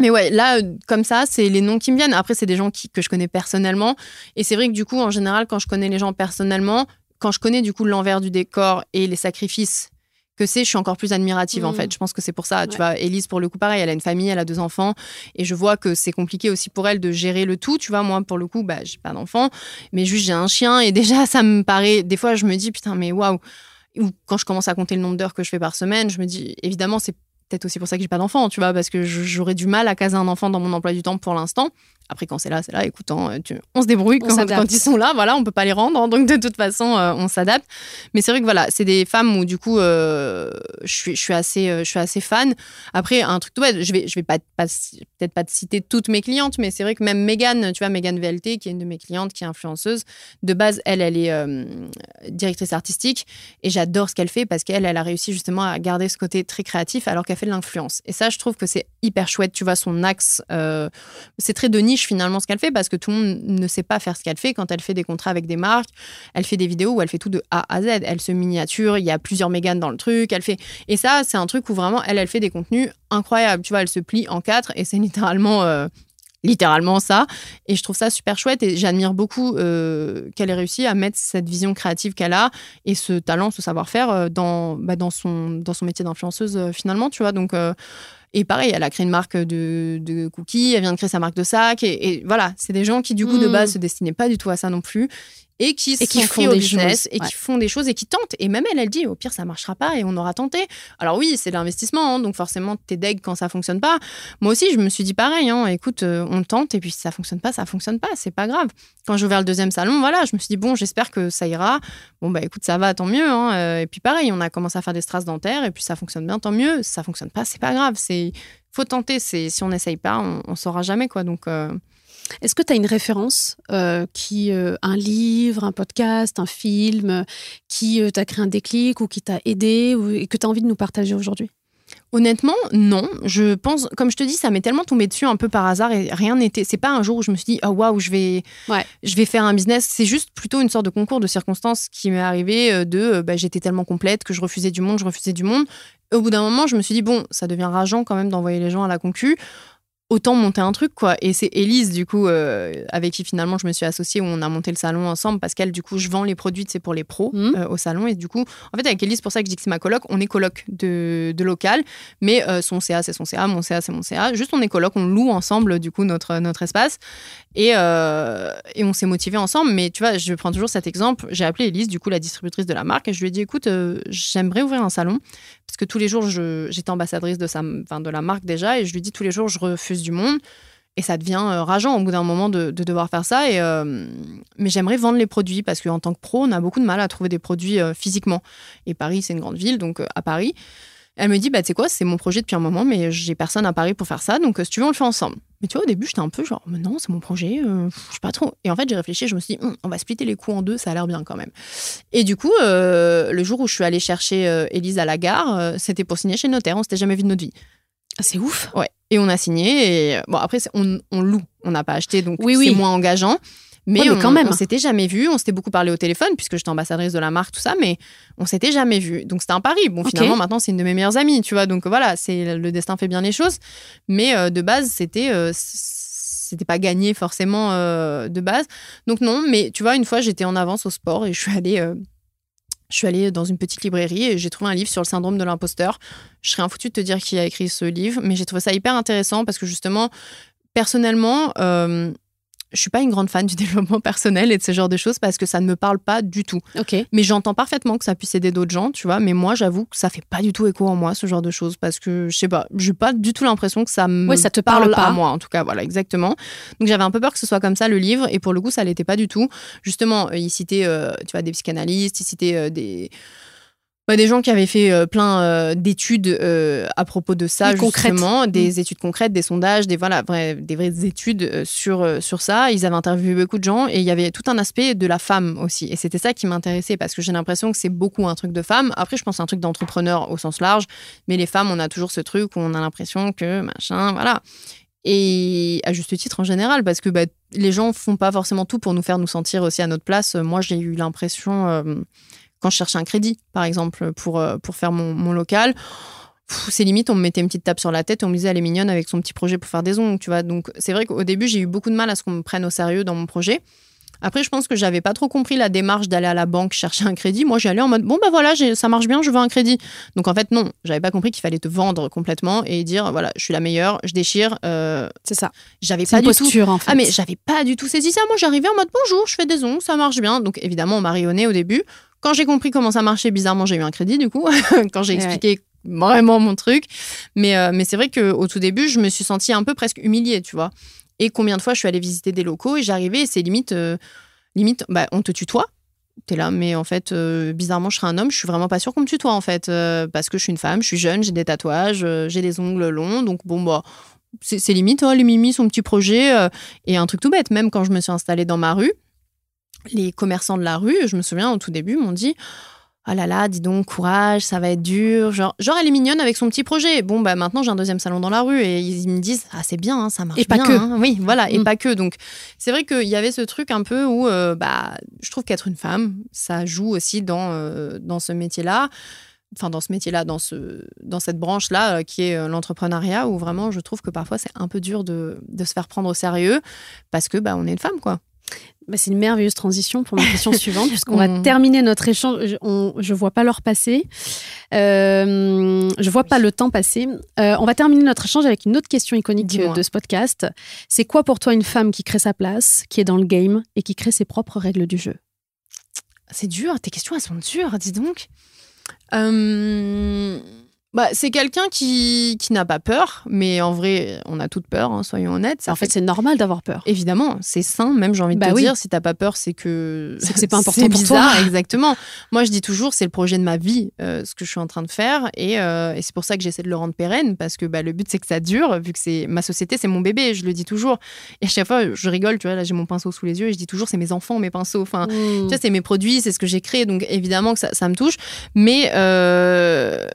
Mais ouais, là, comme ça, c'est les noms qui me viennent. Après, c'est des gens que je connais personnellement. Et c'est vrai que du coup, en général, quand je connais les gens personnellement, quand je connais du coup l'envers du décor et les sacrifices que c'est, je suis encore plus admirative en mmh. fait. Je pense que c'est pour ça. Tu vois, Elise, pour le coup, pareil, elle a une famille, elle a deux enfants. Et je vois que c'est compliqué aussi pour elle de gérer le tout. Tu vois, moi, pour le coup, bah, j'ai pas d'enfant, mais juste j'ai un chien. Et <laughs> déjà, ça me paraît. Des fois, je me dis, putain, mais waouh. Ou quand je commence à compter le nombre d'heures que je fais par semaine, je me dis, évidemment, c'est peut-être aussi pour ça que j'ai pas d'enfant, tu vois, parce que j'aurais du mal à caser un enfant dans mon emploi du temps pour l'instant. Après, quand c'est là, c'est là. Écoute, hein, on se débrouille quand, quand, ils sont là. Voilà, on peut pas les rendre. Hein, donc, de toute façon, euh, on s'adapte. Mais c'est vrai que voilà, c'est des femmes où, du coup, euh, je, suis, je, suis assez, euh, je suis assez fan. Après, un truc tout bête, je vais, je vais pas, peut-être pas te citer toutes mes clientes, mais c'est vrai que même Megan, tu vois, Megan VLT, qui est une de mes clientes, qui est influenceuse, de base, elle, elle est directrice artistique. Et j'adore ce qu'elle fait parce qu'elle, elle a réussi justement à garder ce côté très créatif alors qu'elle fait de l'influence. Et ça, je trouve que c'est hyper chouette. Tu vois, son axe, c'est très de niche finalement ce qu'elle fait parce que tout le monde ne sait pas faire ce qu'elle fait quand elle fait des contrats avec des marques. Elle fait des vidéos où elle fait tout de A à Z. Elle se miniature, il y a plusieurs méganes dans le truc. Elle fait et ça c'est un truc où vraiment elle elle fait des contenus incroyables. Tu vois, elle se plie en quatre et c'est <laughs> littéralement euh, littéralement ça. Et je trouve ça super chouette et j'admire beaucoup euh, qu'elle ait réussi à mettre cette vision créative qu'elle a et ce talent, ce savoir-faire euh, dans, bah, dans, son, dans son métier d'influenceuse finalement, tu vois. Donc, et pareil, elle a créé une marque de, cookies, elle vient de créer sa marque de sacs. Et, voilà, c'est des gens qui, du coup, de mm. base, se destinaient pas du tout à ça non plus et qui, qui font des business et qui font des choses et qui tentent. Et même elle, elle dit au pire, ça marchera pas et on aura tenté. Alors oui, c'est l'investissement, hein, donc forcément, t'es deg quand ça fonctionne pas. Moi aussi, je me suis dit pareil, hein, écoute, euh, on tente et puis si ça fonctionne pas, ça fonctionne pas, c'est pas grave. Quand j'ai ouvert le deuxième salon, voilà, je me suis dit bon, j'espère que ça ira. Bon, bah écoute, ça va, tant mieux. Hein, euh, et puis pareil, on a commencé à faire des strass dentaires et puis ça fonctionne bien, tant mieux. Si ça fonctionne pas, c'est pas grave. C'est faut tenter. C'est si on n'essaye pas, on, on saura jamais quoi. Donc euh, est-ce que tu as une référence, euh, qui, euh, un livre, un podcast, un film, qui euh, t'a créé un déclic ou qui t'a aidé ou, et que tu as envie de nous partager aujourd'hui? Honnêtement, non. Je pense, comme je te dis, ça m'est tellement tombé dessus un peu par hasard et rien n'était. C'est pas un jour où je me suis dit, oh waouh, je vais, je vais faire un business. C'est juste plutôt une sorte de concours de circonstances qui m'est arrivé de, bah, j'étais tellement complète que je refusais du monde, je refusais du monde. Au bout d'un moment, je me suis dit, bon, ça devient rageant quand même d'envoyer les gens à la concu autant monter un truc quoi. Et c'est Elise du coup euh, avec qui finalement je me suis associée où on a monté le salon ensemble. Parce qu'elle du coup je vends les produits c'est pour les pros mmh. euh, au salon. Et du coup en fait avec Elise pour ça que je dis que c'est ma coloc. On est coloc de, de local mais euh, son CA c'est son CA mon CA c'est mon CA juste on est coloc on loue ensemble du coup notre notre espace. Et, et on s'est motivé ensemble. Mais tu vois je prends toujours cet exemple. J'ai appelé Elise du coup la distributrice de la marque et je lui ai dit écoute j'aimerais ouvrir un salon parce que tous les jours j'étais ambassadrice de sa de la marque déjà et je lui dis tous les jours je refuse du monde. Et ça devient euh, rageant au bout d'un moment de, devoir faire ça. Et, euh, mais j'aimerais vendre les produits parce qu'en tant que pro, on a beaucoup de mal à trouver des produits euh, physiquement. Et Paris, c'est une grande ville, donc à Paris. Elle me dit, bah, tu sais quoi, c'est mon projet depuis un moment, mais j'ai personne à Paris pour faire ça, donc si tu veux, on le fait ensemble. Mais tu vois, au début, j'étais un peu genre, mais non, c'est mon projet, je sais pas trop. Et en fait, j'ai réfléchi, je me suis dit, hum, on va splitter les coûts en deux, ça a l'air bien quand même. Et du coup, le jour où je suis allée chercher Elise à la gare, c'était pour signer chez le notaire, on s'était jamais vu de notre vie. Ah, c'est ouf. Ouais. Et on a signé. Et bon, après, on, loue. On n'a pas acheté, donc c'est moins engageant. Mais, quand même. On s'était jamais vu. On s'était beaucoup parlé au téléphone puisque j'étais ambassadrice de la marque, tout ça, mais on s'était jamais vu. Donc c'était un pari. Bon, finalement, maintenant, c'est une de mes meilleures amies, tu vois. Donc voilà, c'est le destin fait bien les choses. Mais euh, de base, c'était. Euh, c'était pas gagné forcément euh, de base. Donc non, mais tu vois, une fois, j'étais en avance au sport et je suis allée je suis allée dans une petite librairie et j'ai trouvé un livre sur le syndrome de l'imposteur. Je serais un foutu de te dire qui a écrit ce livre, mais j'ai trouvé ça hyper intéressant parce que justement, personnellement, euh, je suis pas une grande fan du <laughs> développement personnel et de ce genre de choses parce que ça ne me parle pas du tout. Mais j'entends parfaitement que ça puisse aider d'autres gens, tu vois. Mais moi, j'avoue que ça fait pas du tout écho en moi ce genre de choses parce que je sais pas, j'ai pas du tout l'impression que ça me ça te parle, pas. à moi en tout cas. Voilà, exactement. Donc j'avais un peu peur que ce soit comme ça le livre et pour le coup, ça l'était pas du tout. Justement, euh, il citait, euh, tu vois, des psychanalystes, il citait euh, des bah, des gens qui avaient fait euh, plein euh, d'études euh, à propos de ça, justement, des mm. études concrètes, des sondages, des, voilà, des vraies études sur, sur ça. Ils avaient interviewé beaucoup de gens et il y avait tout un aspect de la femme aussi. Et c'était ça qui m'intéressait parce que j'ai l'impression que c'est beaucoup un truc de femme. Après, je pense un truc d'entrepreneur au sens large, mais les femmes, on a toujours ce truc où on a l'impression que machin, voilà. Et à juste titre en général, parce que bah, les gens font pas forcément tout pour nous faire nous sentir aussi à notre place. Moi, j'ai eu l'impression quand je cherchais un crédit, par exemple, pour, euh, pour faire mon, local. C'est limite, on me mettait une petite tape sur la tête et on me disait elle est mignonne avec son petit projet pour faire des ongles, tu vois. Donc c'est vrai qu'au début, j'ai eu beaucoup de mal à ce qu'on me prenne au sérieux dans mon projet. Après, je pense que j'avais pas trop compris la démarche d'aller à la banque chercher un crédit. Moi, j'y allais en mode bon, bah voilà, ça marche bien, je veux un crédit. Donc en fait, non, j'avais pas compris qu'il fallait te vendre complètement et dire voilà, je suis la meilleure, je déchire. Euh, c'est ça. J'avais pas du tout. En fait. Ah, mais j'avais pas du tout saisi ça. Moi, j'arrivais en mode bonjour, je fais des ongles, ça marche bien. Donc évidemment, on m'a rayonné au début. Quand j'ai compris comment ça marchait, bizarrement, j'ai eu un crédit, du coup, <laughs> quand j'ai expliqué vraiment mon truc. Mais, euh, mais c'est vrai qu'au tout début, je me suis sentie un peu presque humiliée, tu vois. Et combien de fois je suis allée visiter des locaux et j'arrivais et c'est limite, euh, limite bah, on te tutoie. T'es là, mais en fait, euh, bizarrement, je serais un homme, je suis vraiment pas sûre qu'on me tutoie, en fait. parce que je suis une femme, je suis jeune, j'ai des tatouages, j'ai des ongles longs. Donc, bon, bah, c'est limite, oh, les mimi, son petit projet. et un truc tout bête, même quand je me suis installée dans ma rue, les commerçants de la rue, je me souviens au tout début, m'ont dit Oh là là, dis donc, courage, ça va être dur. Genre, genre, elle est mignonne avec son petit projet. Bon, bah maintenant, j'ai un deuxième salon dans la rue et ils me disent Ah, c'est bien, hein, ça marche et bien. pas que. Hein. Oui, voilà, et mm. pas que. Donc, c'est vrai qu'il y avait ce truc un peu où, euh, bah, je trouve qu'être une femme, ça joue aussi dans, euh, dans ce métier-là. Enfin, dans ce métier-là, dans, ce, dans cette branche-là, euh, qui est l'entrepreneuriat, où vraiment, je trouve que parfois, c'est un peu dur de, de se faire prendre au sérieux parce que, bah, on est une femme, quoi. Bah, c'est une merveilleuse transition pour ma question <laughs> suivante, puisqu'on va mm. terminer notre échange. Je, ne vois pas l'heure passer. Euh, je vois pas le temps passer. Euh, on va terminer notre échange avec une autre question iconique de ce podcast. C'est quoi pour toi une femme qui crée sa place, qui est dans le game et qui crée ses propres règles du jeu? C'est dur. Tes questions, elles sont dures, dis donc. Euh bah, c'est quelqu'un qui, qui n'a pas peur, mais en vrai, on a toute peur, hein, soyons honnêtes. en fait, c'est normal d'avoir peur. Évidemment, c'est sain, même j'ai envie de bah te dire, si t'as pas peur, c'est que. C'est que c'est pas important pour bizarre, toi. exactement. Moi, je dis toujours, c'est le projet de ma vie, euh, ce que je suis en train de faire, et, euh, et c'est pour ça que j'essaie de le rendre pérenne, parce que bah, le but, c'est que ça dure, vu que c'est ma société, c'est mon bébé, je le dis toujours. Et à chaque fois, je rigole, tu vois, là, j'ai mon pinceau sous les yeux, et je dis toujours, c'est mes enfants, mes pinceaux. Enfin, mmh. tu vois, c'est mes produits, c'est ce que j'ai créé, donc évidemment que ça, ça me touche. Mais. Euh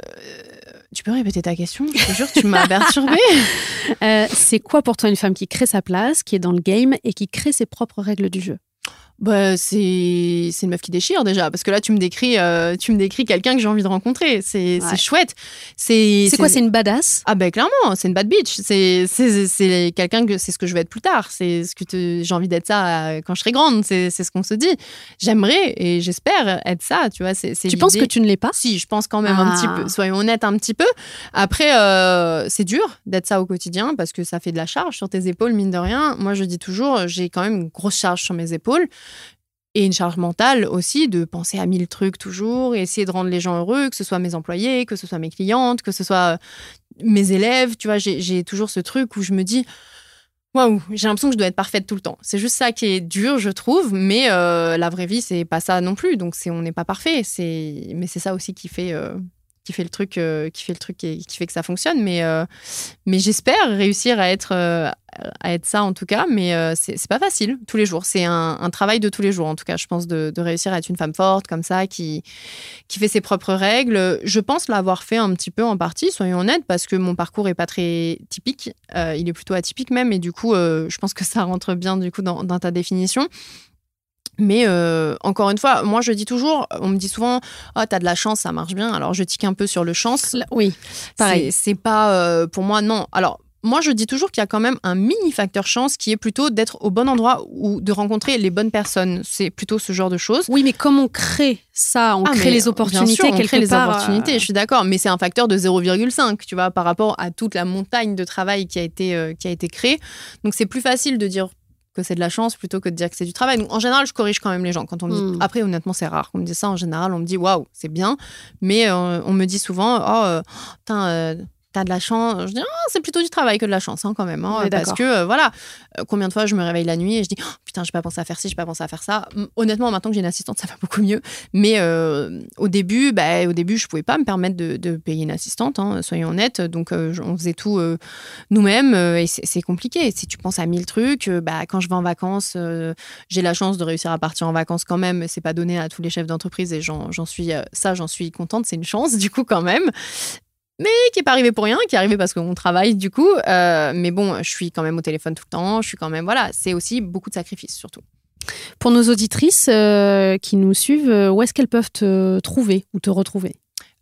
peux répéter ta question Je te jure, tu m'as perturbée. <laughs> <laughs> Euh, c'est quoi pour toi une femme qui crée sa place, qui est dans le game et qui crée ses propres règles du jeu? Bah, c'est une meuf qui déchire déjà. Parce que là tu me décris euh, tu me décris quelqu'un que j'ai envie de rencontrer. C'est chouette. C'est c'est quoi c'est une badass? Ah ben clairement c'est une bad bitch. C'est c'est quelqu'un que c'est ce que je vais être plus tard. C'est ce que j'ai envie d'être ça euh, quand je serai grande. C'est ce qu'on se dit. J'aimerais et j'espère être ça tu vois. C'est tu penses que tu ne l'es pas? Si je pense quand même un petit peu. Ah. soyons honnêtes un petit peu. Après euh, c'est dur d'être ça au quotidien parce que ça fait de la charge sur tes épaules mine de rien. Moi je dis toujours j'ai quand même une grosse charge sur mes épaules et une charge mentale aussi de penser à mille trucs toujours et essayer de rendre les gens heureux, que ce soit mes employés, que ce soit mes clientes, que ce soit mes élèves. Tu vois, j'ai toujours ce truc où je me dis, waouh, j'ai l'impression que je dois être parfaite tout le temps. C'est juste ça qui est dur, je trouve, mais euh, la vraie vie, c'est pas ça non plus. Donc, on n'est pas parfait. Mais c'est ça aussi qui fait, euh, qui fait le truc, qui fait le truc et qui fait que ça fonctionne. Mais, mais j'espère réussir à être, à être ça en tout cas. Mais c'est pas facile tous les jours. C'est un, travail de tous les jours en tout cas. Je pense de, réussir à être une femme forte comme ça, qui, qui fait ses propres règles. Je pense l'avoir fait un petit peu en partie, soyons honnêtes, parce que mon parcours est pas très typique. il est plutôt atypique même, et du coup, je pense que ça rentre bien du coup dans ta définition. Mais euh, encore une fois, moi je dis toujours, on me dit souvent, oh t'as de la chance, ça marche bien. Alors je tique un peu sur le chance. Oui, pareil. C'est pas euh, pour moi non. Alors moi je dis toujours qu'il y a quand même un mini facteur chance qui est plutôt d'être au bon endroit ou de rencontrer les bonnes personnes. C'est plutôt ce genre de choses. Oui, mais comme on crée ça, on ah, crée les opportunités sûr, on crée les opportunités. Euh, je suis d'accord, mais c'est un facteur de 0,5, tu vois, par rapport à toute la montagne de travail qui a été qui a été créée. Donc c'est plus facile de dire que c'est de la chance plutôt que de dire que c'est du travail. Donc, en général, je corrige quand même les gens. Quand on me dit... Hmm. Après, honnêtement, c'est rare qu'on me dise ça. En général, on me dit waouh, c'est bien. Mais euh, on me dit souvent oh, euh, euh t'as de la chance. Je dis, oh, c'est plutôt du travail que de la chance, hein, quand même. Hein, parce que, euh, voilà, euh, combien de fois je me réveille la nuit et je dis, oh, putain, j'ai pas pensé à faire ci, j'ai pas pensé à faire ça. Honnêtement, maintenant que j'ai une assistante, ça va beaucoup mieux. Mais euh, au début, bah, au début, je pouvais pas me permettre de, payer une assistante, hein, soyons honnêtes. Donc, on faisait tout nous-mêmes et c'est compliqué. Si tu penses à mille trucs, bah, quand je vais en vacances, j'ai la chance de réussir à partir en vacances quand même. C'est pas donné à tous les chefs d'entreprise et j'en suis, ça, j'en suis contente. C'est une chance, <laughs> du coup, quand même mais qui est pas arrivé pour rien, qui est arrivé parce qu'on travaille du coup. Euh, mais bon, je suis quand même au téléphone tout le temps. Je suis quand même voilà, c'est aussi beaucoup de sacrifices surtout. Pour nos auditrices euh, qui nous suivent, euh, où est-ce qu'elles peuvent te trouver ou te retrouver?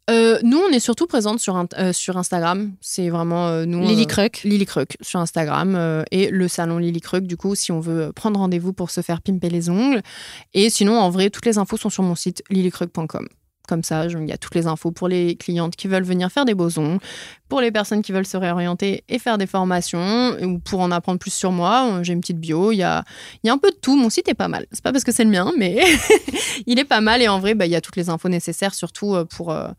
Nous, on est surtout présente sur, sur Instagram. C'est vraiment nous. Lily Croc. Lily Croc sur Instagram et le salon Lily Croc, du coup, si on veut prendre rendez-vous pour se faire pimper les ongles. Et sinon, en vrai, toutes les infos sont sur mon site lilycroc.com. Comme ça, il y a toutes les infos pour les clientes qui veulent venir faire des bosons, pour les personnes qui veulent se réorienter et faire des formations, ou pour en apprendre plus sur moi. J'ai une petite bio, il y a, y a un peu de tout. Mon site est pas mal. C'est pas parce que c'est le mien, mais <laughs> il est pas mal. Et en vrai, bah, il y a toutes les infos nécessaires, surtout euh, pour, euh,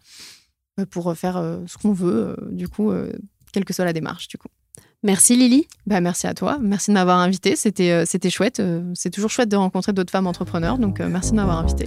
pour faire euh, ce qu'on veut, du coup, quelle que soit la démarche, du coup. Merci Lily. Bah, merci à toi. Merci de m'avoir invité. C'était, c'était chouette. C'est toujours chouette de rencontrer d'autres femmes entrepreneurs. Donc, merci de m'avoir invité.